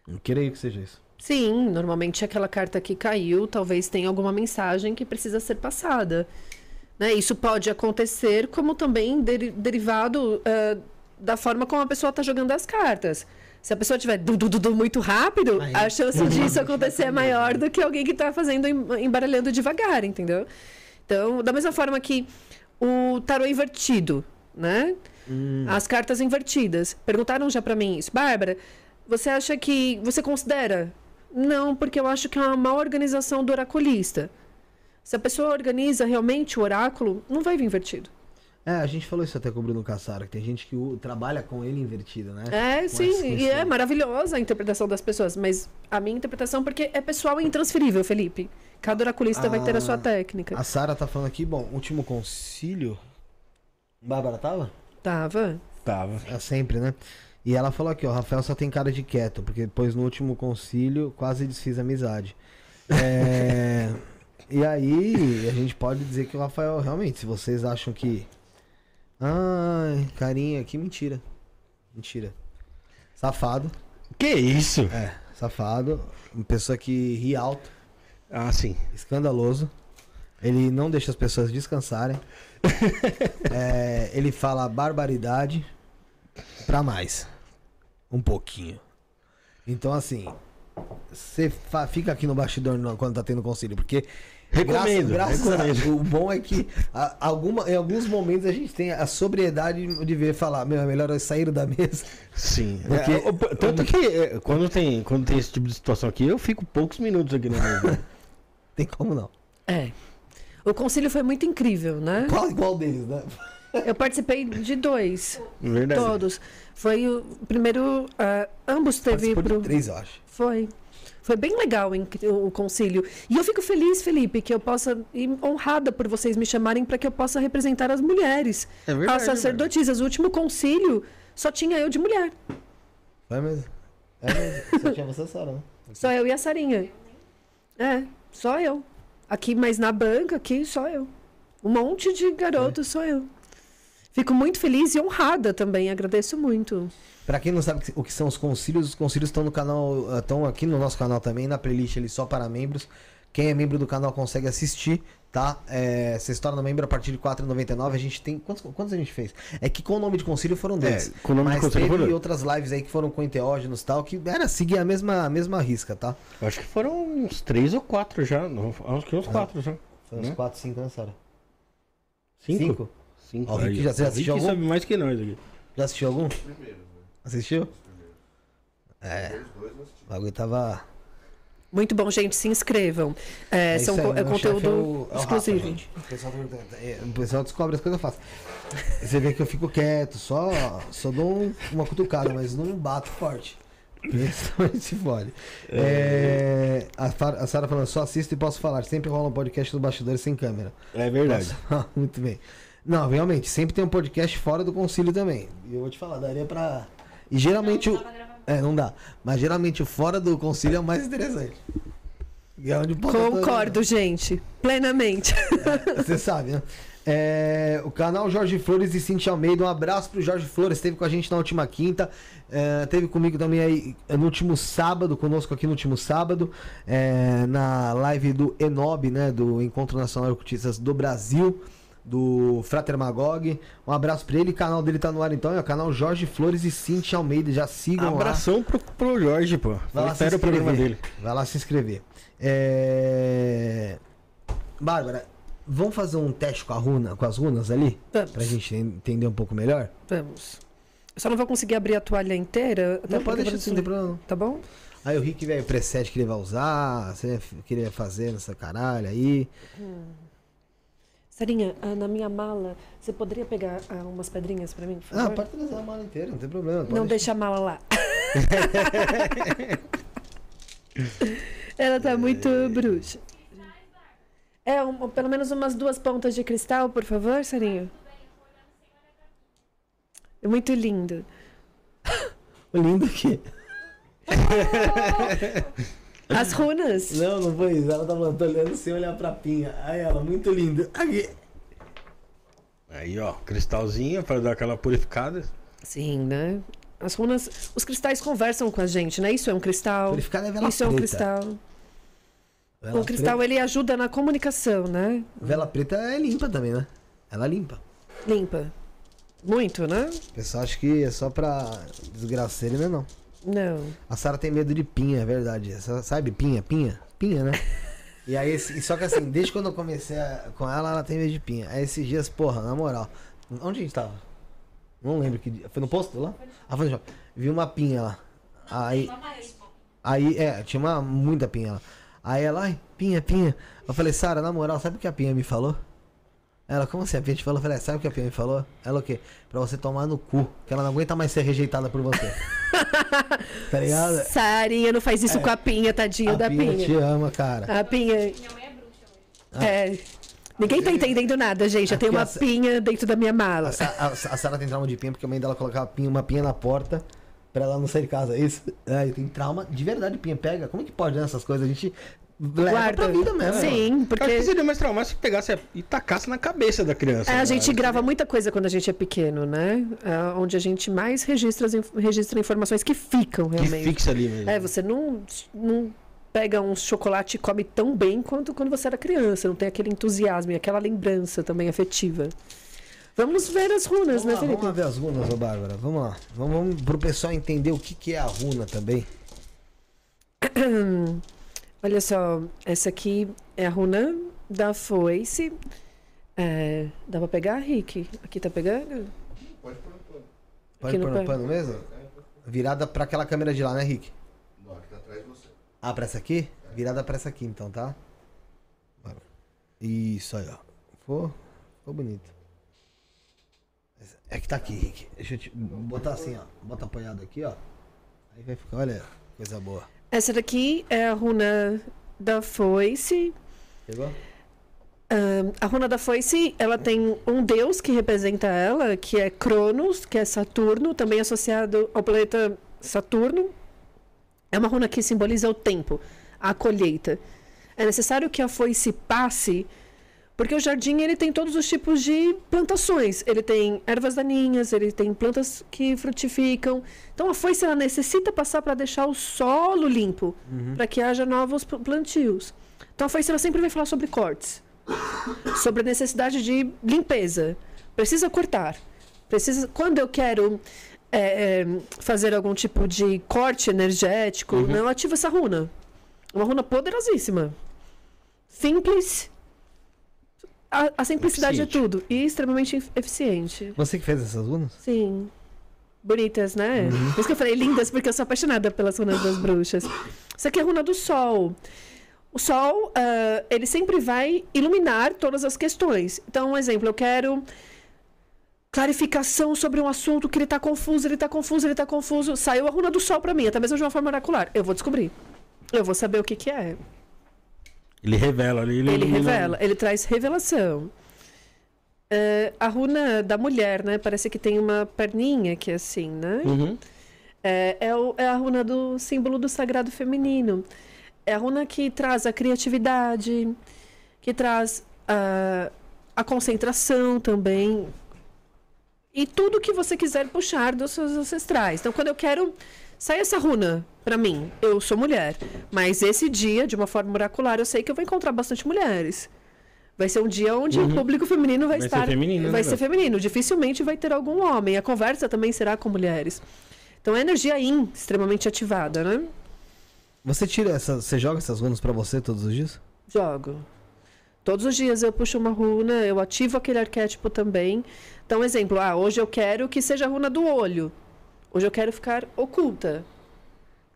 Eu creio que seja isso. Sim, normalmente aquela carta que caiu talvez tenha alguma mensagem que precisa ser passada. Né? Isso pode acontecer como também deri- derivado eh, da forma como a pessoa está jogando as cartas. Se a pessoa tiver du, du, du, muito rápido, Aí, a chance disso acontecer é maior do que alguém que está fazendo em- embaralhando devagar, entendeu? Então, da mesma forma que o tarô invertido, né? As cartas invertidas. Perguntaram já pra mim isso. Bárbara, você acha que. Você considera? Não, porque eu acho que é uma má organização do oraculista. Se a pessoa organiza realmente o oráculo, não vai vir invertido. É, a gente falou isso até com o Bruno Cassaro, que tem gente que o- trabalha com ele invertido, né? É, Com sim, essa- e é maravilhosa a interpretação das pessoas, mas a minha interpretação, porque é pessoal e intransferível, Felipe. Cada oraculista vai ter a sua Ah, técnica. A Sara tá falando aqui, bom, último concílio. Bárbara tava? Tava. Tava. É sempre, né? E ela falou aqui, ó, Rafael só tem cara de quieto, porque depois no último concílio quase desfiz a amizade. É, [LAUGHS] e aí, a gente pode dizer que o Rafael, realmente, se vocês acham que. Ai, carinha, que mentira. Mentira. Safado. Que isso? É, safado. Uma pessoa que ri alto. Ah, sim. escandaloso. Ele não deixa as pessoas descansarem. [LAUGHS] É, ele fala barbaridade pra mais. Um pouquinho. Então, assim, você fica aqui no bastidor quando tá tendo conselho, porque Recomendo, Graças, graças recomendo. a, o bom é que a- alguma, em alguns momentos a gente tem a sobriedade de ver falar, meu, é melhor eu sair da mesa. Sim. Porque- É, tanto que é, quando tem, quando tem esse tipo de situação aqui, eu fico poucos minutos aqui na mesa. [LAUGHS] Tem como não. É. O concílio foi muito incrível, né? Qual igual deles, né? Eu participei de dois, Verdade. todos. Foi o primeiro. ah, ambos teve Participou de pro. três, eu acho. Foi. Foi bem legal em- o o concílio. E eu fico feliz, Felipe, que eu possa. E honrada por vocês me chamarem para que eu possa representar as mulheres. É verdade, as sacerdotisas. O último concílio só tinha eu de mulher. Vai mesmo. É mesmo. Só tinha você, Sara, né? [LAUGHS] Só eu e a Sarinha. É, só eu. Aqui, mas na banca, aqui, só eu. Um monte de garotos, só eu. Fico muito feliz e honrada também, agradeço muito. Pra quem não sabe o que são os concílios, os concílios estão no canal, estão aqui no nosso canal também, na playlist ali só para membros. Quem é membro do canal consegue assistir, tá? É, você se torna membro a partir de R$ 4,99. A gente tem. Quantos, quantos a gente fez? É que com o nome de concílio foram dois. É, com o nome de mas concílio teve foram outras lives aí que foram com enteógenos e tal, que era seguir a mesma, a mesma risca, tá? Eu Acho que foram uns três ou quatro já. Não, acho que uns quatro já. Foi uns Né? 4, 5, né, Sara? Cinco? Cinco? Ó, o Rick já- você assistiu Rick algum? sabe mais que nós aqui. Já assistiu algum? Primeiros, né? Assistiu? É, eu assisti. o bagulho tava. Muito bom, gente, se inscrevam. É, É são aí, co- é conteúdo é o- é o exclusivo. Rafa, gente. o, pessoal, é, o pessoal descobre as coisas fáceis. Você vê que eu fico quieto, só, só dou um- uma cutucada, mas não bato forte. Porque se fode. É, a, Fa- a Sara falando, só assisto e posso falar. Sempre rola um podcast dos bastidores sem câmera. É verdade. Nossa, [LAUGHS] muito bem. Não, realmente, sempre tem um podcast fora do concílio também. E eu vou te falar, daria pra. E geralmente o. É, não dá. Mas geralmente o fora do concílio é o mais interessante. E é onde tá todo- Concordo, gente, plenamente. Você [LAUGHS] sabe, né? É, o canal Jorge Flores e Cintia Almeida, um abraço pro Jorge Flores, esteve com a gente na última quinta, é, teve comigo também aí no último sábado, conosco aqui no último sábado, é, na live do Enob, né, do Encontro Nacional de Ocultistas do Brasil, do Frater Magog. Um abraço pra ele, o canal dele tá no ar então, é o canal Jorge Flores e Cintia Almeida, já sigam lá. Abração pro, pro Jorge, pô. Vai lá se Espera o programa inscrever. dele. Vai lá se inscrever. É... Bárbara, vamos fazer um teste com a runa, com as runas ali? Vamos. Pra gente entender um pouco melhor? Vamos. Eu só não vou conseguir abrir a toalha inteira. até Não, pode deixar assim, não tem problema. não. Tá bom? Aí o Rick, velho, preset que ele vai usar, você queria fazer nessa caralho aí. Sarinha, ah, na minha mala, você poderia pegar ah, umas pedrinhas pra mim, por Ah, favor? pode trazer a mala inteira, não tem problema. Não deixa a mala lá. [LAUGHS] Ela tá muito bruxa. É, um- pelo menos umas duas pontas de cristal, por favor, Sarinha. É muito lindo. O lindo aqui. [LAUGHS] As runas. Não, não foi isso. Ela tá falando, tô olhando sem olhar pra pinha. Aí ela, muito lindo. Aqui. Aí, ó, cristalzinho pra dar aquela purificada. Sim, né? As runas, os cristais conversam com a gente, né? Isso é um cristal. Purificada é vela Isso é um preta. cristal. Vela o cristal, ele ajuda na comunicação, né? Vela preta é limpa também, né? Ela limpa. Limpa. Muito, né? O pessoal acha que é só pra desgraceira, né? Não. Não. A Sara tem medo de pinha, é verdade. Essa- Sabe pinha? Pinha? Pinha, né? [LAUGHS] E aí, só que assim, desde quando eu comecei a- com ela, ela tem medo de pinha. Aí esses dias, porra, na moral. Onde a gente tava? Não lembro que dia. Foi no posto lá? Ah, foi no shopping. Vi uma pinha lá. Aí. Aí, é, tinha uma, muita pinha lá. Aí ela, ai, pinha, pinha. Eu falei, Sara, na moral, sabe o que a pinha me falou? Ela, como assim? A pinha te falou? Eu falei, "É, sabe o que a pinha me falou? Ela o quê? Pra você tomar no cu. Que ela não aguenta mais ser rejeitada por você. [LAUGHS] tá ligado? Sarinha não faz isso com a pinha, tadinho A da pinha pinha. te ama, cara. A pinha. É. Ninguém tá entendendo nada, gente. Eu tenho uma a pinha dentro da minha mala. A, Sa- a, a Sara tem trauma de pinha porque a mãe dela colocava pinha, uma pinha na porta pra ela não sair de casa. Isso. É, tem trauma de verdade, pinha. Pega. Como é que pode né, essas coisas? A gente leva Guarda. pra vida mesmo. Sim, Eu acho que porque seria mais traumático se pegasse e tacasse na cabeça da criança. é, a né? gente grava muita coisa quando a gente é pequeno, né? É onde a gente mais registra, as registra informações que ficam Que realmente. fixa ali mesmo. É, você não, não pega um chocolate e come tão bem quanto quando você era criança. Não tem aquele entusiasmo e aquela lembrança também afetiva. Vamos ver as runas, Vamos né, lá, Felipe? vamos lá ver as runas, ô Bárbara. Vamos lá. Vamos, vamos pro pessoal entender o que, que é a runa também. [CLEARS THROAT] Olha só, essa aqui é a runa da foice. É, dá pra pegar, Rick? Aqui tá pegando? Pode pôr no pano. Pode pôr no pano. mesmo? Virada pra aquela câmera de lá, né, Rick? Não, aqui tá atrás de você. Ah, pra essa aqui? Virada pra essa aqui, então, tá? Bora. Isso aí, ó. Ficou, ficou bonito. É que tá aqui, Rick. Deixa eu te botar assim, ó. Bota apoiado aqui, ó. Aí vai ficar, olha, coisa boa. Essa daqui é a runa da foice. Ahn, a runa da foice, ela tem um deus que representa ela, que é Cronos, que é Saturno, também associado ao planeta Saturno. É uma runa que simboliza o tempo, a colheita. É necessário que a foice passe, porque o jardim ele tem todos os tipos de plantações. Ele tem ervas daninhas, ele tem plantas que frutificam. Então a foice ela necessita passar para deixar o solo limpo, para que haja novos pl- plantios. Então a foice ela sempre vai falar sobre cortes sobre a necessidade de limpeza. Precisa cortar. Precisa, quando eu quero é, é, fazer algum tipo de corte energético, Uhum. eu ativo essa runa. Uma runa poderosíssima. Simples. A, a simplicidade Eficiente. é tudo. E extremamente efi- eficiente. Você que fez essas runas? Sim. Bonitas, né? Uhum. Por isso que eu falei lindas, porque eu sou apaixonada pelas runas das bruxas. Isso aqui é a runa do sol. O sol, ah, ele sempre vai iluminar todas as questões. Então, um exemplo, eu quero clarificação sobre um assunto que ele tá confuso, ele tá confuso, ele tá confuso. Saiu a runa do sol pra mim, até mesmo de uma forma oracular. Eu vou descobrir. Eu vou saber o que que é. Ele revela ali. Ele, Ele ilumina- revela, ele traz revelação. É, a runa da mulher, né? Parece que tem uma perninha que é assim, né? Uhum. É, é, o- é a runa do símbolo do sagrado feminino. É a runa que traz a criatividade, que traz a, a concentração também. E tudo que você quiser puxar dos seus ancestrais. Então, quando eu quero. Sai essa runa pra mim. Eu sou mulher. Mas esse dia, de uma forma oracular, eu sei que eu vou encontrar bastante mulheres. Vai ser um dia onde o público feminino vai, Vai ser estar. feminino, né, vai ser velho? feminino. Dificilmente vai ter algum homem. A conversa também será com mulheres. Então, é energia yin extremamente ativada, né? Você tira essas. Você joga essas runas pra você todos os dias? Jogo. Todos os dias eu puxo uma runa, eu ativo aquele arquétipo também. Então, exemplo, ah, hoje eu quero que seja a runa do olho. Hoje eu quero ficar oculta.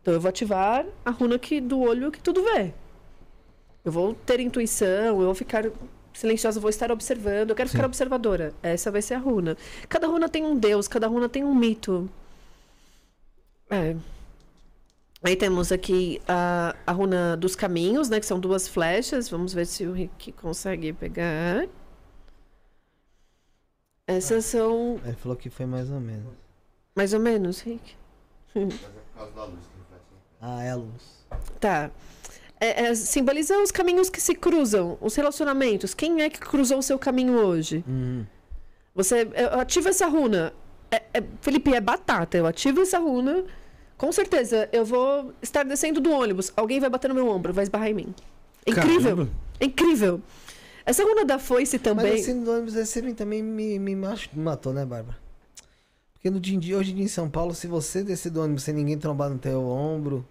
Então eu vou ativar a runa que, do olho que tudo vê. Eu vou ter intuição, eu vou ficar silenciosa, eu vou estar observando, eu quero ficar observadora. Essa vai ser a runa. Cada runa tem um deus, cada runa tem um mito. É. Aí temos aqui a, a runa dos caminhos, né? Que são duas flechas. Vamos ver se o Rick consegue pegar. Essas são Ele falou que foi mais ou menos. Mais ou menos, Rick. Mas é por causa da luz que reflete. né? Ah, é a luz. Tá. É, é, simboliza os caminhos que se cruzam, os relacionamentos. Quem é que cruzou o seu caminho hoje? Uhum. Você eu ativo essa runa. É- é- Felipe, é batata. Eu ativo essa runa. Com certeza, eu vou estar descendo do ônibus. Alguém vai bater no meu ombro, vai esbarrar em mim. Incrível. Caramba. Incrível. Essa runa da foice também. Mas assim, do ônibus esse também me, me matou, né, Bárbara? Porque no dia em dia, hoje em dia em São Paulo, se você descer do ônibus sem ninguém trombar no teu ombro.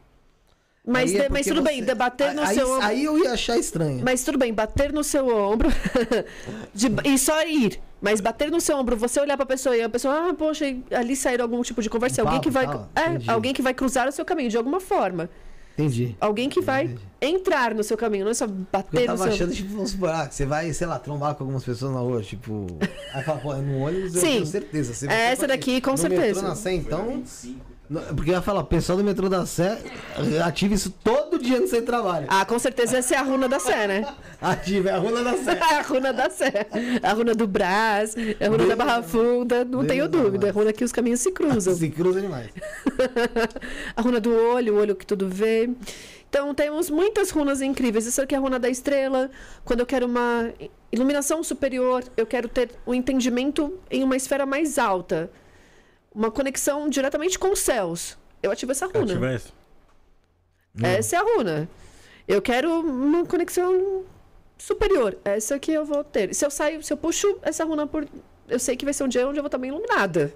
Mas, é mas tudo bem, você- debater no aí, seu ombro. Aí eu ia achar estranho. Mas tudo bem, bater no seu ombro [LAUGHS] de- e só ir. Mas bater no seu ombro, você olhar pra pessoa e a pessoa, ah, poxa, ali sair algum tipo de conversa. Um alguém que vai. papo, tal, é, alguém que vai cruzar o seu caminho de alguma forma. Entendi. Alguém que vai Entendi. entrar no seu caminho, não é só Porque eu bater no tava seu achando, tipo, vamos supor, ah, que você vai, sei lá, trombar com algumas pessoas na rua, tipo. Aí fala, pô, no ônibus eu [LAUGHS] Sim. tenho certeza. Você Essa for daqui, com no certeza. Metrô na Sé, então. 25. no- Porque eu ia falar, pessoal do metrô da Sé, ativa isso todo dia no seu trabalho. Ah, com certeza essa é a runa da Sé, né? [LAUGHS] Ativa, é a runa da Sé. [LAUGHS] a runa da Sé. A runa do Brás, a runa da Barra Funda, não Deus tenho dúvida. É a runa que os caminhos se cruzam. [LAUGHS] Se cruza demais. a runa do olho, o olho que tudo vê. Então temos muitas runas incríveis. Essa aqui é a runa da estrela. Quando eu quero uma iluminação superior, eu quero ter um entendimento em uma esfera mais alta. Uma conexão diretamente com os céus. Eu ativo essa runa. tivesse. Essa é a runa. Eu quero uma conexão superior. Essa que eu vou ter. Se eu saio, se eu puxo essa runa por. Eu sei que vai ser um dia onde eu vou estar bem iluminada.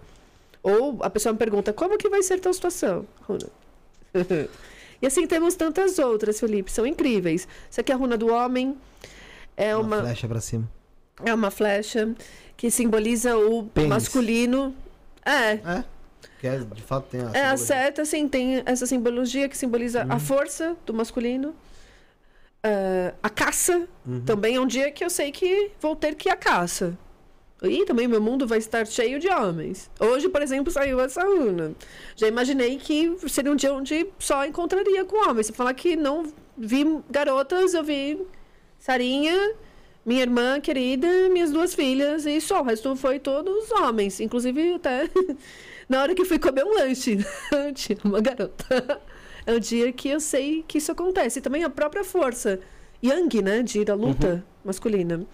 Ou a pessoa me pergunta, como que vai ser tal situação? Runa. [LAUGHS] e assim temos tantas outras, Felipe. São incríveis. Essa aqui é a runa do homem. É Uma uma, flecha pra cima. é uma flecha que simboliza o Pênis. masculino. É, É? Que é, de fato tem a. É, a seta, assim, tem essa simbologia que simboliza Uhum. a força do masculino. Ah, a caça Uhum. também é um dia que eu sei que vou ter que ir à caça. E também meu mundo vai estar cheio de homens. Hoje, por exemplo, saiu essa runa. Já imaginei que seria um dia onde só encontraria com homens. Se falar que não vi garotas, eu vi Sarinha, minha irmã querida, minhas duas filhas e só. O resto foi todos homens. Inclusive, até [LAUGHS] na hora que fui comer um lanche, [LAUGHS] tinha uma garota. É o dia que eu sei que isso acontece. E também a própria força. Yang, né? De da luta masculina.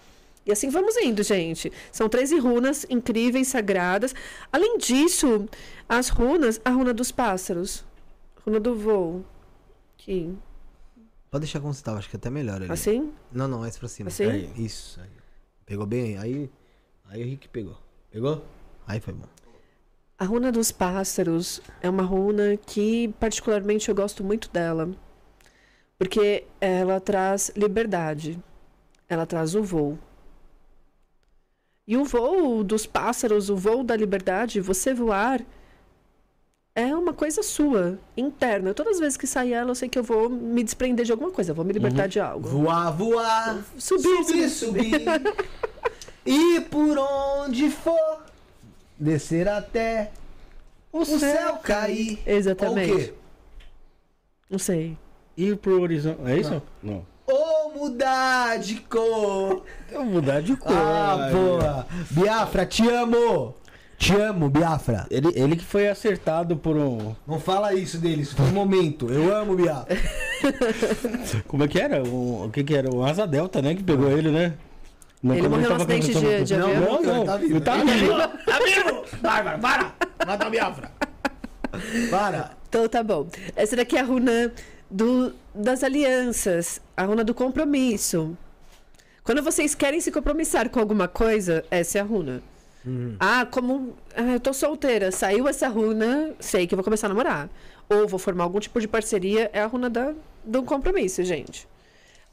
E assim vamos indo, gente. São 13 runas incríveis, sagradas. Além disso, as runas, a runa dos pássaros, runa do voo. Que, Pode deixar como você tava, acho que é até melhor ali. assim? Não, não, mais pra cima. Assim? Aí, Isso. Aí. Pegou bem? Aí. Aí o Rick pegou. Pegou? Aí foi bom. A runa dos pássaros é uma runa que, particularmente, eu gosto muito dela. Porque ela traz liberdade. Ela traz o voo. E o voo dos pássaros, o voo da liberdade, você voar, é uma coisa sua, interna. Todas as vezes que sair ela, eu sei que eu vou me desprender de alguma coisa, eu vou me libertar de algo. Voar, voar. Subir, subir, subir. [LAUGHS] e por onde for, descer até o céu cair. Exatamente. Ou o quê? Não sei. Ir pro horizonte. É isso? Não. Ou mudar de cor. Eu vou mudar de cor. Ah, boa. Biafra, te amo. Te amo, Biafra. Ele, ele que foi acertado por um. Não fala isso dele, isso foi um momento. Eu amo Biafra. [LAUGHS] Como é que era? Um, o que que era? O Asa Delta, né? Que pegou ele, né? Não, Ele morreu no acidente de- de avião? Não, não, Ele tá vivo. Ele tá vivo. Tá vivo! Bárbara, para! Mata a Biafra. Para. Então tá bom. Essa daqui é a runa do, das alianças, a runa do compromisso. Quando vocês querem se compromissar com alguma coisa, essa é a runa. Ah, como ah, eu tô solteira, saiu essa runa, sei que eu vou começar a namorar. Ou vou formar algum tipo de parceria, é a runa da, do compromisso, gente.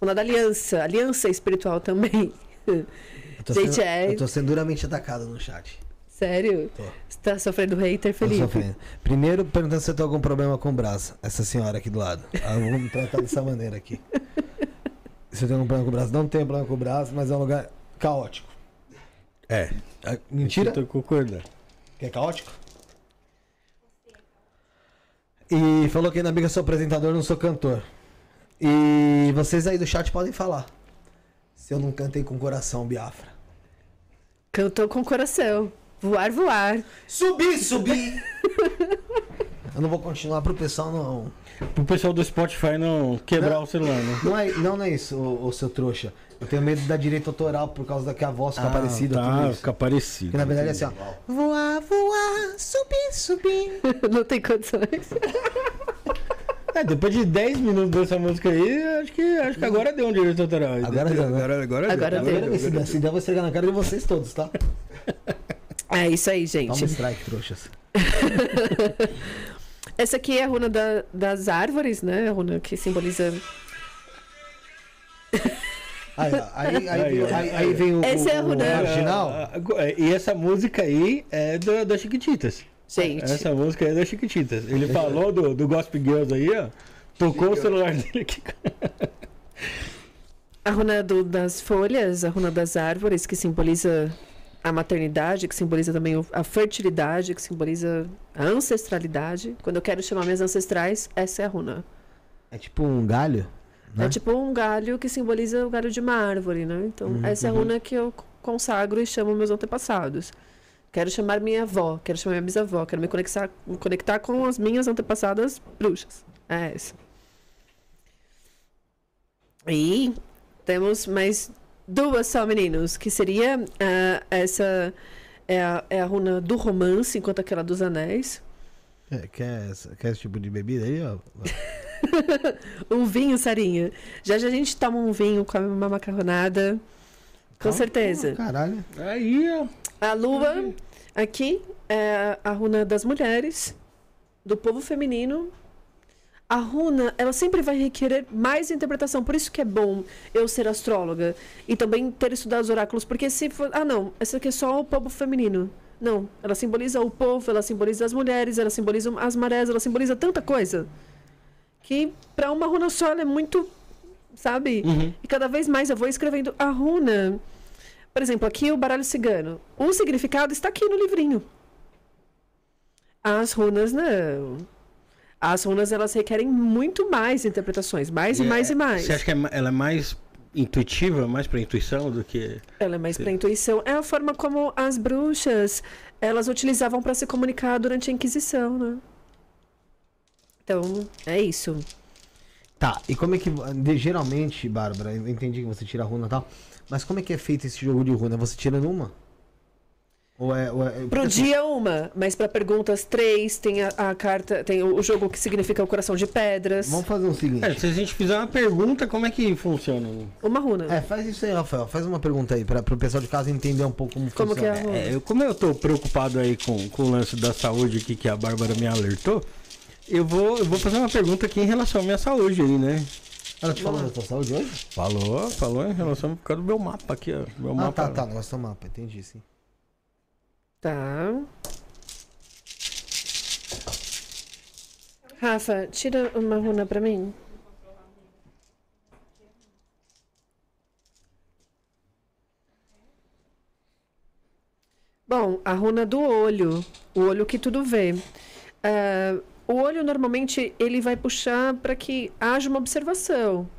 Runa da aliança, aliança espiritual também. [LAUGHS] Eu tô, Gente, sendo, é- eu tô sendo duramente atacado no chat. Sério? Tô. Você tá sofrendo hater, Tô Felipe? sofrendo. Primeiro, perguntando se eu tenho algum problema com o braço. Essa senhora aqui do lado. Ah, Vamos tratar dessa maneira aqui. [LAUGHS] Se eu tenho algum problema com o braço. Não tenho problema com o braço, mas é um lugar caótico. É. Ah, Mentira? Eu tô concordando. Que é caótico? E falou que ainda bem que eu sou apresentador, não sou cantor. E vocês aí do chat podem falar. Se eu não cantei com coração, Biafra. Cantou com o coração. Voar, voar. Subir, subir! [LAUGHS] eu não vou continuar pro pessoal, não. Pro pessoal do Spotify não quebrar o celular, né? Não é, não, não é isso, ô, ô, seu trouxa. Eu tenho medo da direito autoral por causa da que a voz fica parecida. Tá, fica parecido. Porque na verdade é assim, ó. Voar, voar, subir, subir. [LAUGHS] Não tem condições. É, depois de 10 minutos dessa música aí, acho que, acho que agora deu um direito autoral. Agora deu, né? agora, agora, Agora deu. deu. Se der, se der, eu vou estregar na cara de vocês todos, tá? É isso aí, Toma um gente. strike, trouxas. [LAUGHS] Essa aqui é a runa da- das árvores, né? A runa que simboliza. Aí, ó, aí, aí, Aí, vem- o, Essa é a o, o Runa- marginal. Ah, E essa música aí é da, da Chiquititas. Gente. Essa música aí é da Chiquititas. Ele falou do, do Gospel Girls aí, ó. Tocou o celular dele aqui. A runa do- das folhas, a runa das árvores, que simboliza a maternidade, que simboliza também a fertilidade, que simboliza a ancestralidade. Quando eu quero chamar minhas ancestrais, essa é a runa. É tipo um galho. Né? É tipo um galho que simboliza o galho de uma árvore, né? Então, Uhum, essa é a runa que eu consagro e chamo meus antepassados. Quero chamar minha avó, quero chamar minha bisavó, quero me conectar, me conectar com as minhas antepassadas bruxas. É essa. E temos mais duas só, meninos, que seria ah, essa é a, é a runa do romance, enquanto aquela dos anéis. Quer, quer, essa- quer esse tipo de bebida aí, ó? [LAUGHS] Um vinho, Sarinha. Já já a gente toma um vinho, come uma macarronada. Com Calma, certeza. Caralho. Aí, ó. A lua aqui é a runa das mulheres, do povo feminino. A runa, ela sempre vai requerer mais interpretação. Por isso que é bom eu ser astróloga e também ter estudado os oráculos, porque se for, ah não, essa aqui é só o povo feminino. Não, ela simboliza o povo, ela simboliza as mulheres, ela simboliza as marés, ela simboliza tanta coisa que para uma runa só ela é muito, sabe? Uhum. E cada vez mais eu vou escrevendo a runa. Por exemplo, aqui o baralho cigano. O significado está aqui no livrinho. As runas não. As runas elas requerem muito mais interpretações, mais e, E mais é- e mais. Você acha que é ela é mais intuitiva, mais pra intuição do que. Ela é mais para intuição. É a forma como as bruxas elas utilizavam para se comunicar durante a Inquisição, né? Então, é isso. Tá, e como é que. de- geralmente, Bárbara, eu entendi que você tira a runa e tal. Mas como é que é feito esse jogo de runa? Você tira numa? Ou é. Ou é Pro dia uma, mas para perguntas três tem a, a carta, tem o, jogo que significa o coração de pedras. Vamos fazer o seguinte. É, se a gente fizer uma pergunta, como é que funciona? Uma runa. É, faz isso aí, Rafael. Faz uma pergunta aí, para o pessoal de casa entender um pouco como, Como que é a funciona. runa? É, eu, como eu tô preocupado aí com, com o lance da saúde aqui que a Bárbara me alertou, eu vou, eu vou fazer uma pergunta aqui em relação à minha saúde aí, né? Ela te falou da tua saúde hoje? Falou, falou em relação por causa do meu mapa aqui, ó. Meu Ah, mapa. tá, tá. Do mapa, entendi, sim. Tá. Rafa, tira uma runa pra mim. Bom, a runa do olho, o olho que tudo vê. Ah, o olho normalmente ele vai puxar para que haja uma observação,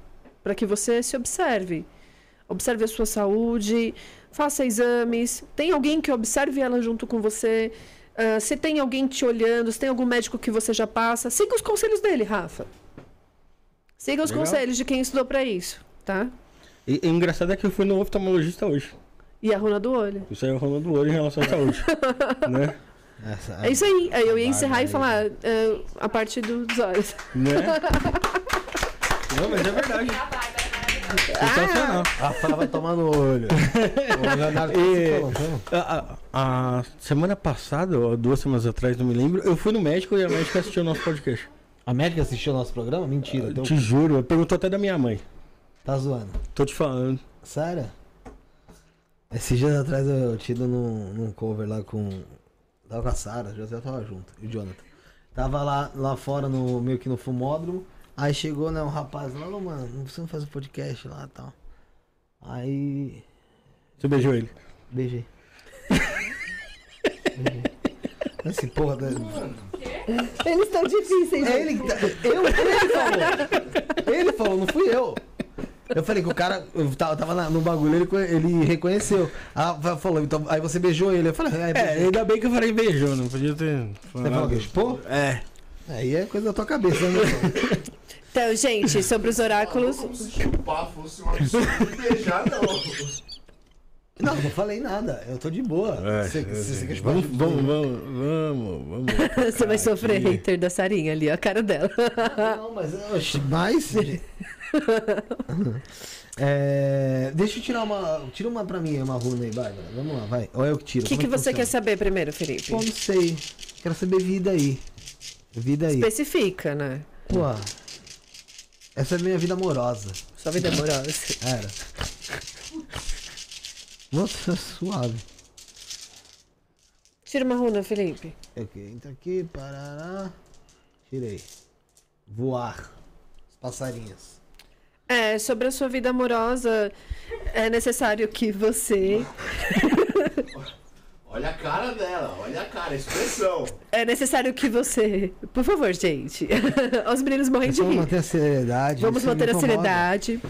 para que você se observe. Observe a sua saúde, faça exames. Tem alguém que observe ela junto com você. Ah, se tem alguém te olhando, se tem algum médico que você já passa, siga os conselhos dele, Rafa. Siga os Legal. conselhos de quem estudou para isso, tá? E, e o engraçado é que eu fui no oftalmologista hoje. E a runa do olho. Isso aí é o rolo do olho em relação à saúde. [LAUGHS] né? Essa, É isso aí. Aí eu ia encerrar e Bárbara. falar ah, a parte dos olhos. Né? [LAUGHS] Não, mas é verdade. Sensacional. A Rafael vai tomar no olho. [LAUGHS] tá E-. A, a- a semana passada, ou duas semanas atrás, não me lembro, eu fui no médico e a médica assistiu o nosso podcast. A médica assistiu o nosso programa? Mentira. Então, Te juro, perguntou até da minha mãe. tá zoando. Tô te falando. Sério? Esses dias atrás eu tive num, num cover lá com. Tava com a Sara, o José tava junto, e o Jonathan. Tava lá, lá fora, no, meio que no fumódromo. Aí chegou, né, um rapaz lá, "Ô, mano, não precisa fazer podcast lá e tal. Aí. Você beijou ele. Beijei. [LAUGHS] Beijei. Esse porra da. Eles estão difíceis. É ele que tá. Eu, ele falou. Ele falou, não fui eu. Eu falei que o cara eu tava, tava na- no bagulho, ele, ele reconheceu. Ah, falou, então, aí você beijou ele. Eu falei, é, É, ainda bem que eu falei beijou, não podia ter. Você falou que chupou? É. Aí é coisa da tua cabeça, né? [LAUGHS] Então, gente, sobre os oráculos. Como se chupar fosse um [LAUGHS] beijar, não. Não, não falei nada. Eu tô de boa. É, Você- é, você- sim. você vamos, vamos, vamos, vamos, [LAUGHS] vamos. Você vai sofrer hater da Sarinha ali, ó, a cara dela. Não, mas. Oxe, mas. [LAUGHS] É, deixa eu tirar uma. Tira uma pra mim, uma runa aí, Bárbara. Vamos lá, vai. Ou eu que tiro. O que, Como que é você quer saber primeiro, Felipe? Pô, não sei. Quero saber vida aí. Vida aí. Especifica, né? Pô. Essa é a minha vida amorosa. Sua vida amorosa. Era. Nossa, suave. Tira uma runa, Felipe. Ok, entra aqui, parará. Tirei. Voar. Os passarinhos. É, sobre a sua vida amorosa, é necessário que você. [LAUGHS] Olha a cara dela, olha a cara, a expressão. É necessário que você. Por favor, gente. [LAUGHS] Os meninos morrem de Vamos rir. manter a seriedade. Vamos manter a seriedade.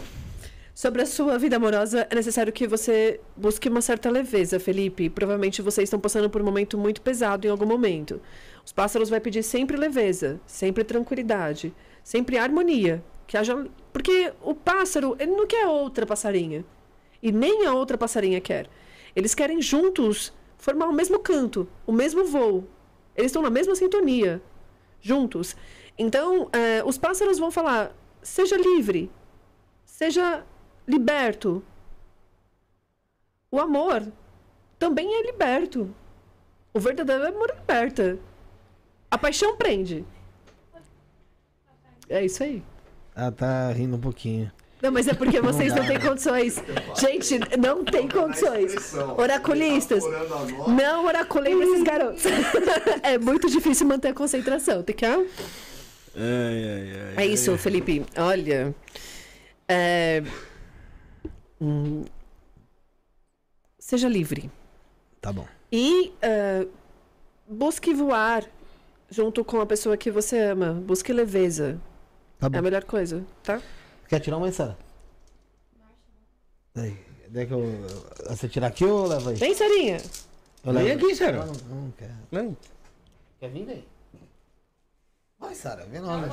Sobre a sua vida amorosa, é necessário que você busque uma certa leveza, Felipe. Provavelmente vocês estão passando por um momento muito pesado em algum momento. Os pássaros vai pedir sempre leveza, sempre tranquilidade, sempre harmonia. Que haja... Porque o pássaro, ele não quer outra passarinha. E nem a outra passarinha quer. Eles querem juntos formar o mesmo canto, o mesmo voo. Eles estão na mesma sintonia, juntos. Então, eh, os pássaros vão falar: seja livre, seja liberto. O amor também é liberto. O verdadeiro amor liberta. A paixão prende. É isso aí. Ela tá rindo um pouquinho. Não, mas é porque vocês não têm condições. Gente, não tem condições. Oraculistas. Não oraculem esses garotos. [LAUGHS] É muito difícil manter a concentração. Tem que. Ai, ai, ai. É isso, Felipe. Olha. é, hum, Seja livre. Tá bom. E é, busque voar junto com a pessoa que você ama. Busque leveza. Tá É bom. a melhor coisa, tá? Quer tirar uma, Sara? Daí. Daí que eu. Você tirar aqui ou leva aí? Vem, Sarinha. Eu Vem levo. aqui, Sara. Não, não, não quero. Não. Quer vir, daí? Vai, Sara. Vem logo.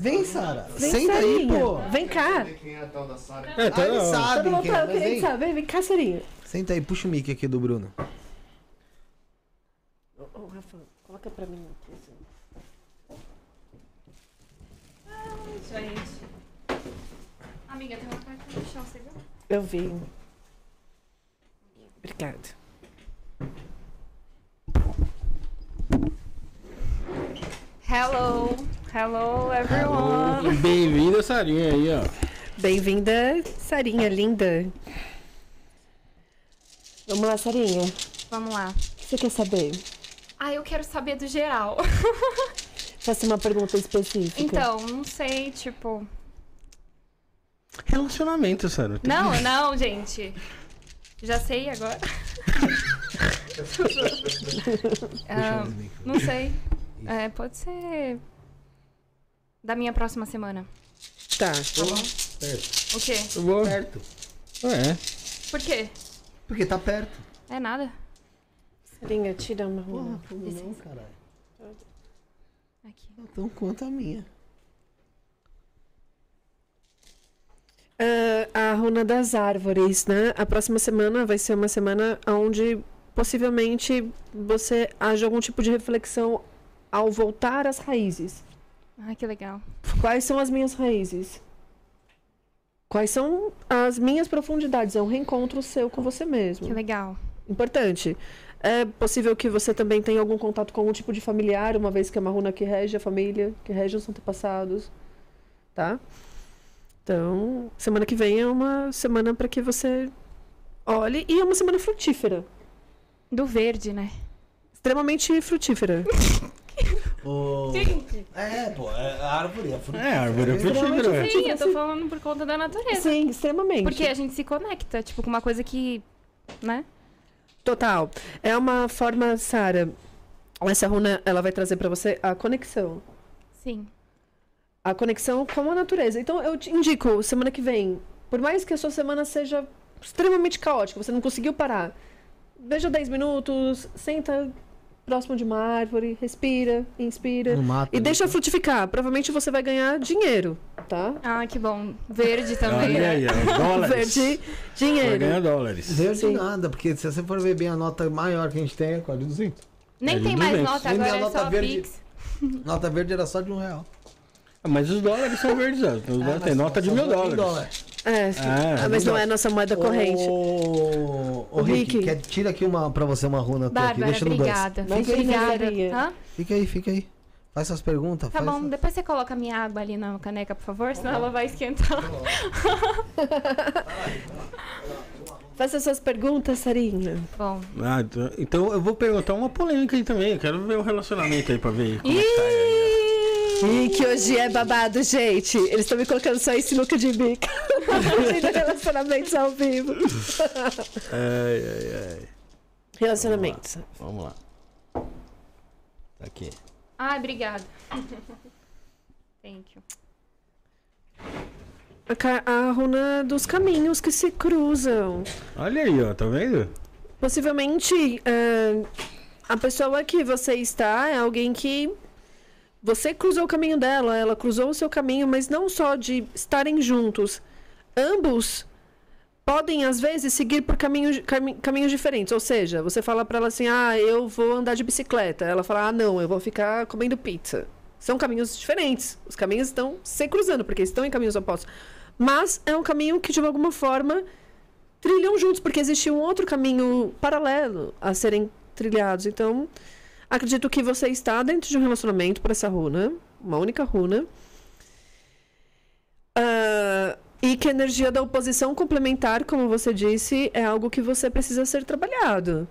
Vem, Sara. Vem, Senta aí, Sarinha. pô. Vem cá. Quem é a tal da Sara? É, tá, Ah, ele sabe Todo mundo é, querendo vem. saber. Vem cá, Sarinha. Senta aí, puxa o mic aqui do Bruno. Ô, Rafa, coloca pra mim aqui. assim. Gente. Amiga, tem uma carta no chão, você viu? Eu vi. Obrigada. Hello. Hello, everyone. Bem-vinda, Sarinha aí, ó. Bem-vinda, Sarinha, linda. Vamos lá, Sarinha. Vamos lá. O que você quer saber? Ah, eu quero saber do geral. Faça uma pergunta específica. Então, não sei, tipo. Relacionamento, Sara. Não, não, gente. Já sei agora. Ah, não sei. É, pode ser. Da minha próxima semana. Tá. Tá bom? O quê? que- Boa. Perto. É. Por quê? Porque tá perto. É nada. Sarinha, tira uma Porra, runa. como não, caralho. Aqui. Então quanto a minha. Ah, a runa das árvores, né? A próxima semana vai ser uma semana onde possivelmente você haja algum tipo de reflexão ao voltar às raízes. Ai, que legal. Quais são as minhas raízes? Quais são as minhas profundidades? É um reencontro seu com você mesmo. Que legal. Importante. É possível que você também tenha algum contato com algum tipo de familiar, uma vez que é uma runa que rege a família, que rege os antepassados, tá? Então, semana que vem é uma semana para que você olhe e é uma semana frutífera, Do verde, né? extremamente frutífera. [LAUGHS] Gente. É, pô, é a árvore, é fruta. É, árvore é Extremamente frutífera. Sim, eu tô falando por conta da natureza. Sim, extremamente. Porque a gente se conecta, tipo, com uma coisa que. Né? Total. É uma forma, Sara. Essa runa, ela vai trazer para você a conexão. Sim. A conexão com a natureza. Então eu te indico, semana que vem, por mais que a sua semana seja extremamente caótica, você não conseguiu parar, veja 10 minutos, senta próximo de uma árvore, respira, inspira mato. e deixa frutificar. Provavelmente você vai ganhar dinheiro, tá? Ah, que bom. Verde também. Olha aí. Dólares. Verde, Vai dinheiro. ganhar dólares. Verde Sim. nada, porque se você for ver bem a nota maior que a gente tem é quase 200. Nem É tem mais 200. nota, Nem agora a é nota só verde. Pix. Nota verde era só de um real. Ah, Mas os dólares são verdes. Os dólares tem nota de mil dólares. É, sim. Ah, Ah, mas não é a nossa moeda corrente. Ô, Rick, Rick. quer- tira aqui uma pra você uma runa tua aqui. Bárbara, Deixa no obrigada. Fica obrigada. Hã? Fica aí, fica aí. Faz suas perguntas. Tá faz bom, depois você coloca a minha água ali na caneca, por favor, senão ela vai esquentar. [LAUGHS] Faça suas perguntas, Sarinha. Bom. Ah, então- então eu vou perguntar uma polêmica aí também. Eu quero ver o relacionamento aí pra ver como é que tá aí. Ih, que hoje é babado, gente. Eles estão me colocando só em sinuca de. [LAUGHS] Fazendo relacionamentos ao vivo. Ai, ai, ai. Relacionamentos. Vamos lá. Tá aqui. Ai, obrigada. Thank you. A, a runa dos caminhos que se cruzam. Olha aí, ó. Tá vendo? Possivelmente, é, a pessoa que você está é alguém que você cruzou o caminho dela, ela cruzou o seu caminho, mas não só de estarem juntos. Ambos podem, às vezes, seguir por caminhos, cami- caminhos diferentes. Ou seja, você fala pra ela assim: ah, eu vou andar de bicicleta. Ela fala: ah, não, eu vou ficar comendo pizza. São caminhos diferentes. Os caminhos estão se cruzando, porque estão em caminhos opostos. Mas é um caminho que, de alguma forma, trilham juntos, porque existe um outro caminho paralelo a serem trilhados. Então, acredito que você está dentro de um relacionamento para essa runa, uma única runa, Ah, e que a energia da oposição complementar, como você disse, é algo que você precisa ser trabalhado.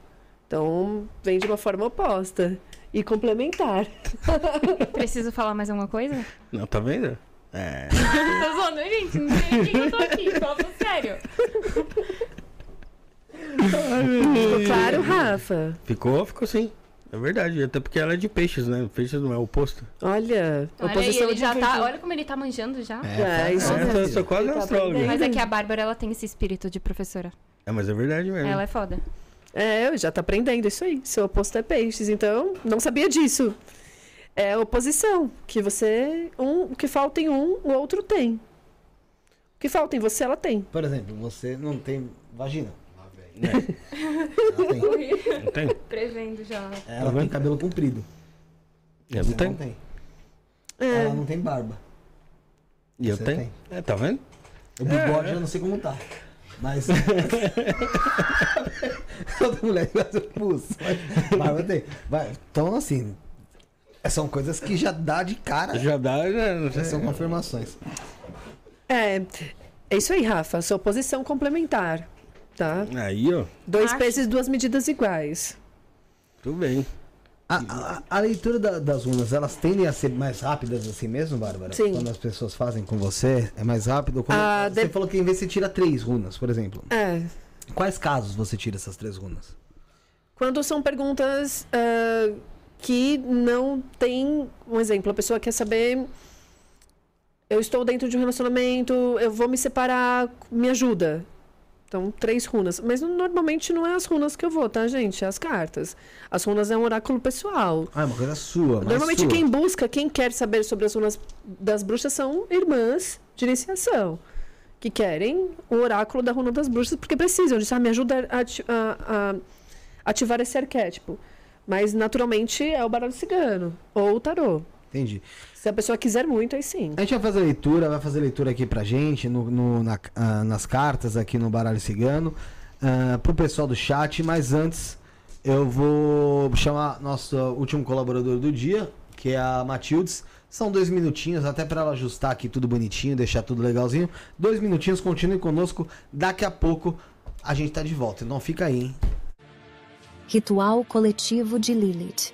Então, vem de uma forma oposta e complementar. [LAUGHS] Preciso falar mais alguma coisa? Não, tá vendo? É. [LAUGHS] tô zoando, gente. Não sei nem que eu tô aqui. Fala sério. Ficou claro, Rafa? Ficou, ficou sim. É verdade, até porque ela é de peixes, né? Peixes não é o oposto. Olha, Olha, oposição ele já tá, olha como ele tá manjando já. É, isso É, eu mesmo. sou quase Ele tá astrólogo. Mas é que a Bárbara, ela tem esse espírito de professora. É, mas é verdade mesmo. Ela é foda. É, já tá aprendendo isso aí. Seu oposto é peixes, então não sabia disso. É oposição, que você um, o que falta em um, o outro tem. O que falta em você, ela tem. Por exemplo, você não tem vagina. Não tem? Prevendo já. Ela vendo? tem cabelo comprido. Eu não tenho. Não tem. É, Ela não tem barba. E eu Você tenho? tem. É, tá vendo? O bigode eu não sei como tá. Mas. Toda mulher gosta de pulso. Barba tem. Vai. Então, assim. São coisas que já dá de cara. Já dá? Não sei. São confirmações. é, é isso aí, Rafa. Sua posição complementar. Tá? Aí, ó, Dois Acho. pesos, duas medidas iguais. tudo bem. A, a- a leitura da- das runas, elas tendem a ser mais rápidas assim mesmo, Bárbara? Sim. Quando as pessoas fazem com você, é mais rápido? Quando- Ah, você de- falou que em vez você tira três runas, por exemplo. É. Quais casos você tira essas três runas? Quando são perguntas ah, que não tem. Um exemplo, a pessoa quer saber. Eu estou dentro de um relacionamento, eu vou me separar, me ajuda. Então, três runas. Mas normalmente não é as runas que eu vou, tá, gente? É as cartas. As runas é um oráculo pessoal. Ah, é uma coisa sua, Normalmente sua. quem busca, quem quer saber sobre as runas das bruxas são irmãs de iniciação. Que querem o oráculo da runa das bruxas porque precisam disso. Ah, me ajuda a, a- a ativar esse arquétipo. Mas naturalmente é o baralho cigano ou o tarô. Entendi. Se a pessoa quiser muito, aí sim. A gente vai fazer leitura, vai fazer leitura aqui pra gente, no, no- na- ah, nas cartas aqui no Baralho Cigano, ah, pro pessoal do chat, mas antes eu vou chamar nosso último colaborador do dia, que é a Matildes. São dois minutinhos, até pra ela ajustar aqui tudo bonitinho, deixar tudo legalzinho. Dois minutinhos, continue conosco. Daqui a pouco a gente tá de volta. Então fica aí, hein? Ritual coletivo de Lilith.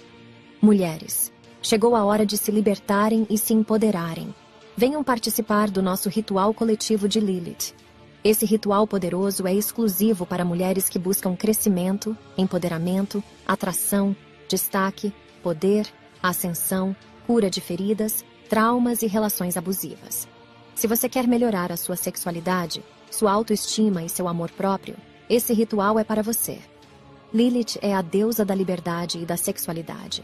Mulheres, chegou a hora de se libertarem e se empoderarem. Venham participar do nosso ritual coletivo de Lilith. Esse ritual poderoso é exclusivo para mulheres que buscam crescimento, empoderamento, atração, destaque, poder, ascensão, cura de feridas, traumas e relações abusivas. Se você quer melhorar a sua sexualidade, sua autoestima e seu amor próprio, esse ritual é para você. Lilith é a deusa da liberdade e da sexualidade.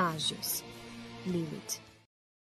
Ágios. Lilith.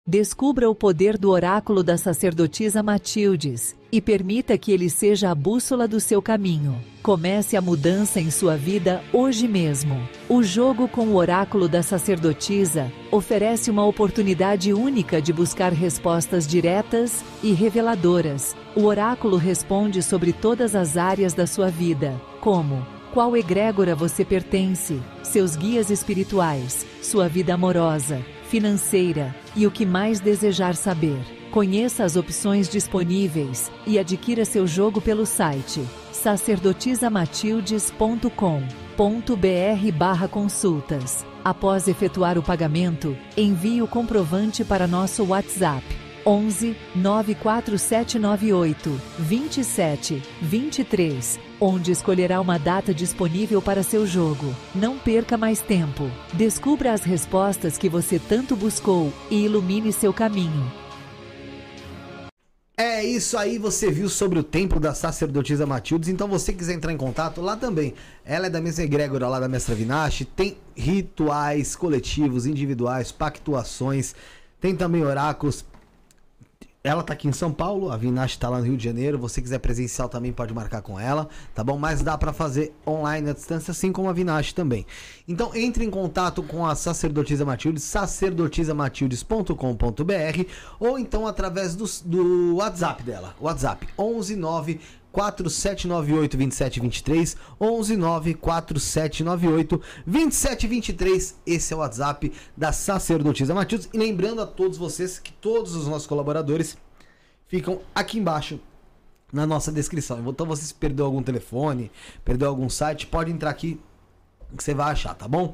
Descubra o poder do oráculo da sacerdotisa Matildes e permita que ele seja a bússola do seu caminho. Comece a mudança em sua vida hoje mesmo. O jogo com o oráculo da sacerdotisa oferece uma oportunidade única de buscar respostas diretas e reveladoras. O oráculo responde sobre todas as áreas da sua vida, como qual egrégora você pertence, seus guias espirituais, sua vida amorosa, financeira e o que mais desejar saber. Conheça as opções disponíveis e adquira seu jogo pelo site sacerdotisamatildes.com.br consultas. Após efetuar o pagamento, envie o comprovante para nosso WhatsApp 11 94798 27 23, onde escolherá uma data disponível para seu jogo. Não perca mais tempo. Descubra as respostas que você tanto buscou e ilumine seu caminho. É isso aí, você viu sobre o templo da sacerdotisa Matildes. Então, você quiser entrar em contato lá também. Ela é da mesma egrégora lá da Mestra Vinache. Tem rituais coletivos, individuais, pactuações. Tem também oráculos. Ela tá aqui em São Paulo, a Vinash tá lá no Rio de Janeiro. Você quiser presencial também pode marcar com ela, tá bom? Mas dá pra fazer online à distância, assim como a Vinash também. Então entre em contato com a sacerdotisa Matildes, sacerdotisamatildes.com.br ou então através do, do WhatsApp dela. WhatsApp 119 4798 2723 119 4798 2723 esse é o WhatsApp da sacerdotisa Matildes e lembrando a todos vocês que todos os nossos colaboradores ficam aqui embaixo na nossa descrição. Então você se perdeu algum telefone, perdeu algum site, pode entrar aqui que você vai achar, tá bom?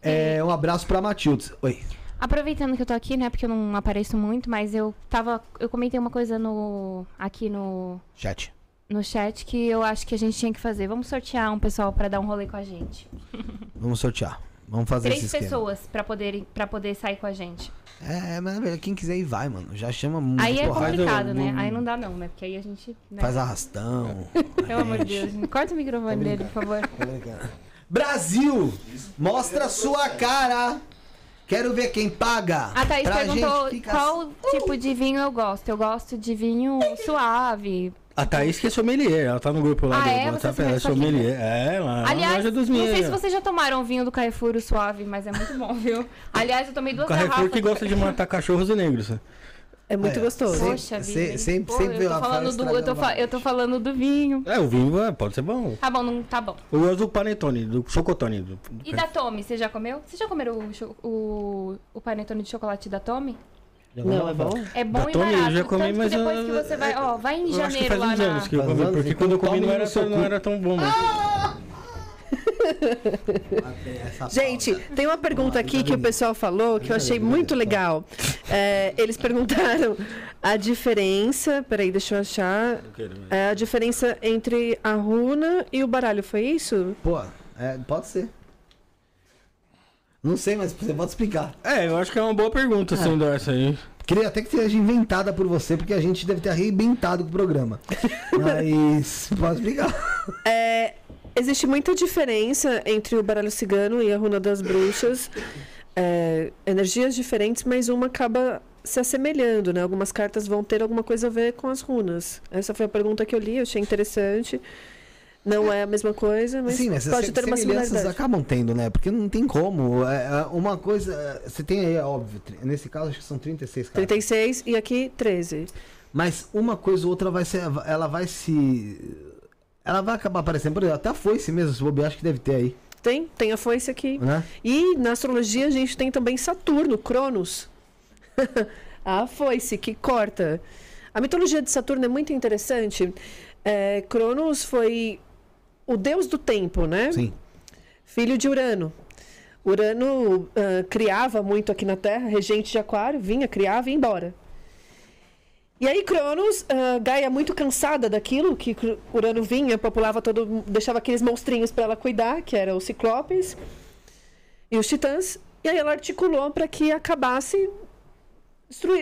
É, um abraço pra Matildes. Oi. Aproveitando que eu tô aqui, né, porque eu não apareço muito, mas eu tava, eu comentei uma coisa no aqui no Chat. No chat que eu acho que a gente tinha que fazer. Vamos sortear um pessoal pra dar um rolê com a gente. [LAUGHS] Vamos sortear. Vamos fazer Três pessoas pra poder para poder sair com a gente. É, mas quem quiser ir vai, mano. Já chama muito. Aí é porra. complicado, né? Aí não dá não, né? Porque aí a gente, né? Faz arrastão. [LAUGHS] Pelo amor de Deus, gente. corta o microfone dele, por favor. Brasil, mostra sua cara. Quero ver quem paga. A Thaís pra perguntou gente ficar- qual tipo de vinho eu gosto. Eu gosto de vinho suave. A Thaís que é sommelier, ela tá no grupo lá Ah, do é? WhatsApp, ela é começou aqui, sommelier. É, lá Aliás, loja dos não sei se vocês já tomaram vinho do Carrefour suave, mas é muito bom, viu? Aliás, eu tomei duas Carrefour garrafas. que gosta de matar cachorros e negros. É muito gostoso. Poxa Se- vida. sempre- Pô, sempre eu, tô falando do, eu, tô fa- eu tô falando do vinho. É, o vinho é, pode ser bom. Tá bom, não tá bom. Eu gosto do panetone, do chocotone. Do, do E da Tommy, você já comeu? Você já comeram o, o, o panetone de chocolate da Tommy? Não, é bom? É bom Da e Tommy eu barato. já comi, tanto que mas depois eu- que você vai, ó, vai em Eu acho que janeiro faz lá uns na... anos que eu comi, porque quando eu comi não era, não era tão bom. Mas... Gente, tem uma pergunta aqui que o pessoal falou que eu achei muito legal. É, eles perguntaram a diferença. Peraí, deixa eu achar. É, a diferença entre a runa e o baralho, foi isso? Pô, é, pode ser. Não sei, mas você pode explicar. É, eu acho que é uma boa pergunta, sendo essa aí. Queria até que seja inventada por você, porque a gente deve ter arrebentado com o programa. [LAUGHS] Mas pode explicar. É, existe muita diferença entre o baralho cigano e a runa das bruxas. É, energias diferentes, mas uma acaba se assemelhando, né? Algumas cartas vão ter alguma coisa a ver com as runas. Essa foi a pergunta que eu li, eu achei interessante. Não é a mesma coisa, mas, Sim, mas pode ter uma semelhanças acabam tendo, né? Porque não tem como. É, é, uma coisa. Você tem aí, é óbvio, nesse caso acho que são 36 cartas. 36 e aqui 13. Mas uma coisa ou outra vai ser. Ela vai se. Ela vai acabar aparecendo. Por exemplo, até a foice mesmo, se bobear, acho que deve ter aí. Tem, tem a foice aqui. Né? E na astrologia a gente tem também Saturno, Cronos. [LAUGHS] a foice que corta. A mitologia de Saturno é muito interessante. É, Cronos foi o deus do tempo, né? Sim. Filho de Urano. Urano ah, criava muito aqui na Terra, regente de Aquário, vinha, criava e ia embora. E aí Cronos, ah, Gaia muito cansada daquilo, que Urano vinha, populava todo, deixava aqueles monstrinhos para ela cuidar, que eram os ciclopes e os titãs, e aí ela articulou para que acabasse,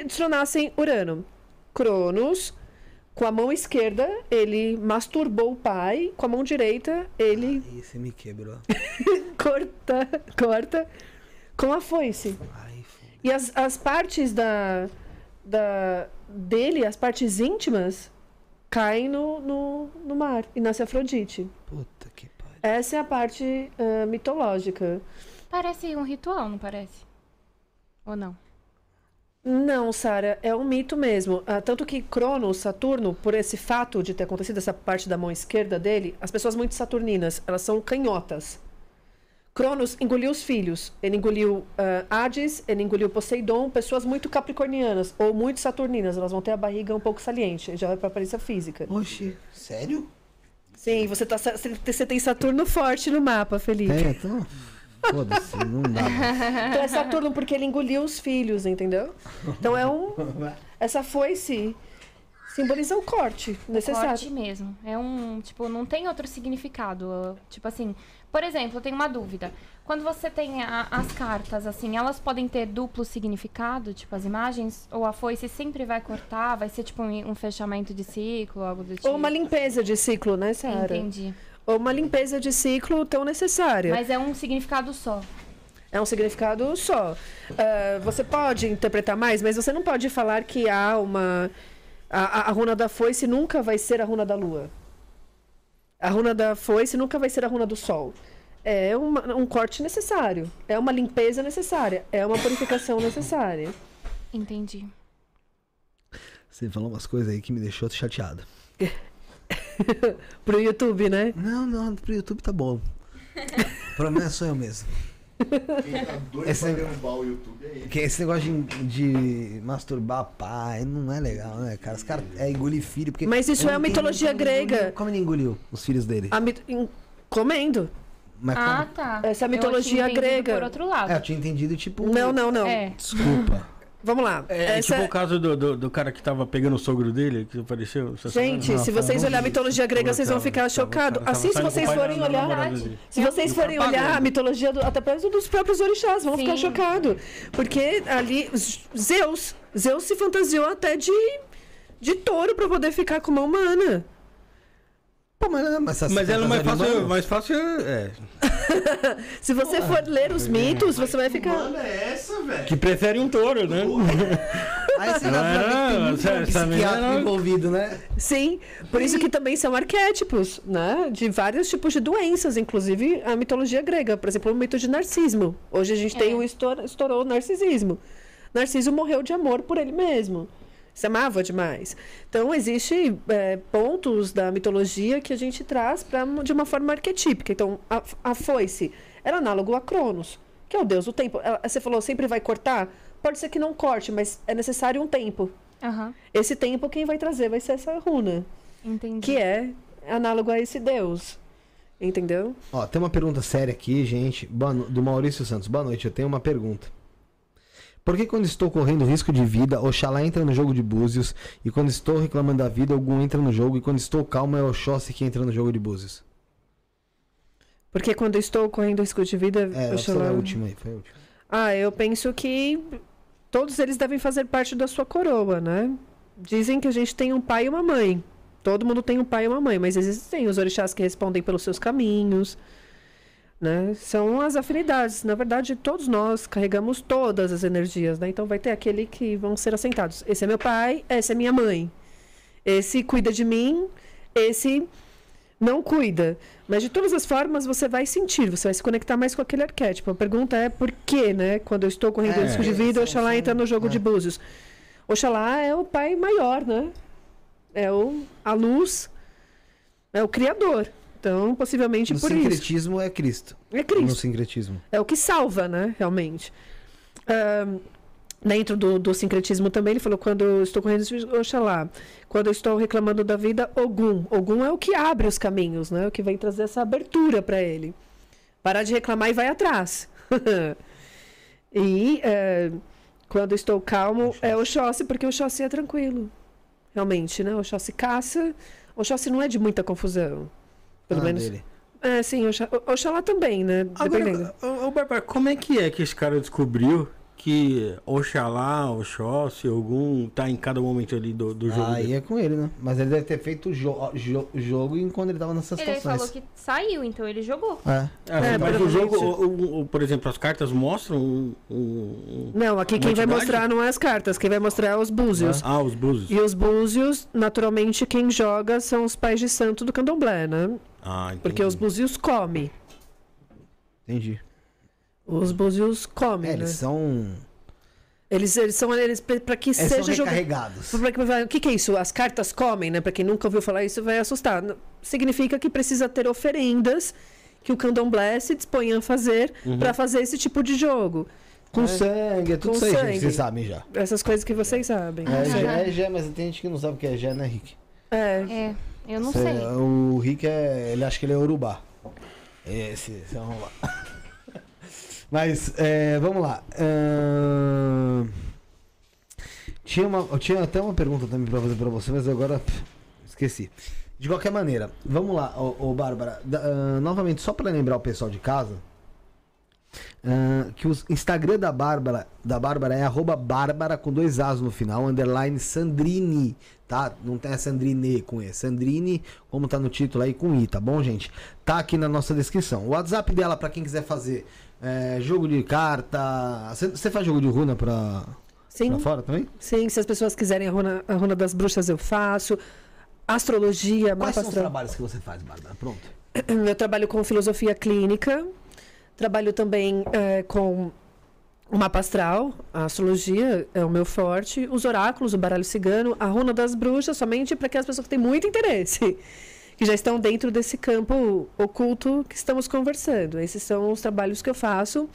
destronassem Urano. Cronos, com a mão esquerda, ele masturbou o pai, com a mão direita, ele Ih, você me quebrou. [LAUGHS] corta, corta com a foice. E as, as partes da, da dele, as partes íntimas, caem no, no, no mar e nasce Afrodite. Puta que pariu. Essa é a parte ah, mitológica. Parece um ritual, não parece? Ou não? Não, Sara, é um mito mesmo. Ah, tanto que Cronos, Saturno, por esse fato de ter acontecido essa parte da mão esquerda dele, as pessoas muito saturninas, elas são canhotas. Cronos engoliu os filhos. Ele engoliu ah, Hades, ele engoliu Poseidon, pessoas muito capricornianas ou muito saturninas. Elas vão ter a barriga um pouco saliente, já vai para a aparência física. Oxi, sério? Sim, você, tá, você tem Saturno forte no mapa, Felipe. Tem, então. Foda-se, não dá. Então é Saturno porque ele engoliu os filhos, entendeu? Então é um. Essa foice simboliza o corte necessário. Corte mesmo. É um, tipo, não tem outro significado. Tipo assim, por exemplo, eu tenho uma dúvida. Quando você tem a- as cartas, assim, elas podem ter duplo significado, tipo as imagens? Ou a foice sempre vai cortar? Vai ser tipo um, um fechamento de ciclo, algo do tipo? Ou uma limpeza de ciclo, né, Sara? Entendi. Ou uma limpeza de ciclo tão necessária. Mas é um significado só. É um significado só. Ah, você pode interpretar mais, mas você não pode falar que há uma. A, a- a runa da foice nunca vai ser a runa da lua. A runa da foice nunca vai ser a runa do sol. É uma- um corte necessário. É uma limpeza necessária. É uma purificação [COUGHS] necessária. Entendi. Você falou umas coisas aí que me deixou chateado. [LAUGHS] Pro YouTube, né? Não, não, pro YouTube tá bom. [LAUGHS] O problema é só eu mesmo. Quem tá doido Esse pra derrubar o YouTube é ele. Que esse negócio de, de masturbar pai não é legal, né, cara? Os caras é engolir filho. Porque Mas isso eu é não a entendo mitologia como ele engoliu- grega. Como ele engoliu os filhos dele? A mit- Comendo. Mas Ah, como? tá. Essa é a Eu mitologia tinha entendido grega. Por outro lado. É, eu tinha entendido, tipo. Não, não, não. É. Desculpa. [LAUGHS] Vamos lá. É, Essa- tipo o caso do, do, do cara que tava pegando o sogro dele, que apareceu. Gente, semana. se vocês olharem a mitologia grega, vocês vão ficar chocados. Assim, se vocês forem olhar. Se vocês forem olhar a mitologia, do, até mesmo dos próprios orixás, vão ficar Sim. chocados. Porque ali, Zeus, Zeus se fantasiou até de, de touro pra poder ficar com uma humana. Pô, mas, mas, essa Mas ela é mais fácil, não- mais fácil é. [LAUGHS] Se você for ler os mitos, você vai ficar. Mano, é essa, velho? Que prefere um touro, né? [LAUGHS] Aí você que tem psiquiatra envolvido, né? Sim, por isso que também são arquétipos, né? De vários tipos de doenças, inclusive a mitologia grega. Por exemplo, o mito de Narcismo. Hoje a gente tem É. o estour- estourou o narcisismo. Narciso morreu de amor por ele mesmo. Se amava demais. Então, existe é, pontos da mitologia que a gente traz pra, de uma forma arquetípica. Então, a, a foice era análogo a Cronos, que é o deus do tempo. Ela- Você falou, sempre vai cortar? Pode ser que não corte, mas é necessário um tempo. Aham. Esse tempo quem vai trazer vai ser essa runa Entendi. que é análogo a esse Deus. Entendeu? Ó, tem uma pergunta séria aqui, gente. Do Maurício Santos. Boa noite, eu tenho uma pergunta. Por que quando estou correndo risco de vida, Oxalá entra no jogo de búzios, e quando estou reclamando da vida, algum entra no jogo, e quando estou calmo é Oxóssi que entra no jogo de búzios? Porque quando estou correndo risco de vida, É, chamo- é a última aí, foi a última. Ah, eu penso que todos eles devem fazer parte da sua coroa, né? Dizem que a gente tem um pai e uma mãe. Todo mundo tem um pai e uma mãe, mas existem os orixás que respondem pelos seus caminhos, né? São as afinidades. Na verdade, todos nós carregamos todas as energias, né? Então vai ter aquele que vão ser assentados. Esse é meu pai, essa é minha mãe. Esse cuida de mim, esse não cuida. Mas de todas as formas você vai sentir, você vai se conectar mais com aquele arquétipo. A pergunta é por quê, né? Quando eu estou correndo É, risco de vida, são- Oxalá são- entra no jogo é. de búzios. Oxalá é o pai maior, né? É o, a luz, é o criador. Então, possivelmente No por isso. sincretismo é Cristo. É No Cristo. sincretismo. É o que salva, né? Realmente. Ahn, dentro do, do sincretismo também, ele falou: quando eu estou correndo, Oxalá. Quando eu estou reclamando da vida, Ogum. Ogum é o que abre os caminhos, né? O que vem trazer essa abertura para ele. Parar de reclamar e vai atrás. [LAUGHS] e eh, quando estou calmo, é Oxóssi, porque Oxóssi é tranquilo. Realmente, né? Oxóssi caça. Oxóssi não é de muita confusão. Pelo Ah, menos. dele. É, sim, Oxa- o- Oxalá também, né? Dependendo. Agora, ô, ô, Bárbara, como é que é que esse cara descobriu que Oxalá, Oxóssi, algum tá em cada momento ali do, do jogo? Aí dele? é com ele, né? Mas ele deve ter feito o jo jo jogo enquanto ele tava nessas Ele situações. falou que saiu, então ele jogou. É. É, É, mas o jogo, o- o- o- por exemplo, as cartas mostram um, um- Não, aqui quem vai mostrar não é as cartas, quem vai mostrar é os búzios. Ah, os búzios. E os búzios, naturalmente, quem joga são os pais de santo do candomblé, né? Ah, entendi. Porque os búzios comem. Entendi. Os búzios comem, É, né? eles são. Eles, eles são eles para que Eles são seja jogado. recarregados. Pra que- O que, que é isso? As cartas comem, né? Pra quem nunca ouviu falar isso, vai assustar. Significa que precisa ter oferendas que o candomblé se dispõe a fazer pra fazer esse tipo de jogo. Com sangue, é tudo Com isso aí, gente. Vocês sabem já. Essas coisas que vocês sabem. É. Gé, é Gé, mas tem gente que não sabe o que é Gé, né, Rick? É. É, eu não Cê- sei. O Rick é. Ele acha que ele é Urubá. Esse, esse é um lá. [LAUGHS] Mas, é, vamos lá. Ahn, Tinha, uma, eu tinha até uma pergunta também pra fazer pra você, mas agora pff, esqueci. De qualquer maneira, vamos lá, ô, ô Bárbara. Ahn, novamente, só pra lembrar o pessoal de casa. ahn, que o Instagram da Bárbara, da Bárbara é arroba Bárbara com dois As no final, underline Sandrini, tá? Não tem a Sandrine com E, Sandrine, como tá no título aí com I, tá bom, gente? Tá aqui na nossa descrição. O WhatsApp dela, pra quem quiser fazer é, jogo de carta. Você faz jogo de runa pra, Sim. pra fora também? Sim, se as pessoas quiserem a runa, a runa das bruxas, eu faço. Astrologia, Quais são os trabalhos que você faz, Bárbara? Pronto. [CLEARS THROAT] Eu trabalho com filosofia clínica, trabalho também eh, com o mapa astral, a astrologia é o meu forte, os oráculos, o baralho cigano, a runa das bruxas, somente para aquelas pessoas que têm muito interesse, [LAUGHS] que já estão dentro desse campo oculto que estamos conversando. Esses são os trabalhos que eu faço.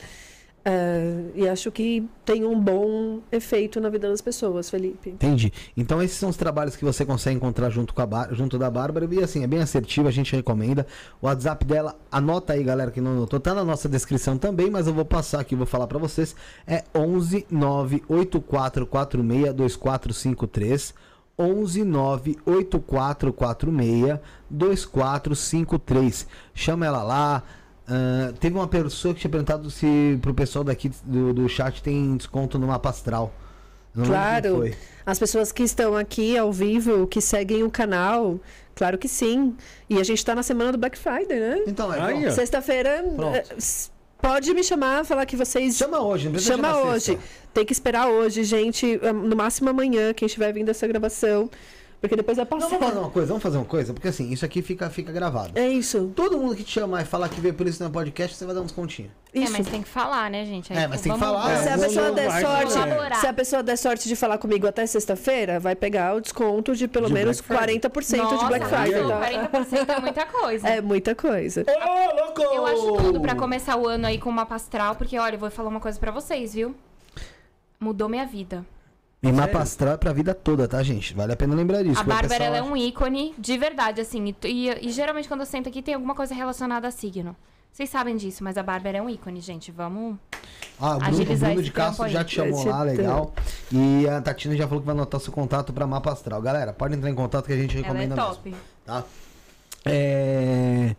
Eh, e acho que tem um bom efeito na vida das pessoas, Felipe. Entendi. Então esses são os trabalhos que você consegue encontrar junto, com a junto da Bárbara. E assim, é bem assertivo, a gente recomenda. O WhatsApp dela, anota aí, galera, que não anotou. Tá na nossa descrição também, mas eu vou passar aqui, vou falar pra vocês. É 11 98446 2453. 11 98446 2453. Chama ela lá. Ah, teve uma pessoa que tinha perguntado se pro pessoal daqui do, do chat tem desconto no mapa astral. Eu não Claro. foi. As pessoas que estão aqui ao vivo, que seguem o canal, claro que sim. E a gente está na semana do Black Friday, né? Então, é. Sexta-feira, eh, pode me chamar, falar que vocês. Chama hoje, não precisa Chama hoje. sexta. Tem que esperar hoje, gente. eh, No máximo amanhã, quem estiver vindo essa gravação. Porque depois vai Não, passar. vamos fazer uma coisa, vamos fazer uma coisa, porque assim, isso aqui fica, fica gravado. É isso. Todo mundo que te chamar e falar que veio por isso no podcast, você vai dar um descontinho. É, Isso. mas tem que falar, né, gente? Aí, É, mas tem que vamos- falar, se a pessoa der sorte, se a pessoa der sorte de falar comigo até sexta-feira, vai pegar o desconto de pelo De menos Black Friday. 40% de Nossa, Black Friday. não, tá? 40% é muita coisa. [LAUGHS] É muita coisa. Ô, louco! Eu acho tudo pra começar o ano aí com uma pastral, porque olha, eu vou falar uma coisa pra vocês, viu? Mudou minha vida. E mapa astral é pra vida toda, tá, gente? Vale a pena lembrar disso. a Bárbara ela é um ícone de verdade, assim. E, e- e geralmente quando eu sento aqui tem alguma coisa relacionada a signo. Vocês sabem disso, mas a Bárbara é um ícone, gente. Vamos. Ah, o Bruno, o Bruno de Castro já te chamou lá, legal. E a Tatina já falou que vai anotar seu contato pra mapa astral. Galera, pode entrar em contato que a gente Ela é recomenda top. mesmo, tá? É...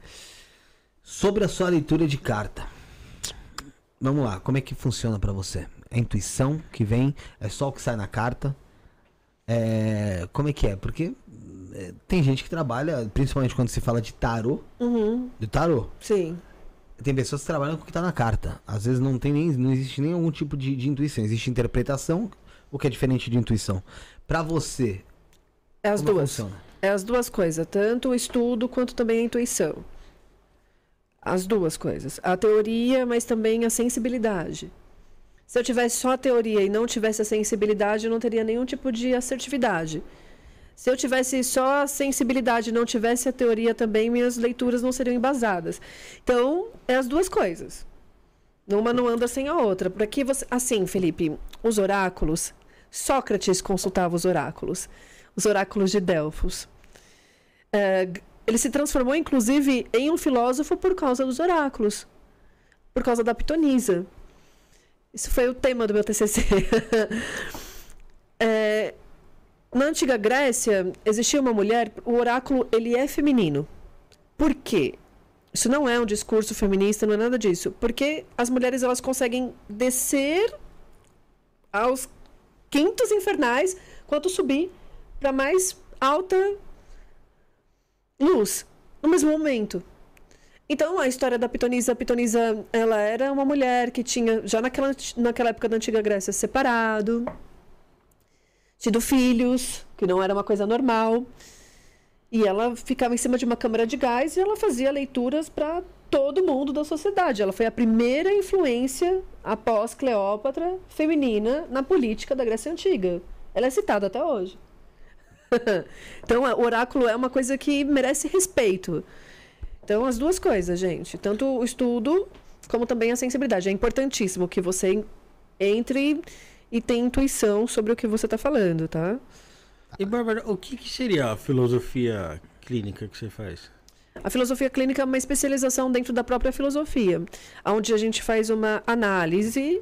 Sobre a sua leitura de carta. Vamos lá, como é que funciona pra você? É intuição que vem? É só o que sai na carta? É... Como é que é? Porque é, tem gente que trabalha, principalmente quando se fala de tarô, Uhum, de tarô. sim. Tem pessoas que trabalham com o que tá na carta. Às vezes não tem nem, não existe nem algum tipo de, de intuição. Existe interpretação, o que é diferente de intuição. Pra você, É as como duas. funciona? É as duas coisas, tanto o estudo quanto também a intuição. As duas coisas. A teoria, mas também a sensibilidade. Se eu tivesse só a teoria e não tivesse a sensibilidade, eu não teria nenhum tipo de assertividade. Se eu tivesse só a sensibilidade e não tivesse a teoria também, minhas leituras não seriam embasadas. Então, é as duas coisas. Uma não anda sem a outra. Por aqui você. Assim, Felipe, os oráculos. Sócrates consultava os oráculos. Os oráculos de Delfos. É, ele se transformou, inclusive, em um filósofo por causa dos oráculos. Por causa da pitonisa. Isso foi o tema do meu TCC. [LAUGHS] É, na antiga Grécia, existia uma mulher, o oráculo, ele é feminino. Por quê? Isso não é um discurso feminista, não é nada disso. Porque as mulheres elas conseguem descer aos quintos infernais quanto subir para mais alta luz no mesmo momento. Então, a história da Pitonisa, a Pitonisa, ela era uma mulher que tinha, já naquela, naquela época da antiga Grécia, separado, tido filhos, que não era uma coisa normal. E ela ficava em cima de uma câmara de gás e ela fazia leituras para todo mundo da sociedade. Ela foi a primeira influência após Cleópatra feminina na política da Grécia Antiga. Ela é citada até hoje. [LAUGHS] então, o oráculo é uma coisa que merece respeito. Então, as duas coisas, gente. Tanto o estudo como também a sensibilidade. É importantíssimo que você entre e tenha intuição sobre o que você está falando, tá? E, Bárbara, o que, que seria a filosofia clínica que você faz? A filosofia clínica é uma especialização dentro da própria filosofia, onde a gente faz uma análise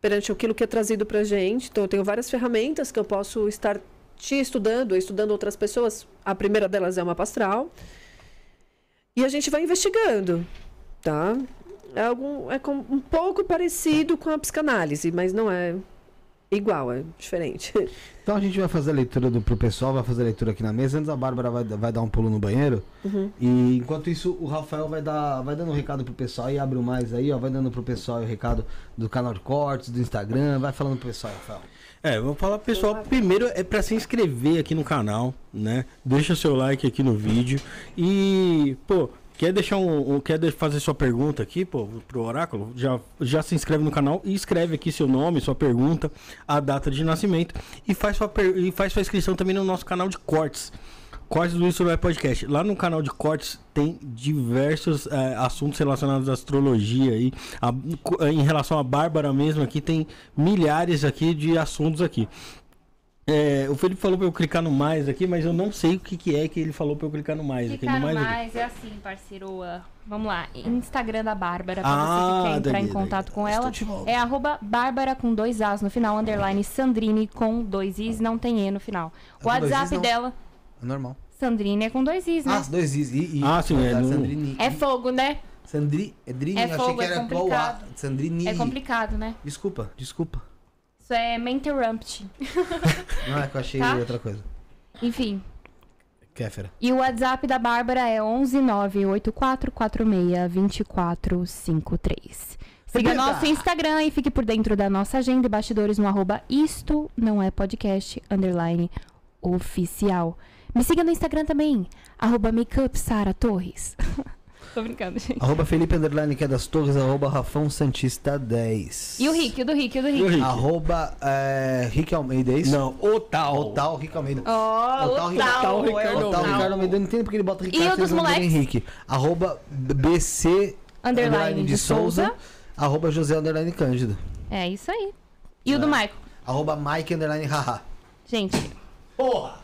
perante aquilo que é trazido para a gente. Então, eu tenho várias ferramentas que eu posso estar te estudando, estudando outras pessoas. A primeira delas é uma pastral. E a gente vai investigando, tá? É, algum, é com- um pouco parecido com a psicanálise, mas não é igual, é diferente. [LAUGHS] Então a gente vai fazer a leitura do, pro pessoal, vai fazer a leitura aqui na mesa. Antes a Bárbara vai, vai dar um pulo no banheiro. Uhum. E enquanto isso, o Rafael vai dar, vai dando um recado pro pessoal e abre o mais aí, ó. Vai dando pro pessoal o recado do canal de cortes, do Instagram. Vai falando pro pessoal, Rafael. É, vou falar pessoal, primeiro é pra se inscrever aqui no canal, né? Deixa seu like aqui no vídeo e, pô, quer deixar um, um- quer fazer sua pergunta aqui, pô, pro oráculo, já já se inscreve no canal e escreve aqui seu nome, sua pergunta, a data de nascimento e faz sua per- e faz sua inscrição também no nosso canal de cortes. Cortes do Isso Não é Podcast. Lá no canal de cortes tem diversos eh, assuntos relacionados à astrologia aí. A- co- em relação à Bárbara mesmo aqui, tem milhares aqui de assuntos aqui. É, o Felipe falou pra eu clicar no mais aqui, mas eu não sei o que, que é que ele falou pra eu clicar no mais aqui. Clicar no aqui. mais é assim, parceiro. ah, Vamos lá. Instagram da Bárbara, pra Ah, você que quer entrar daí, em daí. contato com Estou ela. É arroba Bárbara com dois As no final, underline Sandrine com dois Is, não tem E no final. O com WhatsApp dela, É normal. Sandrine é com dois Is, né? Ah, dois is. I, I. Ah, sim, é no- Sandrini. É fogo, né? Sandri, é Drini, É achei fogo, que é era qual A. complicado. Sandrini. É complicado, né? Desculpa, desculpa. Isso é Menterrupt. [LAUGHS] Não é que eu achei Tá? outra coisa. Enfim. Kéfera. E o WhatsApp da Bárbara é 11984462453. Siga Repita! nosso Instagram e fique por dentro da nossa agenda e bastidores no arroba isto não é podcast, underline oficial. Me siga no Instagram também, arroba makeup Sara Torres. [LAUGHS] Tô brincando, gente. Arroba Felipe Underline, que é das Torres, arroba Rafão Santista 10. E o Rick, o do Rick, o do E o Rick. Rick? Arroba é, Rick Almeida, é isso? Não, o tal. Otal Rick Almeida. Ó, Otal, o tal, Otal, é Ricardo o tal. Ricardo Almeida, eu não entendo porque ele bota Ricardo E o dos moleques? Henrique. Arroba BC Underline de Souza. Arroba José Underline Cândido. É isso aí. E o do Michael? Arroba Mike Underline Haha. Gente, Porra!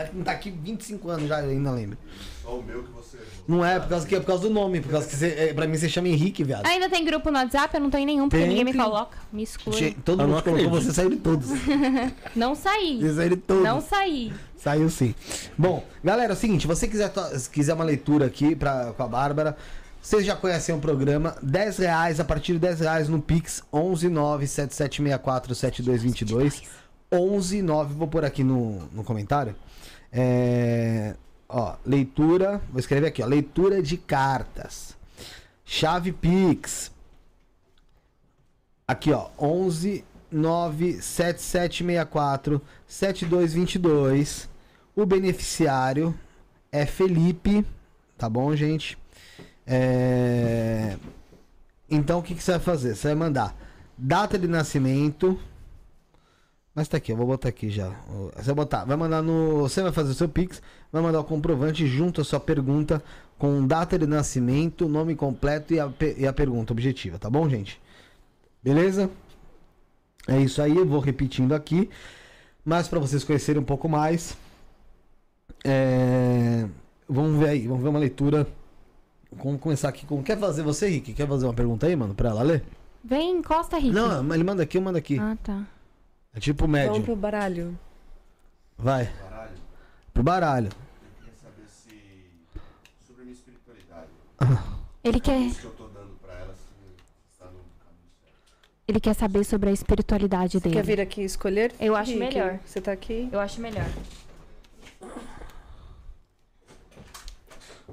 Mas não tá aqui 25 anos já, eu ainda lembro. Só o meu que você errou. Não é por causa que é por causa do nome, por causa que você, é, pra mim você chama Henrique, viado. ainda tem grupo no WhatsApp? Eu não tô em nenhum, porque Tem, ninguém me tem. coloca. Me exclui. Che- Todo Eu mundo colocou acredito. você saiu de todos. [LAUGHS] Não saí. Você saiu de todos. Não saí. Saiu sim. Bom, galera, é o seguinte, você quiser, to- se quiser uma leitura aqui pra, com a Bárbara, vocês já conhecem o programa, 10 reais, a partir de 10 reais no Pix, 11977647222, 119, vou pôr aqui no, no comentário, é, ó, leitura, vou escrever aqui, ó, leitura de cartas, chave Pix, aqui ó, 11 97764 7222. O beneficiário é Felipe, tá bom, gente? É... Então o que, que você vai fazer? Você vai mandar data de nascimento. Mas tá aqui, eu vou botar aqui já. Você vai botar, vai mandar no. Você vai fazer o seu Pix, vai mandar o comprovante junto à sua pergunta com data de nascimento, nome completo e a, e a pergunta objetiva, tá bom, gente? Beleza? É isso aí, eu vou repetindo aqui. Mas para vocês conhecerem um pouco mais, é, vamos ver aí, vamos ver uma leitura. Vamos começar aqui com. Quer fazer você, Rick? Quer fazer uma pergunta aí, mano, pra ela ler? Vem, encosta, Rick. Não, mas ele manda aqui, eu mando aqui. Ah, tá. É tipo Vamos médio. pro baralho. Vai. Baralho, Pro baralho. eu queria saber se. sobre a minha espiritualidade. [LAUGHS] Ele quer, Isso que eu tô dando pra ela, se está no caminho certo. ele quer saber sobre a espiritualidade dele. Quer vir aqui escolher? Eu acho Rick? melhor. Você tá aqui? Eu acho melhor.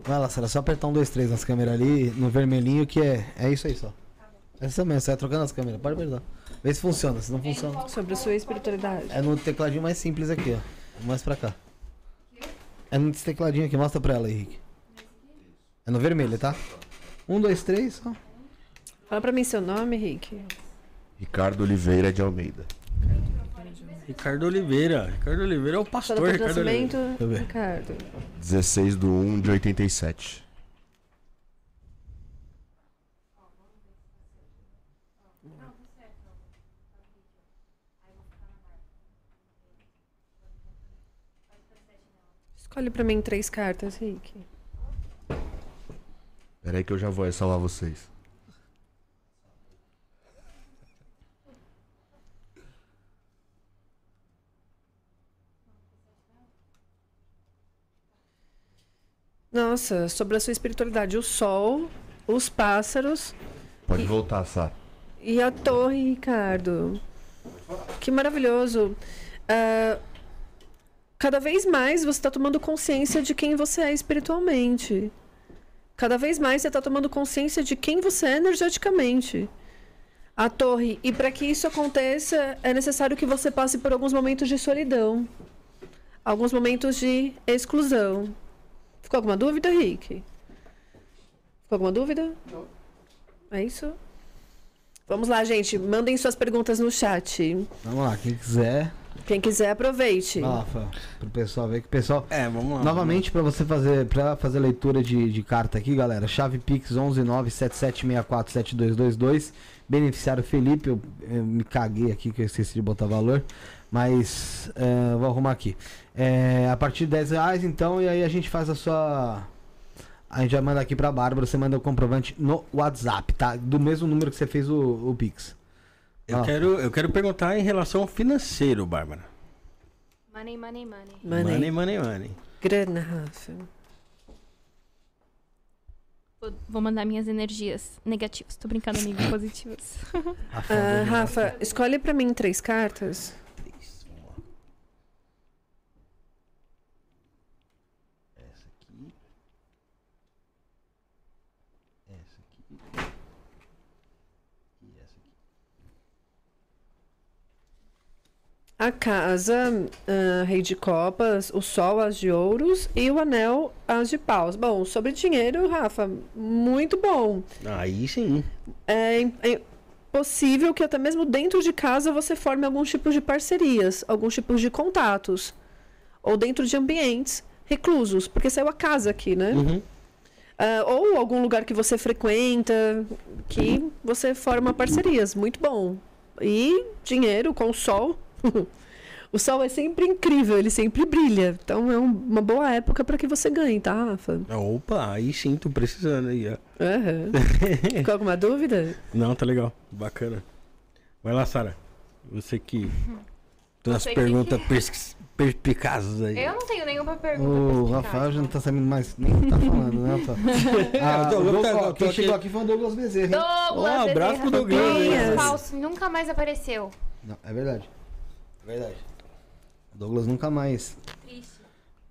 Vai lá, Sara, só apertar um, dois, três nas câmeras ali, no vermelhinho, que é. É isso aí só. Essa mesmo, você vai trocando as câmeras, pode apertar. Vê se funciona, se não funciona. Sobre a sua espiritualidade. É no tecladinho mais simples aqui, ó. Mais pra cá. É nesse tecladinho aqui, mostra pra ela Henrique. É no vermelho, tá? Um, dois, três, ó. Fala pra mim seu nome, Rick. Ricardo Oliveira de Almeida. Ricardo Oliveira. Ricardo Oliveira é o pastor de Ricardo nascimento, Oliveira. Ricardo. 16 do 1 de 87. Escolhe pra mim três cartas, Rick. Pera aí que eu já vou salvar vocês. Nossa, sobre a sua espiritualidade, o sol, os pássaros Pode voltar, Sá. e a torre, Ricardo. Que, maravilhoso. Ah, cada vez mais você está tomando consciência de quem você é espiritualmente. Cada vez mais você está tomando consciência de quem você é energeticamente. A torre. E para que isso aconteça, é necessário que você passe por alguns momentos de solidão. Alguns momentos de exclusão. Ficou alguma dúvida, Rick? Ficou alguma dúvida? Não. É isso? Vamos lá, gente. Mandem suas perguntas no chat. Vamos lá, quem quiser. Quem quiser, aproveite. Vai lá, Rafa, pro pessoal ver que o pessoal. É, vamos lá. Novamente, para você fazer para fazer leitura de, de carta aqui, galera, chave Pix 11977647222. Beneficiário Felipe, eu, eu me caguei aqui que eu esqueci de botar valor, mas é, vou arrumar aqui. É, a partir de 10 reais, então, e aí a gente faz a sua. A gente vai mandar aqui pra Bárbara, você manda o comprovante no WhatsApp, tá? Do mesmo número que você fez o, o Pix. Eu, Ah. quero, eu quero perguntar em relação ao financeiro, Bárbara. Money, money, money. Money. Money, money, money. Grana, Rafa. Vou- mandar minhas energias negativas. Tô brincando, amigo, [COUGHS] positivas. Ah, Rafa, escolhe pra mim três cartas. Essa aqui. Essa aqui. E essa aqui. A casa, ah, rei de copas, o sol, as de ouros e o anel, as de paus. Bom, sobre dinheiro, Rafa, muito bom. Aí sim. É, é possível que até mesmo dentro de casa você forme alguns tipos de parcerias, alguns tipos de contatos. Ou dentro de ambientes reclusos, porque saiu a casa aqui, né? Uhum. Ah, ou algum lugar que você frequenta, que você forma parcerias. Muito bom. E dinheiro com o sol. [LAUGHS] o sol é sempre incrível, ele sempre brilha. Então é um- uma boa época para que você ganhe, tá, Rafa? Opa, aí sim, tô precisando aí, ó. Aham. [LAUGHS] Ficou alguma dúvida? Não, tá legal. Bacana. Vai lá, Sara. Você que tem umas Você que- perguntas pers- perspicazes aí. Eu não tenho nenhuma pergunta. O. Rafael já não tá sabendo mais nem o que tá falando, né? [LAUGHS] Ah, tô- o Douglas- eu tô- ó, quem aqui- chegou aqui foi o Douglas Bezerra. Douglas, Ó, abraço Bezerra, pro Douglas, Douglas falso, nunca mais apareceu. Não, é verdade. Verdade. O Douglas nunca mais Triste.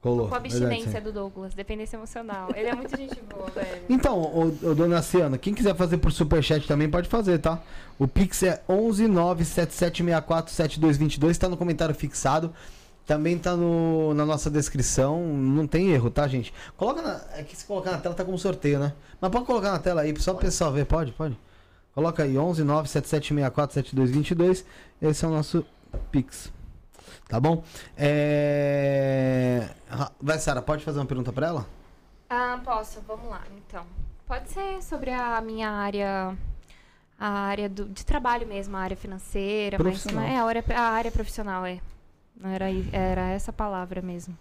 colou. Com a Verdade, abstinência sim. do Douglas, dependência emocional. Ele é muito gente boa, [LAUGHS] velho. Então, o, o dona Ciana, quem quiser fazer por superchat também pode fazer, tá? O Pix é 11977647222, tá no comentário fixado. Também tá no, na nossa descrição, não tem erro, tá, gente? Coloca na, é que se colocar na tela tá como sorteio, né? Mas pode colocar na tela aí, só o pessoal ver, pode? Pode. Coloca aí 11977647222, esse é o nosso Pix. Tá bom? É... Vai, Sara, pode fazer uma pergunta pra ela? Ah, posso, vamos lá, então. Pode ser sobre a minha área. A área do, de trabalho mesmo, a área financeira, mas Profissional. é a área, a área profissional, é. Não Era, era essa palavra mesmo.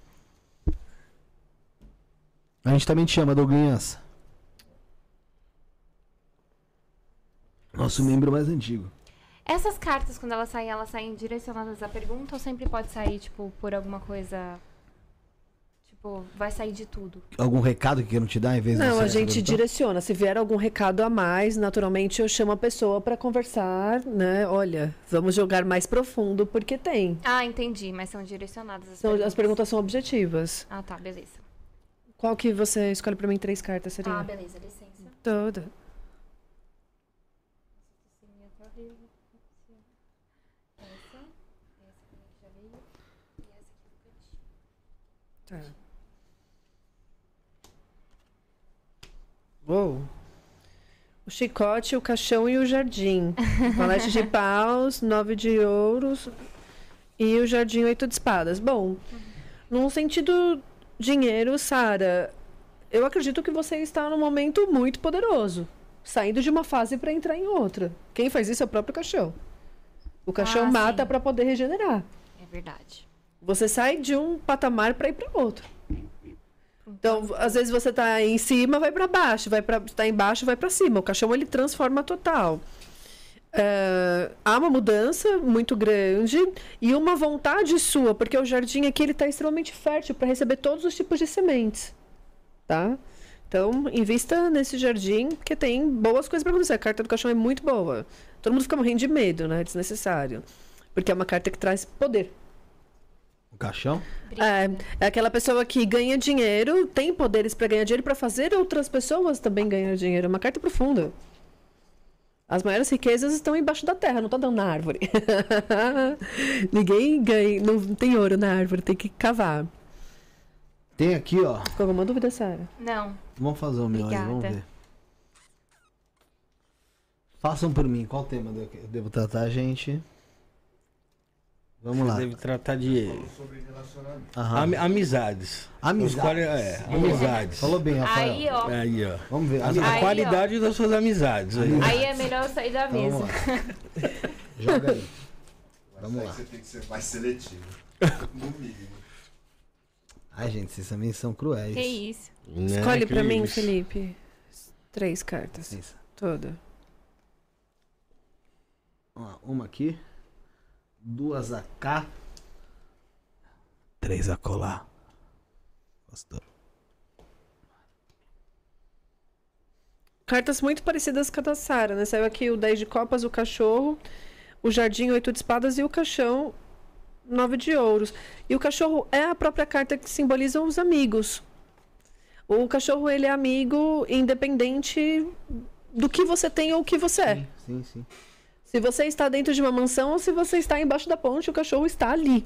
A gente também te chama, Douglinhas. Nosso membro mais antigo. Essas cartas, quando elas saem, elas saem direcionadas à pergunta ou sempre pode sair, tipo, por alguma coisa. Tipo, vai sair de tudo? Algum recado que queiram te dar em vez de Não, a gente direciona. Se vier algum recado a mais, naturalmente eu chamo a pessoa para conversar, né? Olha, vamos jogar mais profundo porque tem. Ah, entendi, mas são direcionadas as Então, perguntas. as perguntas são objetivas. Ah, tá, beleza. Qual que você escolhe para mim três cartas seria? Ah, beleza, licença. Toda. Tá. Uou. O chicote, o caixão e o jardim. [LAUGHS] Valete de paus, nove de ouros e o jardim, oito de espadas. Bom, num sentido dinheiro, Sara, eu acredito que você está num momento muito poderoso. Saindo de uma fase para entrar em outra. Quem faz isso é o próprio caixão. O caixão Ah, mata para poder regenerar. É verdade. Você sai de um patamar para ir para outro. Então, às vezes você tá em cima, vai para baixo, vai para tá embaixo, vai para cima. O caixão ele transforma total. É, há uma mudança muito grande e uma vontade sua, porque o jardim aqui ele está extremamente fértil para receber todos os tipos de sementes, tá? Então, invista nesse jardim, porque tem boas coisas para acontecer. A carta do caixão é muito boa. Todo mundo fica morrendo de medo, né? Desnecessário. Porque é uma carta que traz poder. O caixão? É, é aquela pessoa que ganha dinheiro, tem poderes para ganhar dinheiro para fazer outras pessoas também ganhar dinheiro. É uma carta profunda. As maiores riquezas estão embaixo da terra, não tá dando na árvore. [LAUGHS] Ninguém ganha, não tem ouro na árvore, tem que cavar. Tem aqui, ó. Ficou alguma dúvida, Sara? Não. Vamos fazer o meu aí, vamos ver. Façam por mim. Qual tema eu devo tratar, gente? Vamos lá. Deve tratar de Sobre ami- amizades. Amizades. Quali- é, amizades. Falou bem, Rafael. Aí, ó. Aí, ó. Vamos ver. A, Amizade. a Aí, qualidade das suas amizades. Aí. Aí é melhor eu sair da Então, mesa. vamos lá. [LAUGHS] Joga aí. Mas Vamos aí lá. você tem que ser mais seletivo. [LAUGHS] No mínimo. Ai, gente, vocês também são cruéis. Que isso. Né, Escolhe pra mim? Felipe. Três cartas. Licença. Toda. Ó, uma aqui. Duas a cá. Três a colar. Gostou? Cartas muito parecidas com a da Sara, né? Saiu aqui o 10 de copas, o cachorro, o jardim, oito de espadas e o caixão, nove de ouros. E o cachorro é a própria carta que simboliza os amigos. O cachorro, ele é amigo independente do que você tem ou o que você é. Sim, sim. Se você está dentro de uma mansão ou se você está embaixo da ponte, o cachorro está ali.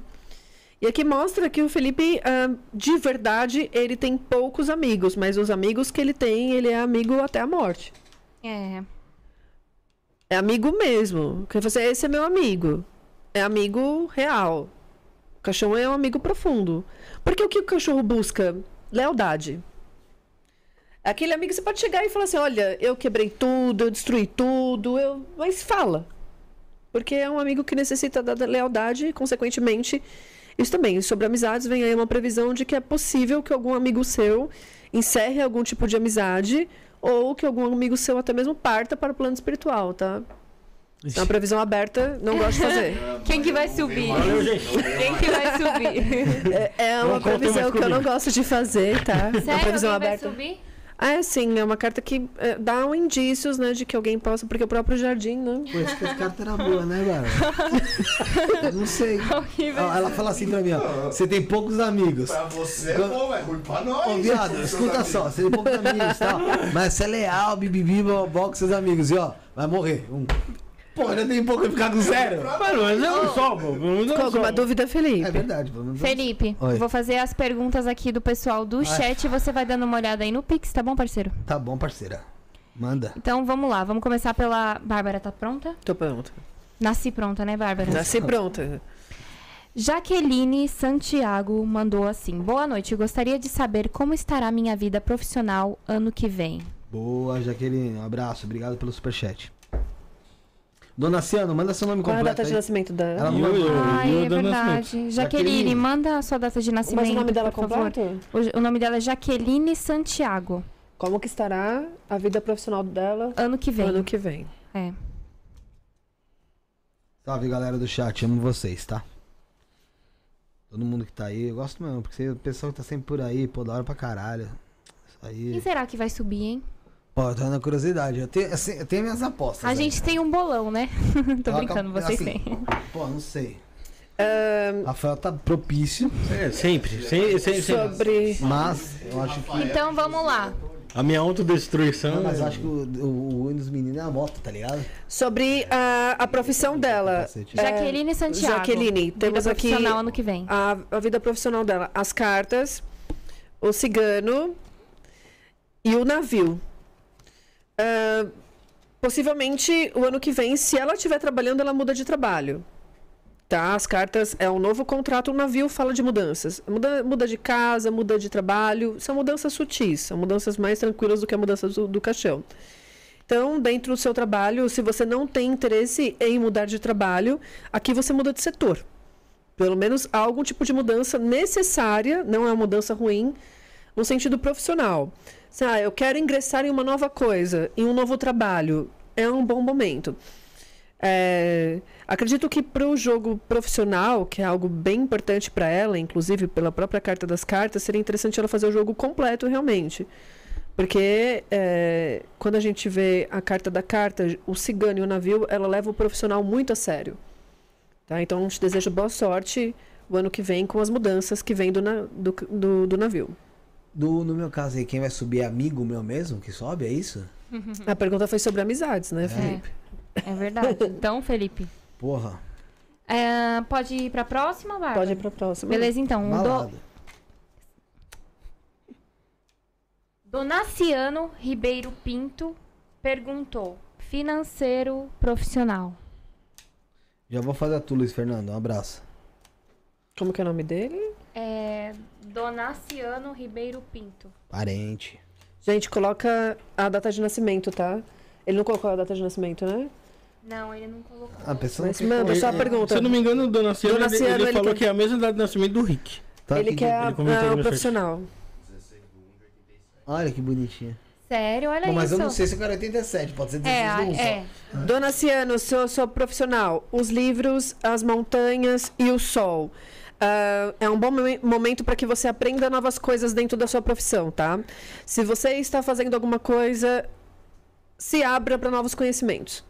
E aqui mostra que o Felipe, ah, de verdade, ele tem poucos amigos, mas os amigos que ele tem, ele é amigo até a morte. É. É amigo mesmo. Que você, esse é meu amigo. É amigo real. O cachorro é um amigo profundo. Porque o que o cachorro busca? Lealdade. Aquele amigo que você pode chegar e falar assim: olha, eu quebrei tudo, eu destruí tudo, eu... mas fala. Porque é um amigo que necessita da da lealdade e, consequentemente, isso também. Sobre amizades, vem aí uma previsão de que é possível que algum amigo seu encerre algum tipo de amizade ou que algum amigo seu até mesmo parta para o plano espiritual, tá? É uma previsão aberta, não gosto de fazer. [LAUGHS] Quem que vai subir? Quem que vai subir? É, é uma previsão que eu não gosto de fazer, tá? É uma Sério? previsão Alguém vai aberta. subir? Ah, é sim, é uma carta que é, dá um indícios, né, de que alguém possa, porque o próprio jardim, né? Pô, essa carta era boa, né, Bárbara? [LAUGHS] Não sei. Ó, Ela fala assim pra mim, ó. Você tem poucos amigos. Pra você é bom, é ruim pra nós. Ô, viado, escuta amigos. só, você tem poucos amigos e tal. Mas você é leal, bibibi, com seus amigos. E ó, vai morrer. Um. Pô, já tem pouco pra ficar com zero. Mano, mas pô. É Com um alguma dúvida, Felipe? É verdade, pelo menos. Felipe, Oi. vou fazer as perguntas aqui do pessoal do chat e você vai dando uma olhada aí no Pix, tá bom, parceiro? Tá bom, parceira. Manda. Então vamos lá, vamos começar pela. Bárbara, tá pronta? Tô pronta. Nasci pronta, né, Bárbara? Nasci pronta. Jaqueline Santiago mandou assim: Boa noite, gostaria de saber como estará minha vida profissional ano que vem. Boa, Jaqueline. Um abraço. Obrigado pelo superchat. Dona Ciano, manda seu nome Qual é a completo data de aí. nascimento dela? Ela não eu- mandou. eu- Ai, eu é verdade. Jaqueline, manda a sua data de nascimento. Mas o nome dela completo? O, o nome dela é Jaqueline Santiago. Como que estará a vida profissional dela Ano que vem. ano que vem? É. Salve, galera do chat. Amo vocês, tá? Todo mundo que tá aí. Eu gosto mesmo, porque o pessoal que tá sempre por aí, pô, da hora pra caralho. Isso aí. Quem será que vai subir, hein? Eu tô na curiosidade. Eu tenho, assim, eu tenho minhas apostas. A aí. gente tem um bolão, né? [LAUGHS] Tô Eu brincando, vocês assim, têm. Pô, não sei. Ahn, Rafael tá propício, É, sempre. Sempre, sobre. mas eu acho que. Então vamos lá. A minha autodestruição. Não, mas eu acho que o, o, o dos meninos é a moto, tá ligado? Sobre a, a profissão dela. É, Jaqueline Santiago. Jaqueline, temos Vida aqui profissional ano que vem. a, a vida profissional dela. As cartas, o cigano e o navio. Ah, possivelmente, o ano que vem, se ela estiver trabalhando, ela muda de trabalho. Tá? As cartas é um novo contrato, o navio fala de mudanças. Muda, muda de casa, muda de trabalho. São mudanças sutis, são mudanças mais tranquilas do que a mudança do, do caixão. Então, dentro do seu trabalho, se você não tem interesse em mudar de trabalho, aqui você muda de setor. Pelo menos há algum tipo de mudança necessária, não é uma mudança ruim, no sentido profissional. Se, ah, eu quero ingressar em uma nova coisa, em um novo trabalho, é um bom momento. É, acredito que para o jogo profissional, que é algo bem importante para ela, inclusive pela própria carta das cartas, seria interessante ela fazer o jogo completo realmente. Porque é, quando a gente vê a carta da carta, o cigano e o navio, ela leva o profissional muito a sério. Tá? Então, te desejo boa sorte o ano que vem com as mudanças que vem do, na- do, do, do navio. Do, no meu caso aí, quem vai subir é amigo meu mesmo que sobe, é isso? A pergunta foi sobre amizades, né, Felipe? É verdade. [LAUGHS] Então, Felipe, Porra. é, pode ir pra próxima, Bárbara? Pode ir pra próxima. Beleza, então. O do... Malado. Donaciano Ribeiro Pinto perguntou: financeiro profissional. Já vou fazer a tu, Luiz Fernando. Um abraço. Como que é o nome dele? É Donaciano Ribeiro Pinto. Parente. Gente, coloca a data de nascimento, tá? Ele não colocou a data de nascimento, né? Não, ele não colocou. A pessoa Mas não manda só a pergunta. Se eu não me engano, o Dona Ciano, Dona ele, ele ele falou quer- que é a mesma data de nascimento do Rick. Tá ele quer ele comentou ah, no o meu profissional. Olha que bonitinha. Sério, olha Bom, mas isso. eu não sei se o cara é 87, pode ser 16 É, só. é. Dona Ciano, sou, sou profissional. Os livros, as montanhas e o sol. Ah, é um bom momen- momento para que você aprenda novas coisas dentro da sua profissão, tá? Se você está fazendo alguma coisa, se abra para novos conhecimentos.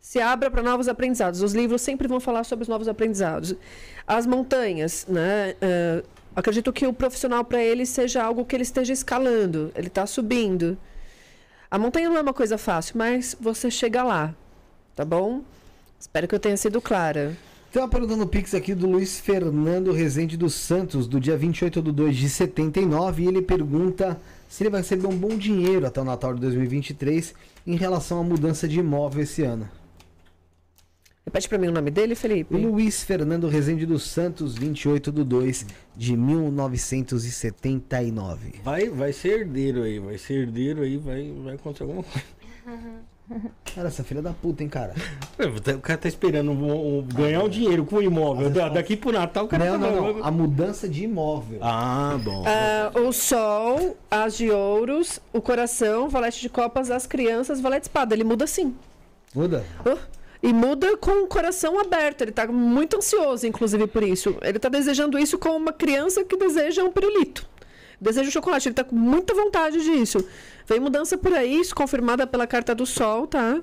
Se abra para novos aprendizados. Os livros sempre vão falar sobre os novos aprendizados. As montanhas, né? ah, acredito que o profissional para ele seja algo que ele esteja escalando. Ele está subindo. A montanha não é uma coisa fácil, mas você chega lá, tá bom? Espero que eu tenha sido clara. Tem uma pergunta no Pix aqui do Luiz Fernando Rezende dos Santos, do dia 28 de 2 de 79, e ele pergunta se ele vai receber um bom dinheiro até o Natal de 2023 em relação à mudança de imóvel esse ano. Repete pra mim o nome dele, Felipe. Luiz Fernando Rezende dos Santos, 28 de 2 de 1979. Vai, vai ser herdeiro aí, vai ser herdeiro aí, vai, vai acontecer alguma coisa. Cara, essa filha da puta, hein, cara? [LAUGHS] O cara tá esperando um- um- ganhar um dinheiro com o imóvel. Da- daqui pro Natal o cara Não, tá não, não. A mudança de imóvel. Ah, bom. Ah, o sol, as de ouros, o coração, valete de copas, as crianças, valete de espada. Ele muda sim. Muda? Oh, E muda com o coração aberto. Ele tá muito ansioso, inclusive, por isso. Ele tá desejando isso como uma criança que deseja um pirulito. Deseja um chocolate. Ele tá com muita vontade disso. Vem mudança por aí, isso confirmada pela carta do sol, tá?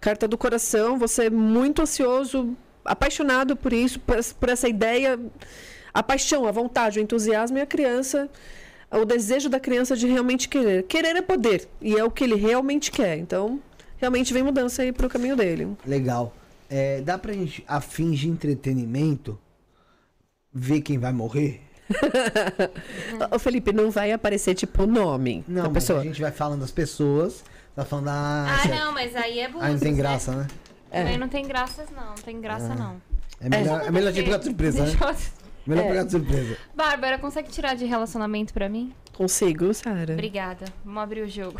Carta do coração. Você é muito ansioso, apaixonado por isso, por, essa- ideia. A paixão, a vontade, o entusiasmo e a criança. O desejo da criança de realmente querer. Querer é poder. E é o que ele realmente quer. Então, realmente vem mudança aí pro caminho dele. Legal. É, dá pra gente, a fins de entretenimento, ver quem vai morrer? [LAUGHS] Ô, Felipe, não vai aparecer, tipo, o nome Não, da mas pessoa. a gente vai falando das pessoas, tá falando da... Ah, não, mas aí é burro. Aí não tem graça, né? Também não tem graças, não. Não tem graça, Ah. não. É melhor, é melhor a gente pegar de surpresa, né? Deixa eu- Melhor É. pegar de surpresa. Bárbara, consegue tirar de relacionamento pra mim? Consigo, Sara. Obrigada. Vamos abrir o jogo.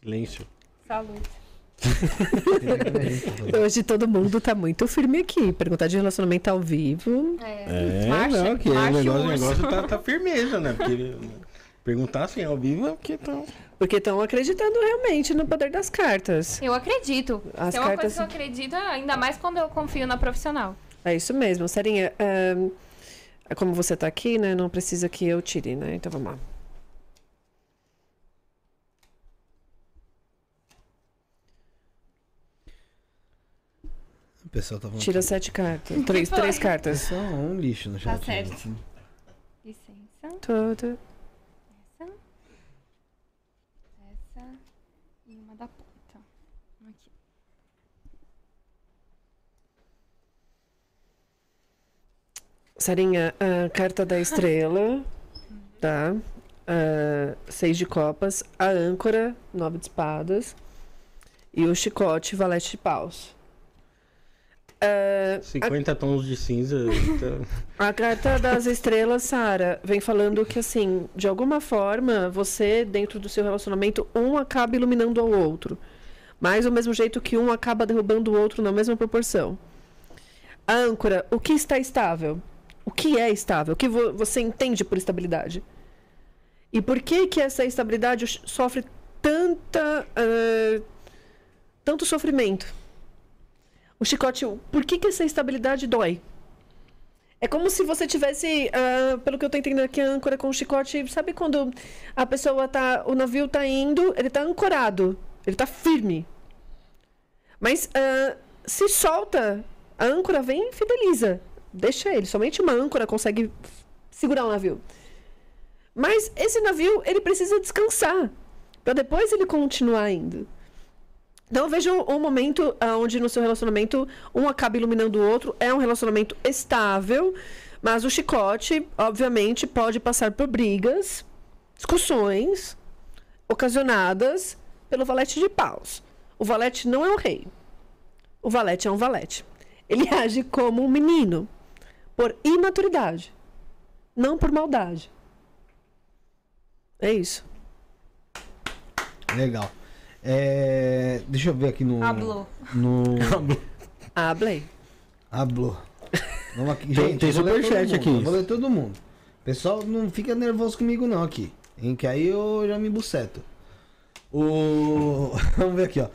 Silêncio. Saúde. [LAUGHS] Hoje todo mundo tá muito firme aqui. Perguntar de relacionamento ao vivo. É, Marcha- não, que o marcha negócio, o negócio tá, tá [LAUGHS] firmeza, né? Porque perguntar assim ao vivo é porque estão. Porque estão acreditando realmente no poder das cartas. Eu acredito. As Se é uma cartas- coisa que eu acredito, ainda mais quando eu confio na profissional. É isso mesmo. Sarinha, ahn, como você tá aqui, né? Não precisa que eu tire, né? Então vamos lá. O pessoal tá falando. Tira sete cartas. Três, foi? três cartas. Só um lixo no Tá chat. certo. né? Licença. Tudo. Essa. Essa. E uma da ponta. Aqui. Sarinha, a carta da estrela, [LAUGHS] tá? Ah, seis de copas, a âncora, nove de espadas, e o chicote, valete de paus. Ah, 50 tons de cinza. então- [LAUGHS] a carta das estrelas, Sara, vem falando que, assim, de alguma forma, você, dentro do seu relacionamento, um acaba iluminando ao outro. Mas do mesmo jeito que um acaba derrubando o outro na mesma proporção. A âncora, o que está estável? O que é estável? O que vo- você entende por estabilidade? E por que que essa estabilidade sofre tanta... ah, tanto sofrimento? O chicote, por que que essa estabilidade dói? É como se você tivesse, ah, pelo que eu tô entendendo aqui, a âncora com o chicote. Sabe quando a pessoa tá. O navio tá indo, ele tá ancorado, ele tá firme. Mas ah, se solta, a âncora vem e fideliza. Deixa ele. Somente uma âncora consegue segurar o navio. Mas esse navio, ele precisa descansar. Para depois ele continuar indo. Então eu vejo um momento onde no seu relacionamento um acaba iluminando o outro. É um relacionamento estável, mas o chicote, obviamente, pode passar por brigas, discussões ocasionadas pelo valete de paus. O valete não é o rei. O valete é um valete. Ele [LAUGHS] age como um menino, por imaturidade, não por maldade. É isso. Legal. É, deixa eu ver aqui no. Hablou. No. Hablei. Hablou. Vamos aqui. [LAUGHS] Tem- Gente, tem superchat aqui. eu Vou ler todo mundo. Pessoal, não fica nervoso comigo, não, aqui. Em que aí eu já me buceto. O... [LAUGHS] Vamos ver aqui, ó.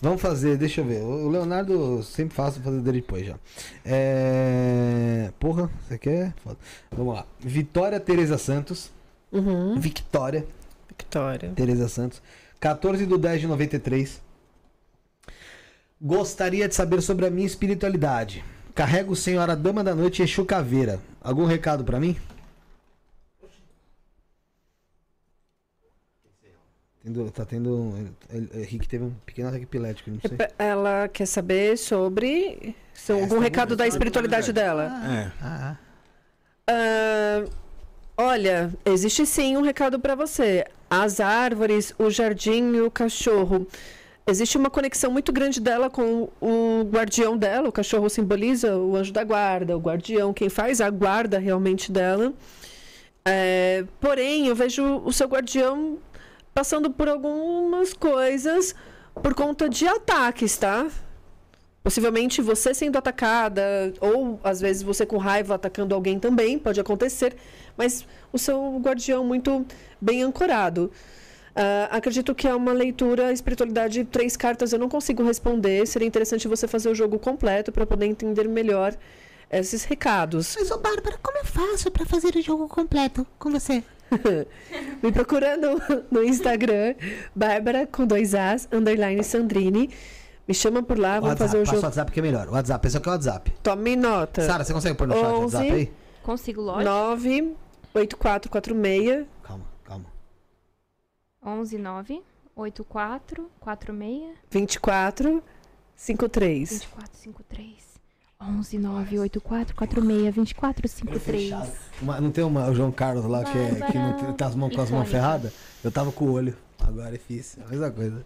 Vamos fazer, deixa eu ver. O Leonardo sempre faço fazer dele depois já. É... Porra, você quer? Foda. Vamos lá. Vitória Tereza Santos. Uhum. Victória Vitória. Tereza Santos. 14 do 10 de 93. Gostaria de saber sobre a minha espiritualidade. Carrego Senhora Dama da Noite e Exu Caveira. Algum recado pra mim? Tendo- tá tendo. Henrique teve um pequeno ataque epilético, não sei. Repe- Ela quer saber sobre se algum Essa recado da espiritualidade dela. É. Ah, Ah, olha, existe sim um recado para você. As árvores, o jardim e o cachorro. Existe uma conexão muito grande dela com o guardião dela. O cachorro simboliza o anjo da guarda, o guardião, quem faz a guarda realmente dela. É, porém, eu vejo o seu guardião passando por algumas coisas por conta de ataques, tá? Possivelmente você sendo atacada, ou às vezes você com raiva atacando alguém também, pode acontecer, mas o seu guardião muito bem ancorado. Ah, acredito que é uma leitura espiritualidade, três cartas eu não consigo responder. Seria interessante você fazer o jogo completo para poder entender melhor esses recados. Mas, ô Bárbara, como eu faço pra fazer o jogo completo com você? [LAUGHS] Me procura no, Instagram, Bárbara com dois As, underline Sandrini. Me chama por lá, vamos fazer o passa o jogo. WhatsApp que é melhor. WhatsApp, esse aqui é o WhatsApp. Tome nota. Sara, você consegue pôr no chat o WhatsApp 11, aí? Consigo, lógico. 9 8446 Calma, calma. 11 9 84 46 24 53. 24 53 11 9 84 46 24 53 Uma- não tem uma, o João Carlos lá que, é, que não tem, tá as mãos, com as mãos ferradas? Eu tava com o olho. Agora é difícil. A mesma coisa.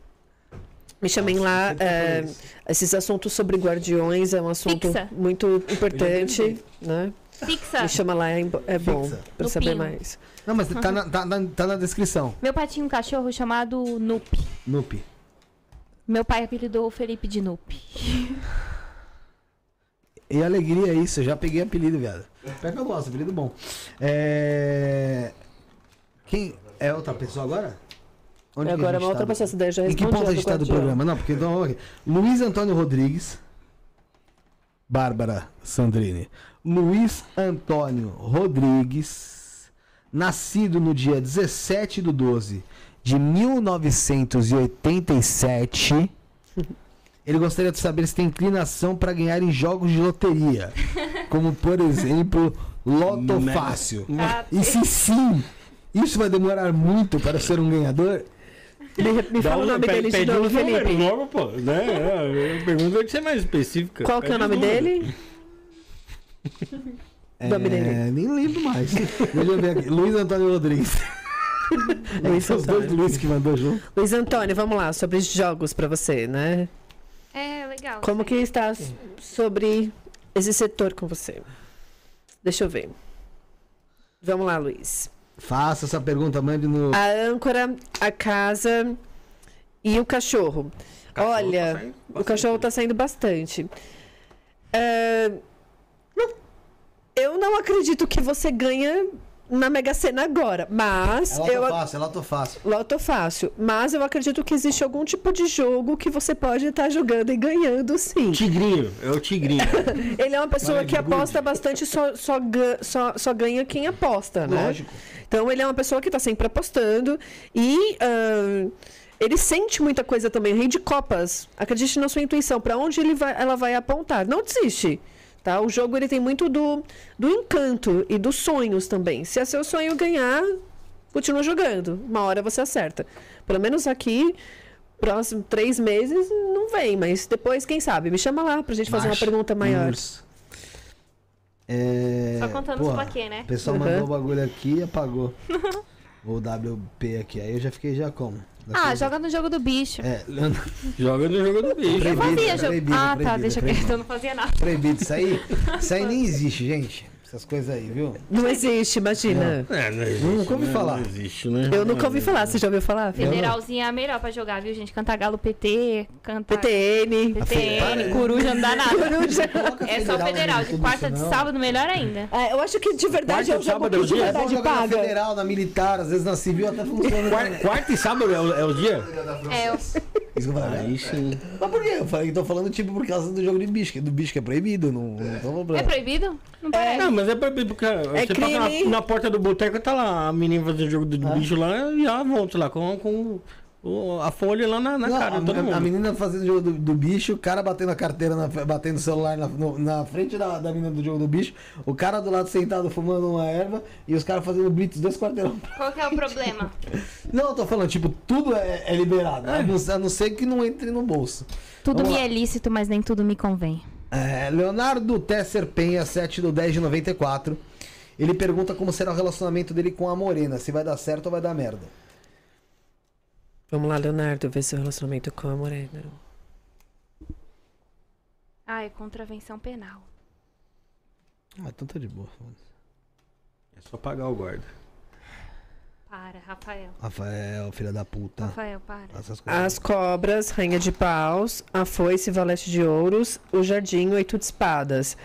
Me chamem lá. é, esses assuntos sobre guardiões é um assunto Fixa. muito importante, né? Fixa. Me chama lá, é, é bom Fixa. pra No saber pino. mais. Não, mas tá na, tá, na, tá na descrição. Meu pai tinha um cachorro chamado Nup. Nup. Meu pai apelidou o Felipe de Nup. E alegria é isso, eu já peguei apelido, viado. Pega que eu gosto, apelido bom. É. Quem. É outra pessoa agora? Onde que a Agora é gente uma outra tá? pessoa, essa daí já Em que respondi. ponto a gente tá do programa? Não, porque então. ok. Luiz Antônio Rodrigues. Bárbara Sandrini. Luiz Antônio Rodrigues. Nascido no dia 17 de 12 de 1987. Ele gostaria de saber se tem inclinação para ganhar em jogos de loteria. [LAUGHS] Como, por exemplo, Loto Mega- Fácil. Ah, E se sim, isso vai demorar muito para ser um ganhador? Me, me fala o nome dele de pede novo, Felipe. logo, pô. Né? É, a pergunta tem que ser mais específica. Qual que é o nome dele? [LAUGHS] É, nem lembro mais. [LAUGHS] Deixa eu ver aqui. Luiz Antônio Rodrigues. Luiz [LAUGHS] São os dois Antônio. Luiz que mandou junto. Luiz Antônio, vamos lá, sobre jogos pra você, né? É, legal. Como isso que está sobre esse setor com você? Deixa eu ver. Vamos lá, Luiz. Faça essa pergunta, mande no. A âncora, a casa e o cachorro. Olha, o cachorro tá saindo bastante. É, não- eu não acredito que você ganha na Mega Sena agora, mas Ela eu tô fácil, ela tô fácil. Loto fácil, mas eu acredito que existe algum tipo de jogo que você pode estar jogando e ganhando sim. Tigrinho, é o tigrinho. [LAUGHS] Ele é uma pessoa que aposta bastante, só, só, só, só ganha quem aposta, né? Lógico. Então ele é uma pessoa que está sempre apostando e ah, ele sente muita coisa também. O rei de copas. Acredite na sua intuição. Para onde ele vai, ela vai apontar. Não desiste. Tá? O jogo ele tem muito do, do encanto e dos sonhos também. Se é seu sonho ganhar, continua jogando. Uma hora você acerta. Pelo menos aqui, próximo três meses, não vem. Mas depois, quem sabe? Me chama lá pra gente fazer uma Macho, pergunta maior. É... Só contando porra, os plaquê, né? O pessoal Uhum. mandou o bagulho aqui e apagou. [LAUGHS] o WP aqui. Aí eu já fiquei já como? Ah, joga no jogo do bicho. É, Leandro- [LAUGHS] Joga no jogo do bicho. Eu proibido, fazia jogo. proibido, Ah, tá, proibido, deixa proibido. quieto, eu não fazia nada. proibido isso aí. [LAUGHS] Isso aí nem existe, gente. Essas coisas aí, viu? Não existe, imagina. É, não existe. Nunca ouvi né? falar. Não existe, né? Eu nunca ouvi falar. Você já ouviu falar? Federalzinho é a melhor pra jogar, viu, gente? Cantar galo PT, cantar PTN. PTN, coruja não dá nada. Coruja. É só federal, de quarta de não. sábado, melhor ainda. É, eu acho que de verdade é Quarta um jogo sábado é que o de? É verdade jogar na paga. federal, na militar, às vezes na civil até funciona. Quarta e sábado é o, é o dia? É, eu- [LAUGHS] Isso que eu falei. Aí sim. Mas por quê? Eu falei, tô falando tipo por causa do jogo de bicho, que do bicho que é proibido, não, não tô falando. é proibido? Não parece. Não, mas é proibido, porque você crime. passa na, na porta do boteco, tá lá a menina fazendo jogo do bicho lá e ela volta lá com, com o- a folha lá na, na Não, cara a, a- mundo. a menina fazendo jogo do, do bicho, o cara batendo a carteira, na, batendo o celular na, no- na frente da, da menina do jogo do bicho, o cara do lado sentado fumando uma erva e os caras fazendo blitz dois quarteirão. Qual que é o problema? [LAUGHS] Não, eu tô falando, tipo, tudo é, é liberado, a, não, a não ser que não entre no bolso. Tudo Vamos me lá. é lícito, mas nem tudo me convém. É, Leonardo Tesser Penha, 7 do 10 de 94. Ele pergunta como será o relacionamento dele com a Morena, se vai dar certo ou vai dar merda. Vamos lá, Leonardo, ver seu relacionamento com a Morena. Ah, é contravenção penal. Ah, então tá de boa. É só pagar o guarda. Para, Rafael. Rafael, filha da puta. Rafael, para. Essas coisas. As cobras, rainha de paus, a foice, valete de ouros, o jardim, oito de espadas.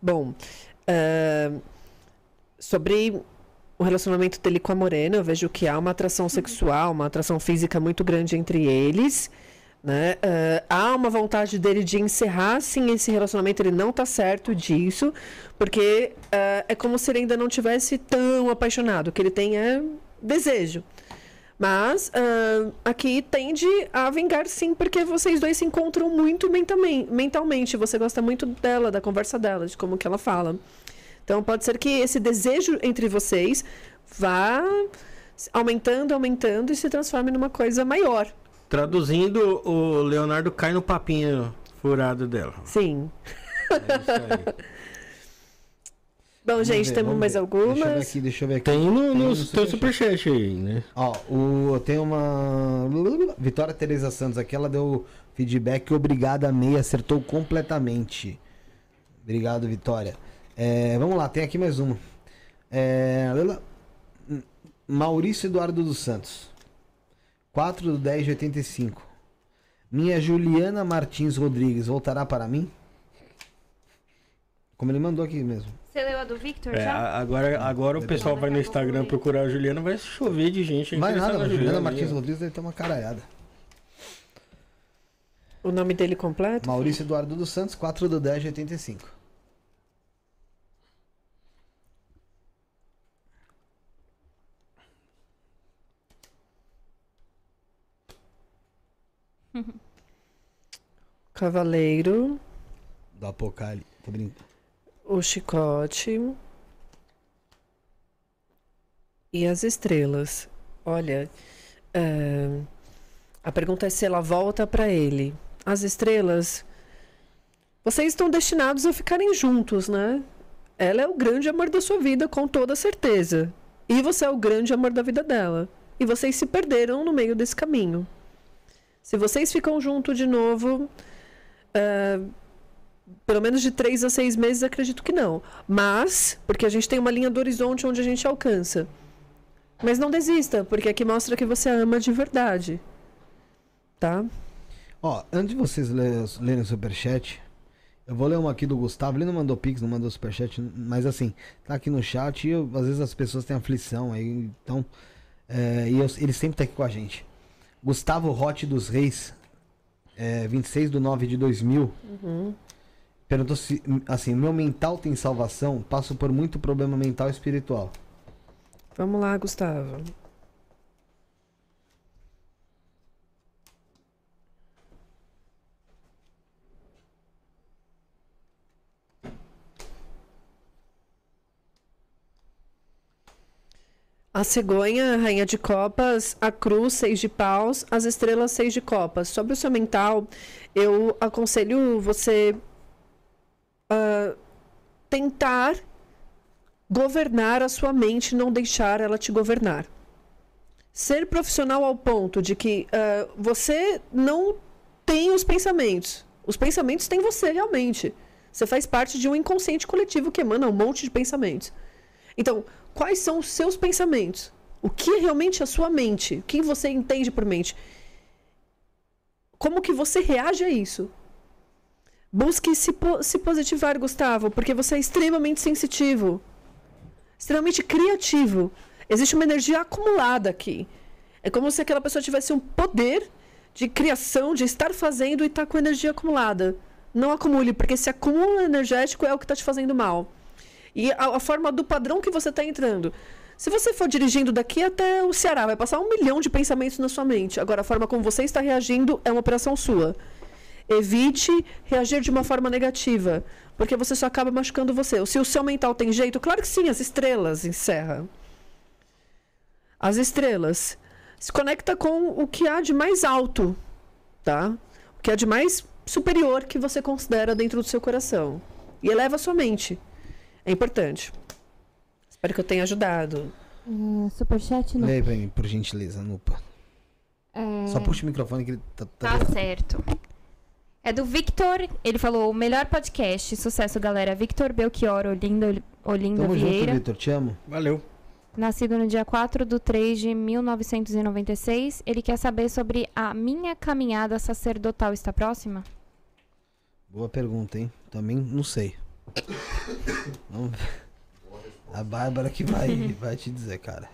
Bom, ahn, sobre o relacionamento dele com a Morena, eu vejo que há uma atração sexual, uma atração física muito grande entre eles. Né? Ah, há uma vontade dele de encerrar sim esse relacionamento, ele não tá certo disso, porque ah, é como se ele ainda não tivesse tão apaixonado, o que ele tem é desejo. Mas ah, aqui tende a vingar sim, porque vocês dois se encontram muito mentalmente. Você gosta muito dela, da conversa dela, de como que ela fala. Então pode ser que esse desejo entre vocês vá aumentando, aumentando e se transforme numa coisa maior. Traduzindo, o Leonardo cai no papinho furado dela. Sim. É isso aí. Bom, Vamos gente, ver, temos mais ver. algumas. Deixa eu ver aqui, deixa eu ver aqui. Tem no, no, teu superchat aí, né? Ó, o, tem uma. Vitória Tereza Santos aqui, ela deu feedback. Obrigada, Meia, acertou completamente. Obrigado, Vitória. É, vamos lá, tem aqui mais uma. É, Lila- Maurício Eduardo dos Santos. 4 do 10 de 85. Minha Juliana Martins Rodrigues voltará para mim? Como ele mandou aqui mesmo. Você leu a do Victor É, já? agora, agora o pessoal vai no Instagram procurar a Juliana, vai chover de gente. Vai nada, na a Juliana Juliana Martins. Rodrigues deve ter uma caralhada. O nome dele completo? Maurício Eduardo dos Santos, 4 do 10 de 85. [LAUGHS] Cavaleiro, Do Apocalipse. Tô brincando. o chicote e as estrelas. Olha, é, a pergunta é se ela volta para ele. As estrelas, vocês estão destinados a ficarem juntos, né? Ela é o grande amor da sua vida, com toda certeza. E você é o grande amor da vida dela. E vocês se perderam no meio desse caminho. Se vocês ficam juntos de novo, é, pelo menos de três a seis meses, acredito que não. Mas, porque a gente tem uma linha do horizonte onde a gente alcança. Mas não desista, porque aqui mostra que você ama de verdade. Tá? Ó, antes de vocês lerem o superchat, eu vou ler uma aqui do Gustavo. Ele não mandou pix, não mandou superchat, mas assim, tá aqui no chat e eu- às vezes as pessoas têm aflição aí, então. é, e eu- ele sempre tá aqui com a gente. Gustavo Rote dos Reis, é, 26 de 9 de 2000. Uhum. Perguntou se, assim, meu mental tem salvação? Passo por muito problema mental e espiritual. Vamos lá, Gustavo. A cegonha, rainha de copas, a cruz, seis de paus, as estrelas, seis de copas. Sobre o seu mental, eu aconselho você ah, tentar governar a sua mente, não deixar ela te governar. Ser profissional ao ponto de que ah, você não tem os pensamentos. Os pensamentos têm você realmente. Você faz parte de um inconsciente coletivo que emana um monte de pensamentos. Então, quais são os seus pensamentos? O que é realmente a sua mente? O que você entende por mente? Como que você reage a isso? Busque se, po se positivar, Gustavo, porque você é extremamente sensitivo, extremamente criativo. Existe uma energia acumulada aqui. É como se aquela pessoa tivesse um poder de criação, de estar fazendo e estar com energia acumulada. Não acumule, porque esse acúmulo energético é o que está te fazendo mal. E a, a forma do padrão que você está entrando. Se você for dirigindo daqui até o Ceará, vai passar um milhão de pensamentos na sua mente. Agora, a forma como você está reagindo é uma operação sua. Evite reagir de uma forma negativa, porque você só acaba machucando você. Se o seu mental tem jeito, claro que sim, as estrelas encerra. As estrelas se conecta com o que há de mais alto, tá? O que há de mais superior que você considera dentro do seu coração. E eleva a sua mente. É importante. Espero que eu tenha ajudado. É, superchat não. Lê pra mim, por gentileza, Nupa. É, Só puxa o microfone que ele tá. tá- Tá certo. É do Victor. Ele falou: o melhor podcast. Sucesso, galera. Victor Belchior Olinda, Olinda Tamo junto, Vieira. Vitor. Te amo. Valeu. Nascido no dia 4 de 3 de 1996. Ele quer saber sobre a minha caminhada sacerdotal. Está próxima? Boa pergunta, hein? Também não sei. Vamos ver. A Bárbara que vai, [LAUGHS] vai te dizer, cara.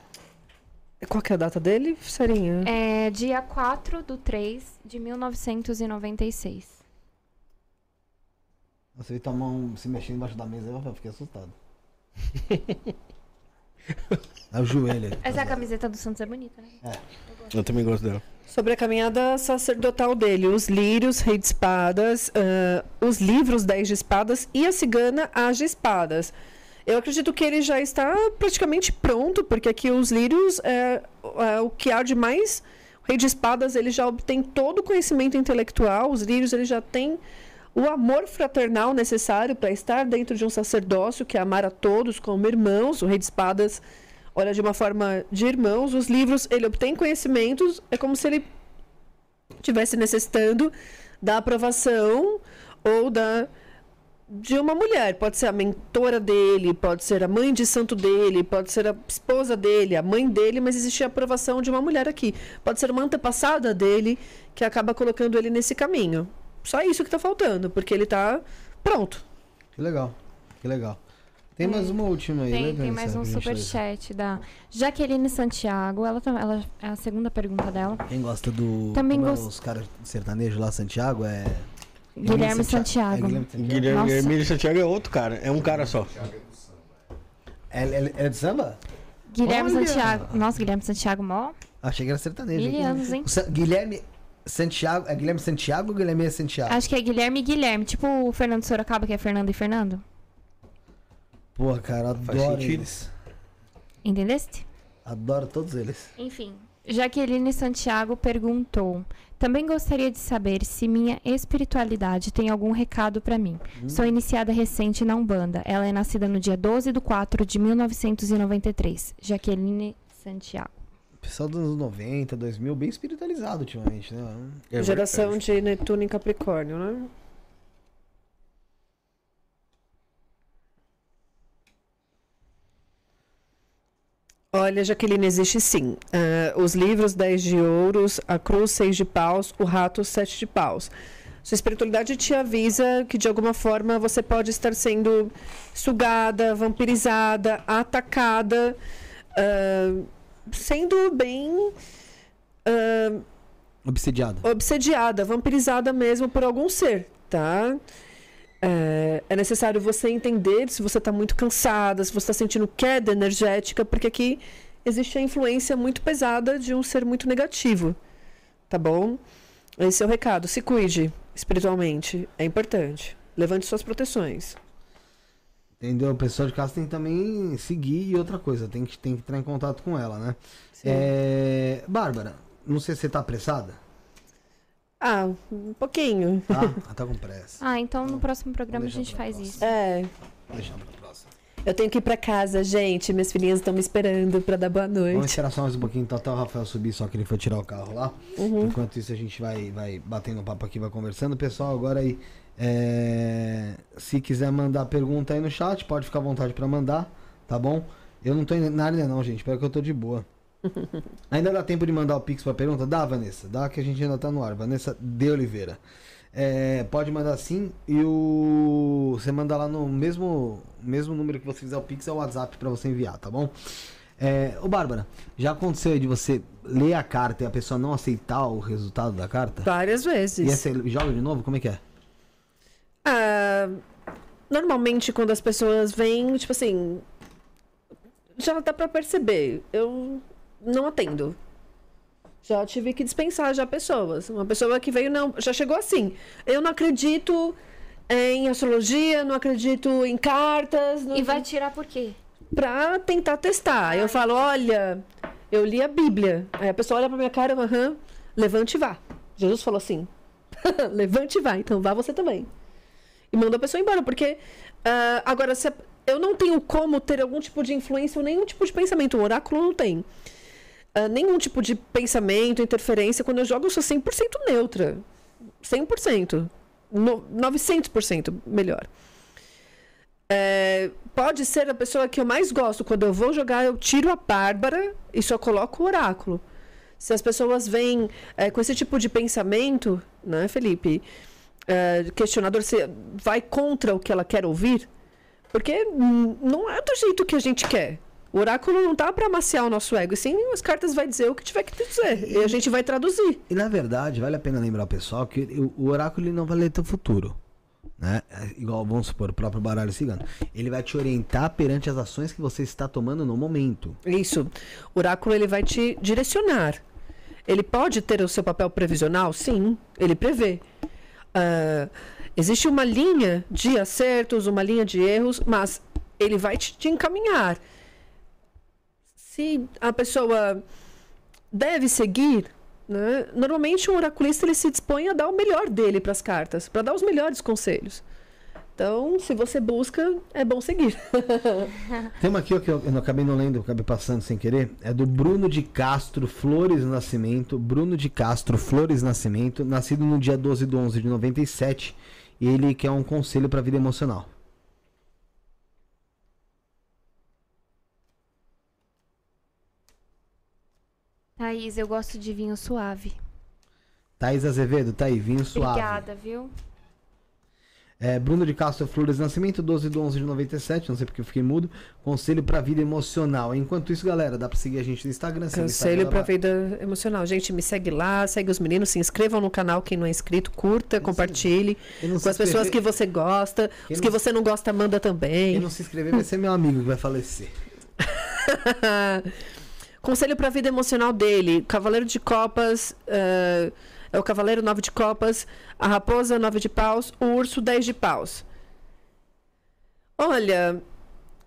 Qual que é a data dele, Sarinha? É dia 4 do 3 de 1996. Você viu tua mão se mexendo embaixo da mesa, eu fiquei assustado. [LAUGHS] É o joelho. aí. Essa é a camiseta do Santos, é bonita, né? É. Eu também gosto dela. Sobre a caminhada sacerdotal dele, os lírios, rei de espadas, ah, os livros, 10 de espadas e a cigana, as de espadas. Eu acredito que ele já está praticamente pronto, porque aqui os lírios é, é o que há de mais. O rei de espadas ele já obtém todo o conhecimento intelectual, os lírios ele já tem o amor fraternal necessário para estar dentro de um sacerdócio, que é amar a todos como irmãos. O rei de espadas olha de uma forma de irmãos. Os livros, ele obtém conhecimentos, é como se ele estivesse necessitando da aprovação ou da de uma mulher. Pode ser a mentora dele, pode ser a mãe de santo dele, pode ser a esposa dele, a mãe dele, mas existe a aprovação de uma mulher aqui. Pode ser uma antepassada dele que acaba colocando ele nesse caminho. Só isso que tá faltando, porque ele tá pronto. Que legal. Que legal. Tem mais uma última aí, né, Tem, tem Vanessa, mais um superchat da Jaqueline Santiago. Ela, ela é a segunda pergunta dela. Quem gosta do. Também é gost- Os caras sertanejos lá, Santiago, é. Guilherme É Santiago. Guilherme Santiago. Guilherme Nossa. Emílio Santiago é outro cara, é um cara só. É, é, é de samba? Guilherme Olha! Santiago. Nossa, Guilherme Santiago, mó. Achei que era sertanejo. Mil anos, hein? Guilherme Santiago. É Guilherme Santiago ou Guilherme Santiago? Acho que é Guilherme e Guilherme. Tipo o Fernando Sorocaba, que é Fernando e Fernando. Pô, cara, Faz adoro sentido. eles. Entendeste? Adoro todos eles. Enfim. Jaqueline Santiago perguntou: Também gostaria de saber se minha espiritualidade tem algum recado pra mim. Sou iniciada recente na Umbanda. Ela é nascida no dia 12 de 4 de 1993. Jaqueline Santiago. Pessoal dos anos 90, 2000, bem espiritualizado ultimamente, né? É Geração verdade. de Netuno em Capricórnio, né? Olha, Jaqueline, existe sim. Ah, os livros 10 de ouros, a cruz 6 de paus, o rato 7 de paus. Sua espiritualidade te avisa que de alguma forma você pode estar sendo sugada, vampirizada, atacada, ah, sendo bem ah, Obsidiado. obsediada, vampirizada mesmo por algum ser, tá? É, é necessário você entender se você está muito cansada, se você está sentindo queda energética, porque aqui existe a influência muito pesada de um ser muito negativo, tá bom? Esse é o recado. Se cuide espiritualmente, é importante. Levante suas proteções. Entendeu? O pessoal de casa tem que também seguir e outra coisa, tem que, tem que entrar em contato com ela, né? É... Bárbara, não sei se você tá apressada. Ah, um pouquinho. Tá? Ah, [LAUGHS] tá com pressa. Ah, então no próximo programa a gente faz próxima. isso. É. Vou deixar pra próxima. Eu tenho que ir pra casa, gente. Minhas filhinhas estão me esperando pra dar boa Vamos noite. esperar só mais um pouquinho, então até o Rafael subir, só que ele foi tirar o carro lá. Uhum. Enquanto isso a gente vai, vai batendo papo aqui, vai conversando. Pessoal, agora aí, é, se quiser mandar pergunta aí no chat, pode ficar à vontade pra mandar, tá bom? Eu não tô na área não, gente, espero que eu tô de boa. [LAUGHS] Ainda dá tempo de mandar o Pix pra pergunta? Dá, Vanessa, dá que a gente ainda tá no ar. Vanessa de Oliveira. É, pode mandar sim e o você manda lá no mesmo mesmo número que você fizer o Pix é o WhatsApp pra você enviar, tá bom? É, ô Bárbara, já aconteceu aí de você ler a carta e a pessoa não aceitar o resultado da carta? Várias vezes. E aí você joga de novo? Como é que é? Ah, normalmente, quando as pessoas vêm, tipo assim. Já dá pra perceber. Eu não atendo. Já tive que dispensar já pessoas. Uma pessoa que veio, não, já chegou assim. Eu não acredito em astrologia, não acredito em cartas. Não... E vai tirar por quê? Pra tentar testar. Aí eu falo, olha, eu li a Bíblia. Aí a pessoa olha pra minha cara, aham, levante e vá. Jesus falou assim, [LAUGHS] levante e vá, então vá você também. E manda a pessoa embora, porque ah, agora se eu não tenho como ter algum tipo de influência ou nenhum tipo de pensamento. O oráculo não tem. Ah, nenhum tipo de pensamento, interferência. Quando eu jogo, eu sou 100% neutra. 100%. No, 900% melhor. É, pode ser a pessoa que eu mais gosto. Quando eu vou jogar, eu tiro a Bárbara e só coloco o oráculo. Se as pessoas vêm é, com esse tipo de pensamento, né, Felipe? É, questionador, você vai contra o que ela quer ouvir? Porque não é do jeito que a gente quer. O oráculo não tá para amaciar o nosso ego, e sim as cartas vai dizer o que tiver que dizer. E a gente vai traduzir. E na verdade, vale a pena lembrar o pessoal que o, oráculo não vai ler teu futuro. Né? É Igual, vamos supor, o próprio baralho cigano. Ele vai te orientar perante as ações que você está tomando no momento. Isso. O oráculo ele vai te direcionar. Ele pode ter o seu papel previsional? Sim, ele prevê. Ah, existe uma linha de acertos, uma linha de erros, mas ele vai te, te encaminhar. Se a pessoa deve seguir, né? normalmente um oraculista ele se dispõe a dar o melhor dele para as cartas, para dar os melhores conselhos. Então, se você busca, é bom seguir. [LAUGHS] Tem uma aqui ó, que eu, eu não acabei não lendo, acabei passando sem querer. É do Bruno de Castro Flores Nascimento. Bruno de Castro Flores Nascimento, nascido no dia 12 de 11 de 97. E ele quer um conselho para a vida emocional. Thaís, eu gosto de vinho suave. Thaís Azevedo, tá aí, vinho suave. Obrigada, viu? É, Bruno de Castro Flores Nascimento, 12 de 11 de 97, não sei porque eu fiquei mudo. Conselho pra vida emocional. Enquanto isso, galera, dá pra seguir a gente no Instagram. Conselho Instagram para lá. vida emocional. Gente, me segue lá, segue os meninos, se inscrevam no canal quem não é inscrito, curta, compartilhe não com as pessoas que você gosta, Quem os não que você não gosta, manda também. Quem não se inscrever vai ser meu amigo que vai falecer. [LAUGHS] Conselho para vida emocional dele: Cavaleiro de Copas, eh, é o Cavaleiro 9 de Copas, a Raposa 9 de Paus, o Urso 10 de Paus. Olha,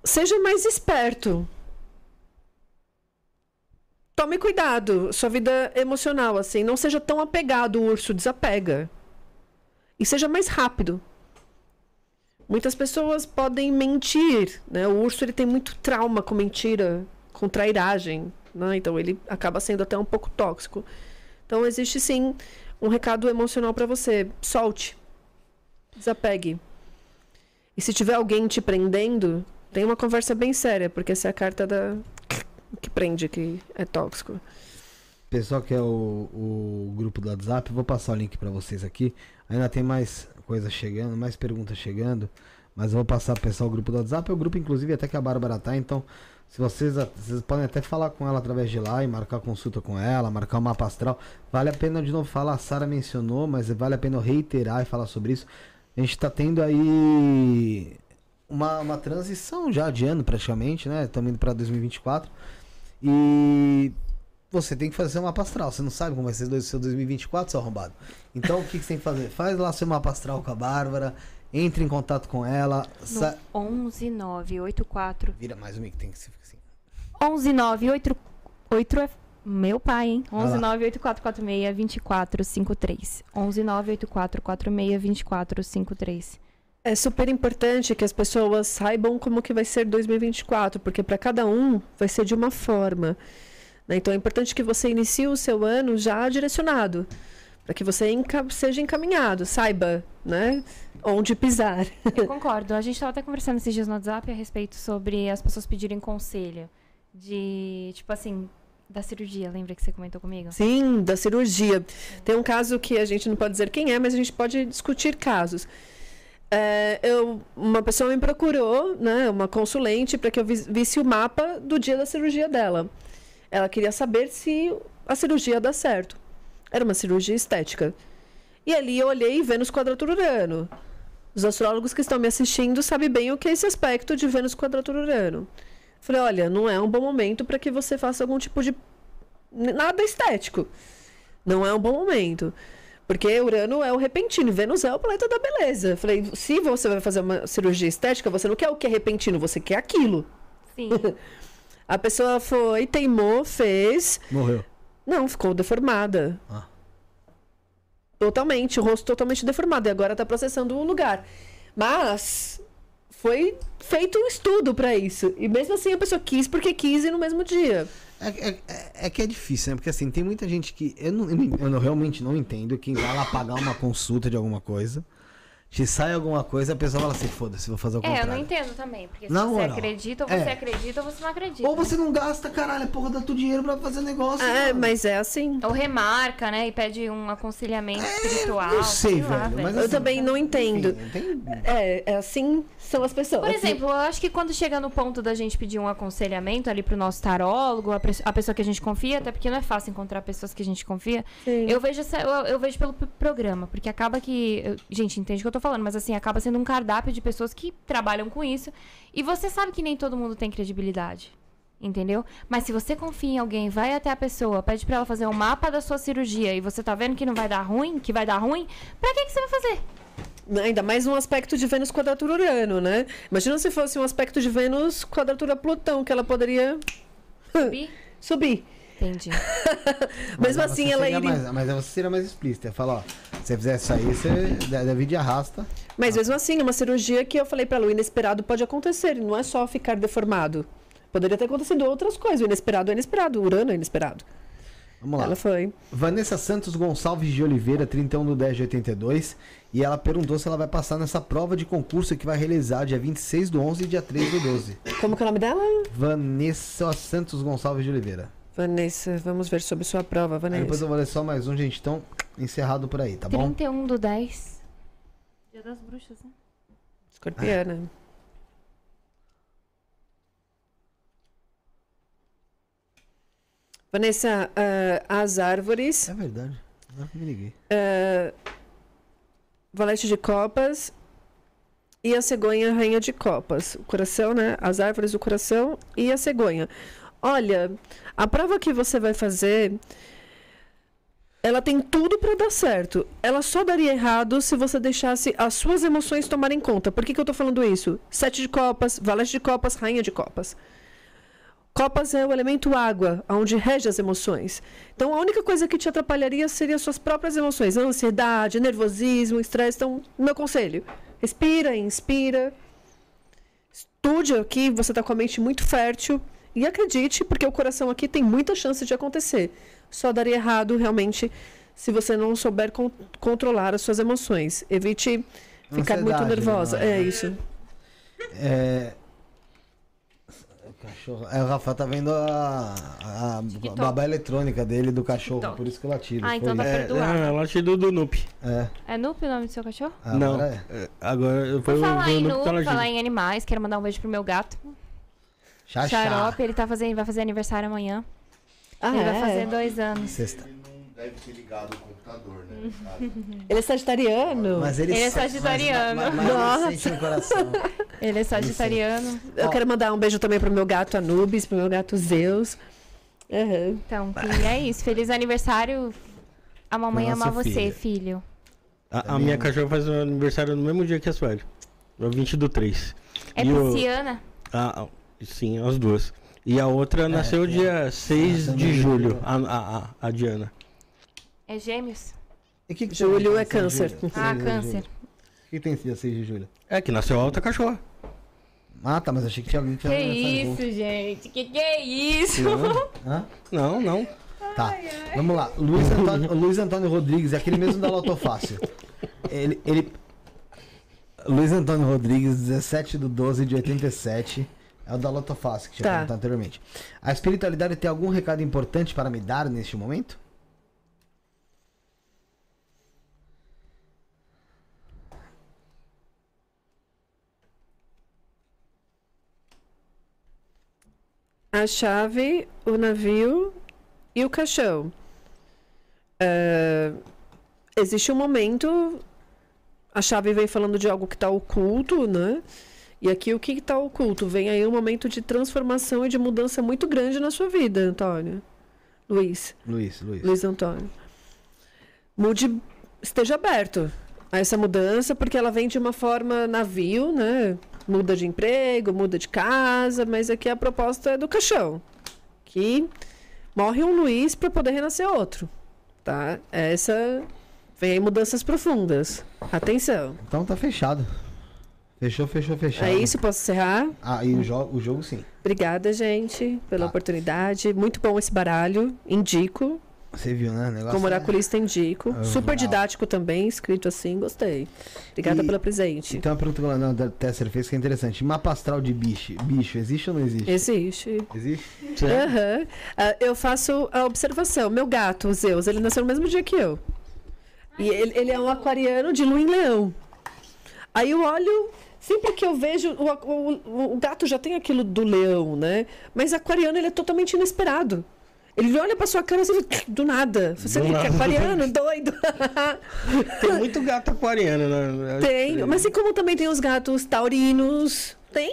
seja mais esperto. Tome cuidado, sua vida emocional, assim, não seja tão apegado, o urso desapega. E seja mais rápido. Muitas pessoas podem mentir, né? O urso ele tem muito trauma com mentira, com trairagem, né? Então ele acaba sendo até um pouco tóxico. Então existe sim um recado emocional para você. Solte. Desapegue. E se tiver alguém te prendendo, tem uma conversa bem séria, porque essa é a carta da [COUGHS] que prende, que é tóxico. Pessoal que é o, o grupo do WhatsApp, vou passar o link pra vocês aqui. Ainda tem mais coisas chegando, mais perguntas chegando. Mas eu vou passar pro pessoal o grupo do WhatsApp. É o grupo, inclusive, até que a Bárbara tá. Então, se vocês, vocês podem até falar com ela através de lá e marcar consulta com ela, marcar o mapa astral. Vale a pena de novo falar, a Sara mencionou, mas vale a pena reiterar e falar sobre isso. A gente tá tendo aí uma, uma transição já de ano praticamente, né? Estamos indo pra 2024. E você tem que fazer seu mapa astral. Você não sabe como vai ser o seu 2024, seu arrombado. Então o que, que você tem que fazer? Faz lá seu mapa astral com a Bárbara. Entre em contato com ela. No Sa... 11 984 Vira mais um mic, tem que ser assim. 11 988 é meu pai, hein? Vai 11 lá. 98446 2453. 11 98446 2453. É super importante que as pessoas saibam como que vai ser 2024, porque para cada um vai ser de uma forma. né? Então é importante que você inicie o seu ano já direcionado, para que você enca- seja encaminhado, saiba, né, onde pisar. Eu concordo. A gente estava até conversando esses dias no WhatsApp a respeito sobre as pessoas pedirem conselho. De, tipo assim, da cirurgia. Lembra que você comentou comigo? Sim, da cirurgia. Tem um caso que a gente não pode dizer quem é, mas a gente pode discutir casos. É, eu, uma pessoa me procurou, né, uma consulente, para que eu vis- visse o mapa do dia da cirurgia dela. Ela queria saber se a cirurgia ia dar certo. Era uma cirurgia estética. E ali eu olhei Vênus quadratura Urano. Os astrólogos que estão me assistindo sabem bem o que é esse aspecto de Vênus quadratura Urano. Falei, olha, não é um bom momento para que você faça algum tipo de nada estético. Não é um bom momento. Porque Urano é o repentino, Vênus é o planeta da beleza. Falei, se você vai fazer uma cirurgia estética, você não quer o que é repentino, você quer aquilo. Sim. [LAUGHS] A pessoa foi, teimou, fez. Morreu. Não, ficou deformada. Ah. Totalmente, o rosto totalmente deformado. E agora tá processando o lugar. Mas foi feito um estudo pra isso. E mesmo assim a pessoa quis porque quis ir no mesmo dia. É, é- é- é que é difícil, né? Porque assim, tem muita gente que. Eu, não, eu, não- eu não- realmente não entendo quem vai lá pagar uma consulta de alguma coisa. Te sai alguma coisa, a pessoa fala assim, foda-se, vou fazer o É, eu não contrário. entendo também. Porque se Na você moral, acredita, ou é. você acredita, ou você não acredita. Ou você não gasta, caralho, a porra dá tu dinheiro pra fazer negócio. É, mano. mas é assim. Ou remarca, né? E pede um aconselhamento espiritual. não sei, lá, velho, mas Eu assim, também não entendo. Enfim, tem- É, é assim são as pessoas. Por exemplo, eu acho que quando chega no ponto da gente pedir um aconselhamento ali pro nosso tarólogo, a, a pessoa que a gente confia, até porque não é fácil encontrar pessoas que a gente confia, Sim. eu vejo essa- eu, eu vejo pelo programa, porque acaba que. eu- gente, entende o que eu tô falando, mas assim, acaba sendo um cardápio de pessoas que trabalham com isso. E você sabe que nem todo mundo tem credibilidade. Entendeu? Mas se você confia em alguém, vai até a pessoa, pede pra ela fazer um mapa da sua cirurgia e você tá vendo que não vai dar ruim, que vai dar ruim, pra que, que você vai fazer? Ainda mais um aspecto de Vênus quadratura Urano, né? Imagina se fosse um aspecto de Vênus quadratura Plutão, que ela poderia Subir? [LAUGHS] subir. Entendi. [LAUGHS] Mas Mesmo aí assim, ela iria. mais- mas você seria mais explícita. Fala, ó, se você fizer isso aí, você deve de arrasta. Mas mesmo assim, uma cirurgia que eu falei pra Lu, inesperado pode acontecer, e não é só ficar deformado. Poderia ter acontecido outras coisas. O inesperado é inesperado, o Urano é inesperado. Vamos lá. Ela foi. Vanessa Santos Gonçalves de Oliveira, 31 do 10 de 82. E ela perguntou se ela vai passar nessa prova de concurso que vai realizar dia 26 do 11 e dia 3 do 12. Como que é o nome dela? Vanessa Santos Gonçalves de Oliveira. Vanessa, vamos ver sobre sua prova, Aí depois Vanessa. eu vou ler só mais um, gente. Então, encerrado por aí, tá bom? 31 do 10. Dia das bruxas, né? Escorpiana. Vanessa, ah, as árvores, É verdade. Não me liguei. ah, valete de copas e a cegonha rainha de copas. O coração, né? As árvores, o coração e a cegonha. Olha, a prova que você vai fazer, ela tem tudo para dar certo. Ela só daria errado se você deixasse as suas emoções tomarem conta. Por que, que eu tô falando isso? Sete de copas, valete de copas, rainha de copas. Copas é o elemento água, onde rege as emoções. Então, a única coisa que te atrapalharia seria as suas próprias emoções. Ansiedade, nervosismo, estresse. Então, meu conselho, respira, inspira. Estude aqui, você está com a mente muito fértil. E acredite, porque o coração aqui tem muita chance de acontecer. Só daria errado, realmente, se você não souber con- controlar as suas emoções. Evite ficar muito Ansiedade, nervosa. né? É isso. É. O cachorro. É, o Rafael tá vendo a, a, TikTok. babá eletrônica dele do cachorro, TikTok. por isso que eu latido. Ah, então tá isso. perdoado. É, latido do Nup. É. É Nup o nome do seu cachorro? Agora Não. é. É, Agora foi Por o falar em falar em animais, quero mandar um beijo pro meu gato. Chá, Xarope, ele tá fazendo, vai fazer aniversário amanhã. Ah, ele vai é? fazer dois anos. Sexta. Ele não deve ter ligado o computador, né? [LAUGHS] Ele é sagitariano. Mas ele, Ele é sa- sagitariano. Mas, mas, mas Nossa. ele sente no coração. [LAUGHS] Ele é sagitariano. Eu quero mandar um beijo também pro meu gato Anubis, pro meu gato Zeus. Aham. Então, e é isso. Feliz aniversário. A mamãe Pro ama você, filho. filho. A, a minha cachorra faz aniversário no mesmo dia que a Sueli. No 20 do 3. É E o- pisciana? a- a- sim, as duas. E a outra nasceu é. dia 6 Ah, de julho, a, a, a, a Diana. É gêmeos? E que que Julho tem é câncer. 6 de julho? Ah, 6 de câncer. julho? O que tem dia 6 de julho? É que nasceu a outra cachorra. Ah, tá, mas achei que tinha alguém que Que tinha junto. isso, gente? Que que é isso? [LAUGHS] Hã? Não, não. Tá, vamos lá. Luiz Antônio, Luiz Antônio Rodrigues, é aquele mesmo da Loto Fácil. Ele, ele... Luiz Antônio Rodrigues, 17 do 12 de 87. É o da Loto Fácil, que tinha Tá. perguntado anteriormente. A espiritualidade tem algum recado importante para me dar neste momento? A chave, o navio e o caixão. É, existe um momento. A chave vem falando de algo que está oculto, né? E aqui o que está oculto? Vem aí um momento de transformação e de mudança muito grande na sua vida, Antônio. Luiz. Luiz, Luiz. Luiz Antônio. Mude, esteja aberto a essa mudança, porque ela vem de uma forma navio, né? Muda de emprego, muda de casa, mas aqui a proposta é do caixão. Que morre um Luiz para poder renascer outro, tá? Essa vem aí mudanças profundas. Atenção. Então tá fechado. Fechou, fechou, fechado. É isso, posso encerrar? Ah, e o, jo o jogo sim. Obrigada, gente, pela oportunidade. Muito bom esse baralho. Indico. Você viu, né? Negócio Como é- oraculista, indico. Ah, Super uau. didático também, escrito assim, gostei. Obrigada E- pelo presente. Então a pergunta que o Tesser fez que é interessante. Mapa astral de bicho, bicho existe ou não existe? Existe. Existe? Aham. Ah, eu faço a observação. Meu gato, o Zeus, ele nasceu no mesmo dia que eu. E ele, ele é um aquariano de lua em leão. Aí eu olho, sempre que eu vejo, o, o- o gato já tem aquilo do leão, né? Mas aquariano, ele é totalmente inesperado. Ele olha pra sua cara assim, do nada. Você Do fica nada. aquariano, [LAUGHS] doido. [LAUGHS] Tem muito gato aquariano, né? Tem, mas assim como também tem os gatos taurinos. Tem.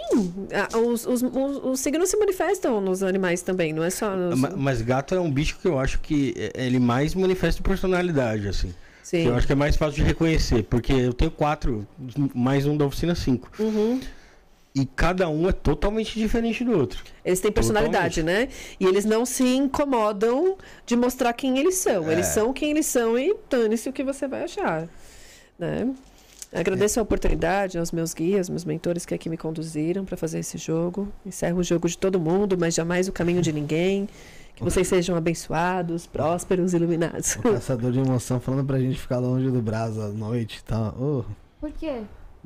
Ah, Os, os, os, os signos se manifestam nos animais também, não é só nos... Ma- Mas gato é um bicho que eu acho que é- ele mais manifesta personalidade, assim. Sim. Eu acho que é mais fácil de reconhecer, porque eu tenho quatro, mais um da oficina cinco. Uhum. E cada um é totalmente diferente do outro. Eles têm personalidade, né? E eles não se incomodam de mostrar quem eles são. Eles É. são quem eles são e dane-se o que você vai achar. Né? Agradeço a oportunidade aos meus guias, meus mentores que aqui me conduziram para fazer esse jogo. Encerro o jogo de todo mundo, mas jamais o caminho de ninguém. Que vocês sejam abençoados, prósperos, iluminados. O caçador de emoção falando pra gente ficar longe do braço à noite e tal. Ô, Por quê?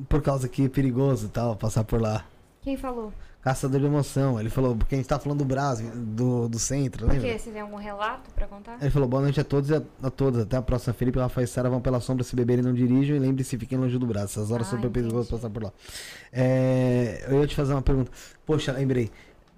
por causa que é perigoso e tal, passar por lá. Quem falou? Caçador de emoção. Ele falou, porque a gente tá falando do Brás, do, do centro, Por lembra? quê? Você tem algum relato pra contar? Ele falou, boa noite a todos e a, a todas. Até a próxima. Felipe, Rafael e Sara vão pela sombra se beberem não dirijam e lembre-se, fiquem longe do braço. Essas horas Ah, são super perigosas passar por lá. É, eu ia te fazer uma pergunta. Poxa, lembrei.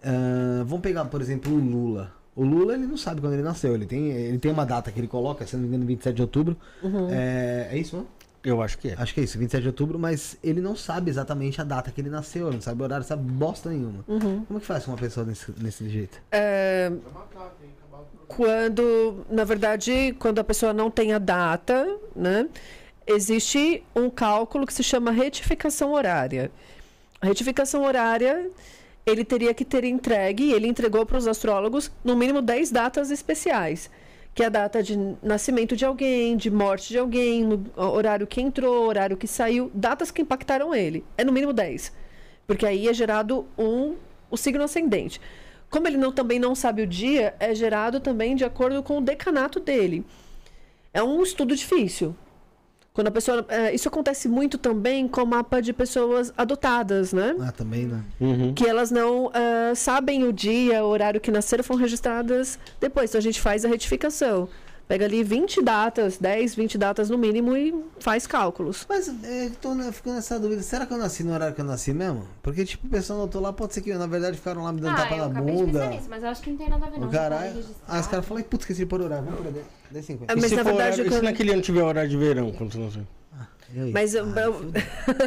Ah, vamos pegar, por exemplo, o Lula. O Lula, ele não sabe quando ele nasceu. Ele tem, ele tem uma data que ele coloca, se não me engano, 27 de outubro. Uhum. É, é isso, né? Eu acho que é. Acho que é isso, 27 de outubro, mas ele não sabe exatamente a data que ele nasceu, ele não sabe o horário, sabe bosta nenhuma. Uhum. Como é que faz com uma pessoa desse, desse jeito? É, quando, na verdade, quando a pessoa não tem a data, né, existe um cálculo que se chama retificação horária. A retificação horária, ele teria que ter entregue, ele entregou para os astrólogos, no mínimo 10 datas especiais. Que é a data de nascimento de alguém, de morte de alguém, no horário que entrou, horário que saiu, datas que impactaram ele. É no mínimo 10. Porque aí é gerado um, o signo ascendente. Como ele não, também não sabe o dia, é gerado também de acordo com o decanato dele. É um estudo difícil. Quando a pessoa. eh, isso acontece muito também com o mapa de pessoas adotadas, né? Ah, também, né? Que elas não ah, sabem o dia, o horário que nasceram, foram registradas depois. Então a gente faz a retificação. Pega ali 20 datas, 10, 20 datas no mínimo e faz cálculos. Mas é, tô né, ficando nessa dúvida. Será que eu nasci no horário que eu nasci mesmo? Porque, tipo, o pessoal notou lá, pode ser que na verdade ficaram lá me dando ah, tapa eu na bunda. nisso, mas eu acho que não tem nada a ver não. O caralho. registrado. Ah, os caras falam, putz, esqueci de pôr horário. Vamos por 10, 50. Ah, E mas se na for verdade, horário- e se quando- naquele ano tiver horário de verão, quando você não sei? E aí? Mas, eu- eu-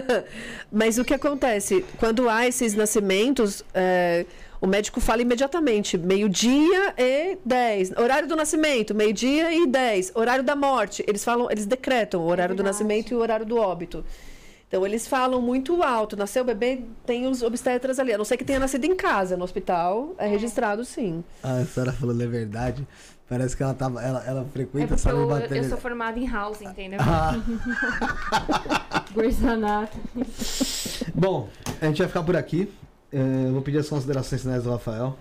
[LAUGHS] mas o que acontece? Quando há esses nascimentos, é, o médico fala imediatamente, meio-dia e 10. Horário do nascimento, meio-dia e 10. Horário da morte, eles falam, eles decretam o horário do nascimento e o horário do óbito. Então eles falam muito alto. Nasceu o bebê, tem os obstetras ali. A não ser que tenha nascido em casa, no hospital, é registrado sim. Ah, a senhora falou é verdade. Parece que ela tava. Ela, ela É frequenta porque essa eu, bateria. eu sou formada em house, entendeu? Ah. [LAUGHS] Grey's Anatomy. Bom, a gente vai ficar por aqui. Eu vou pedir as considerações finais do Rafael.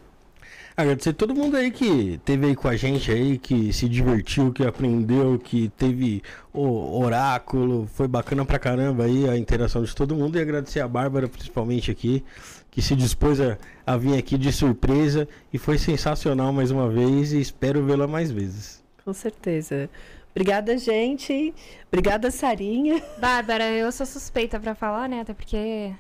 Agradecer todo mundo aí que teve aí com a gente aí, que se divertiu, que aprendeu, que teve o oráculo. Foi bacana pra caramba aí a interação de todo mundo. E agradecer a Bárbara, principalmente aqui, que se dispôs a, a vir aqui de surpresa. E foi sensacional mais uma vez e espero vê-la mais vezes. Com certeza. Obrigada, gente. Obrigada, Sarinha. Bárbara, eu sou suspeita pra falar, né? Até porque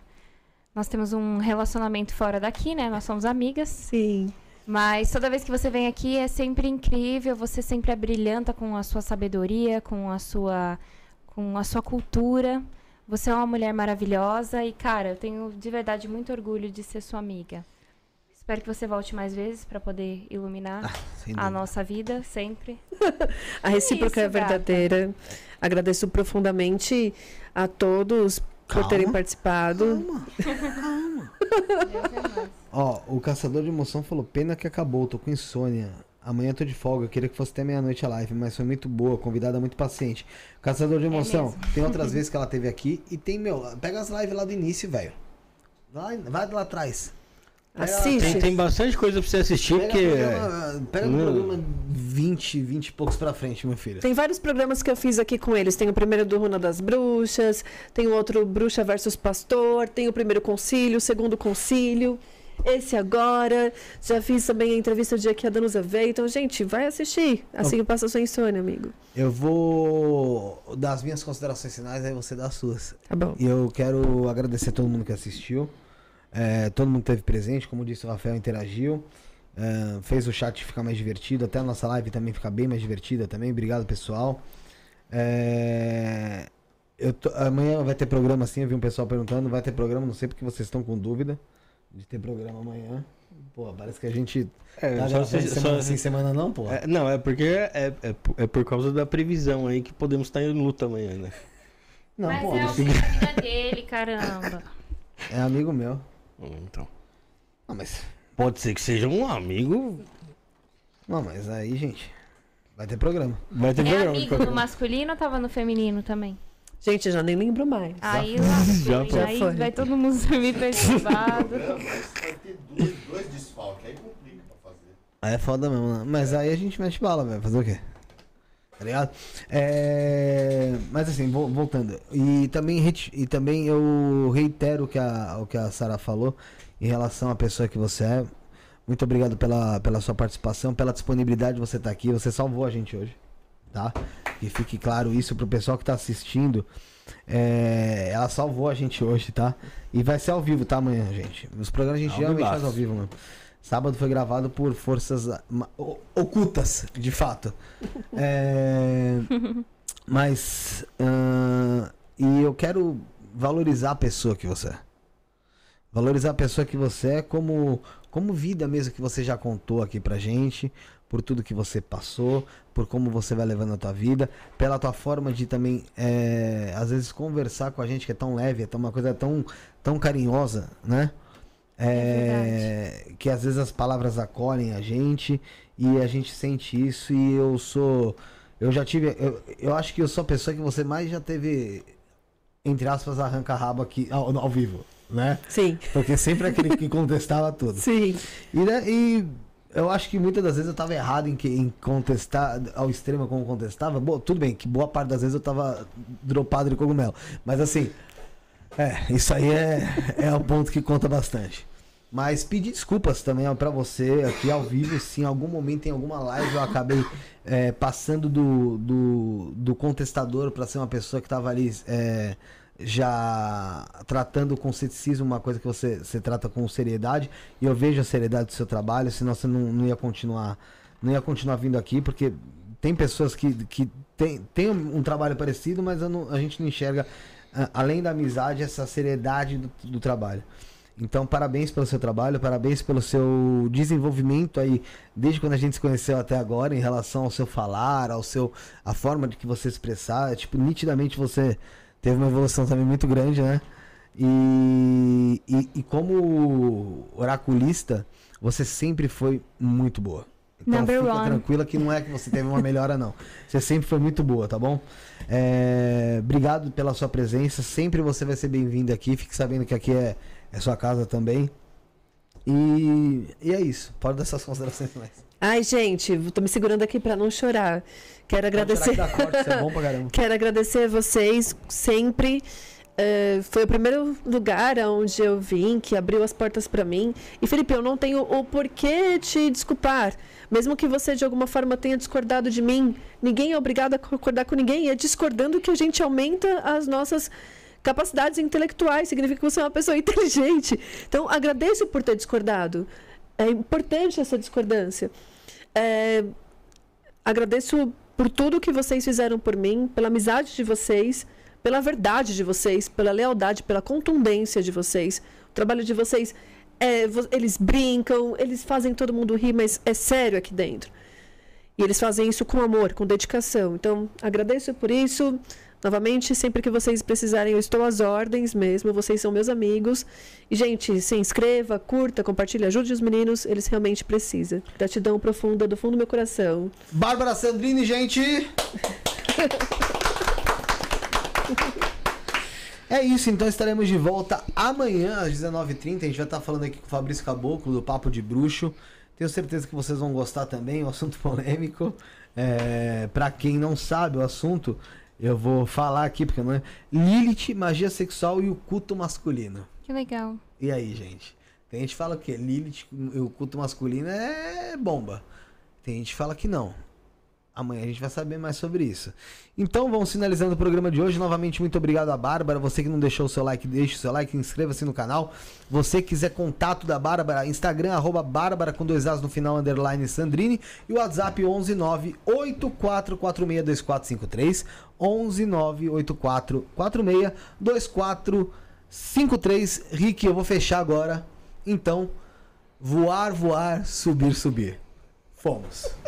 nós temos um relacionamento fora daqui, né? Nós somos amigas. Sim. Mas toda vez que você vem aqui é sempre incrível, você sempre é brilhanta com a sua sabedoria, com a sua com a sua cultura. Você é uma mulher maravilhosa e, cara, eu tenho de verdade muito orgulho de ser sua amiga. Espero que você volte mais vezes para poder iluminar sem a nossa vida sempre. [LAUGHS] A recíproca é Isso, gata. verdadeira. Agradeço profundamente a todos por terem participado. [LAUGHS] Ó, o caçador de emoção falou: pena que acabou, tô com insônia. Amanhã tô de folga, queria que fosse até meia-noite a live, mas foi muito boa, convidada muito paciente. Caçador de emoção, mesmo. tem outras vezes que ela teve aqui e tem, meu, pega as lives lá do início, velho. Vai, vai lá atrás. Assiste. Tem, tem bastante coisa pra você assistir, Pega, porque. programa, pega no Hum. programa 20, 20 e poucos pra frente, meu filho. Tem vários programas que eu fiz aqui com eles. Tem o primeiro do Runa das Bruxas, tem o outro Bruxa versus Pastor, tem o primeiro concílio, o segundo concílio, esse agora. Já fiz também a entrevista o dia que a Danusa veio. Então, gente, vai assistir. Assim que passa a sua insônia, amigo. Eu vou dar as minhas considerações finais, aí você dá as suas. Tá bom. E eu quero agradecer a todo mundo que assistiu. É, todo mundo esteve presente, como disse o Rafael, interagiu. é, fez o chat ficar mais divertido, até a nossa live também ficar bem mais divertida também. Obrigado, pessoal. É, eu tô- amanhã vai ter programa sim, eu vi um pessoal perguntando, vai ter programa, não sei porque vocês estão com dúvida de ter programa amanhã. Pô, parece que a gente É, tá só se- semana só- sim, semana não, pô. É, não, é porque é, é, por- é por causa da previsão aí que podemos estar em luta amanhã, né? Não, Mas pô, é da vida dele, caramba. é amigo meu. Então. Não, mas Pode ser que seja um amigo. Não, mas aí, gente, vai ter programa. Vai ter É programa. amigo no masculino ou tava no feminino também? Gente, eu já nem lembro mais. Aí, Já lá, foi. aí foi. vai todo mundo dormir perturbado. Mas vai ter dois, dois desfalques, aí complica pra fazer. Aí é foda mesmo, né? Mas aí a gente mete bala, velho. Fazer o quê? Tá ligado? É... Mas assim, vo- voltando. E também, e também eu reitero o que a, o que a Sara falou em relação à pessoa que você é. Muito obrigado pela, pela sua participação, pela disponibilidade de você estar aqui. Você salvou a gente hoje, tá? E fique claro isso pro pessoal que tá assistindo. É, ela salvou a gente hoje, tá? E vai ser ao vivo, tá, amanhã, gente? Os programas a gente Ao geralmente faz ao vivo, mano. Sábado foi gravado por forças ocultas, de fato. [LAUGHS] É, mas. ah, e eu quero valorizar a pessoa que você é. Valorizar a pessoa que você é como, como vida mesmo que você já contou aqui pra gente, por tudo que você passou, por como você vai levando a tua vida, pela tua forma de também, é, às vezes, conversar com a gente, que é tão leve, é tão, uma coisa tão, tão carinhosa, né? É, que às vezes as palavras acolhem a gente e a gente sente isso e eu sou eu já tive eu, eu acho que eu sou a pessoa que você mais já teve entre aspas arranca rabo aqui ao, ao vivo né Sim. porque sempre é aquele que [LAUGHS] contestava tudo Sim. e, né, e eu acho que muitas das vezes eu tava errado em, que, em contestar ao extremo como contestava. Bom, tudo bem, que boa parte das vezes eu tava dropado de cogumelo. Mas assim, é, isso aí é, é o ponto que conta bastante. Mas pedir desculpas também ó, pra você aqui ao vivo, se em algum momento, em alguma live, eu acabei é, passando do, do, do contestador pra ser uma pessoa que tava ali é, já tratando com ceticismo uma coisa que você, você trata com seriedade. E eu vejo a seriedade do seu trabalho, senão você não, não ia continuar não ia continuar vindo aqui, porque tem pessoas que, que tem, tem um, trabalho parecido, mas não- a gente não enxerga, além da amizade, essa seriedade do, do trabalho. Então, parabéns pelo seu trabalho, parabéns pelo seu desenvolvimento aí, desde quando a gente se conheceu até agora, em relação ao seu falar, ao seu a forma de que você expressar. Tipo, nitidamente você teve uma evolução também muito grande, né? E, e, e como oraculista, você sempre foi muito boa. Então Number fica one. tranquila que não é que você teve uma melhora, não. [LAUGHS] Você sempre foi muito boa, tá bom? É, obrigado pela sua presença. Sempre você vai ser bem-vindo aqui. Fique sabendo que aqui é, é sua casa também. E, e é isso. Pode dar suas considerações mais. Ai, gente, tô me segurando aqui pra não chorar. Quero agradecer. chorar que corte, é bom pra caramba. [LAUGHS] Quero agradecer a vocês sempre. Eh, foi o primeiro lugar onde eu vim, que abriu as portas pra mim. E Felipe, eu não tenho o porquê te desculpar. Mesmo que você de alguma forma tenha discordado de mim, ninguém é obrigado a concordar com ninguém. É discordando que a gente aumenta as nossas capacidades intelectuais. Significa que você é uma pessoa [LAUGHS] inteligente. Então, agradeço por ter discordado. É importante essa discordância. É, agradeço por tudo que vocês fizeram por mim, pela amizade de vocês, pela verdade de vocês, pela lealdade, pela contundência de vocês. O trabalho de vocês, é, eles brincam, eles fazem todo mundo rir, mas é sério aqui dentro. E eles fazem isso com amor, com dedicação. Então, agradeço por isso. Novamente, sempre que vocês precisarem, eu estou às ordens mesmo. Vocês são meus amigos. E, gente, se inscreva, curta, compartilhe, ajude os meninos. Eles realmente precisam. Gratidão profunda do fundo do meu coração. Bárbara Sandrini, gente! [LAUGHS] É isso, então estaremos de volta amanhã às 19h30. A gente vai estar falando aqui com o Fabrício Caboclo do Papo de Bruxo. Tenho certeza que vocês vão gostar também, um assunto [LAUGHS] polêmico. É, para quem não sabe o assunto, eu vou falar aqui, porque não é. Lilith, magia sexual e o culto masculino. Que legal. E aí, gente? Tem gente que fala que Lilith e o culto masculino é bomba. Tem gente que fala que não. Amanhã a gente vai saber mais sobre isso. Então vamos finalizando o programa de hoje. Novamente, muito obrigado a Bárbara. Você que não deixou o seu like, deixe o seu like, inscreva-se no canal. Você quiser contato da Bárbara, Instagram, arroba Bárbara com dois As no final, underline Sandrini. E o WhatsApp 11984462453. 11984462453. Rick, eu vou fechar agora. Então, voar, voar, subir, subir. Fomos. [LAUGHS]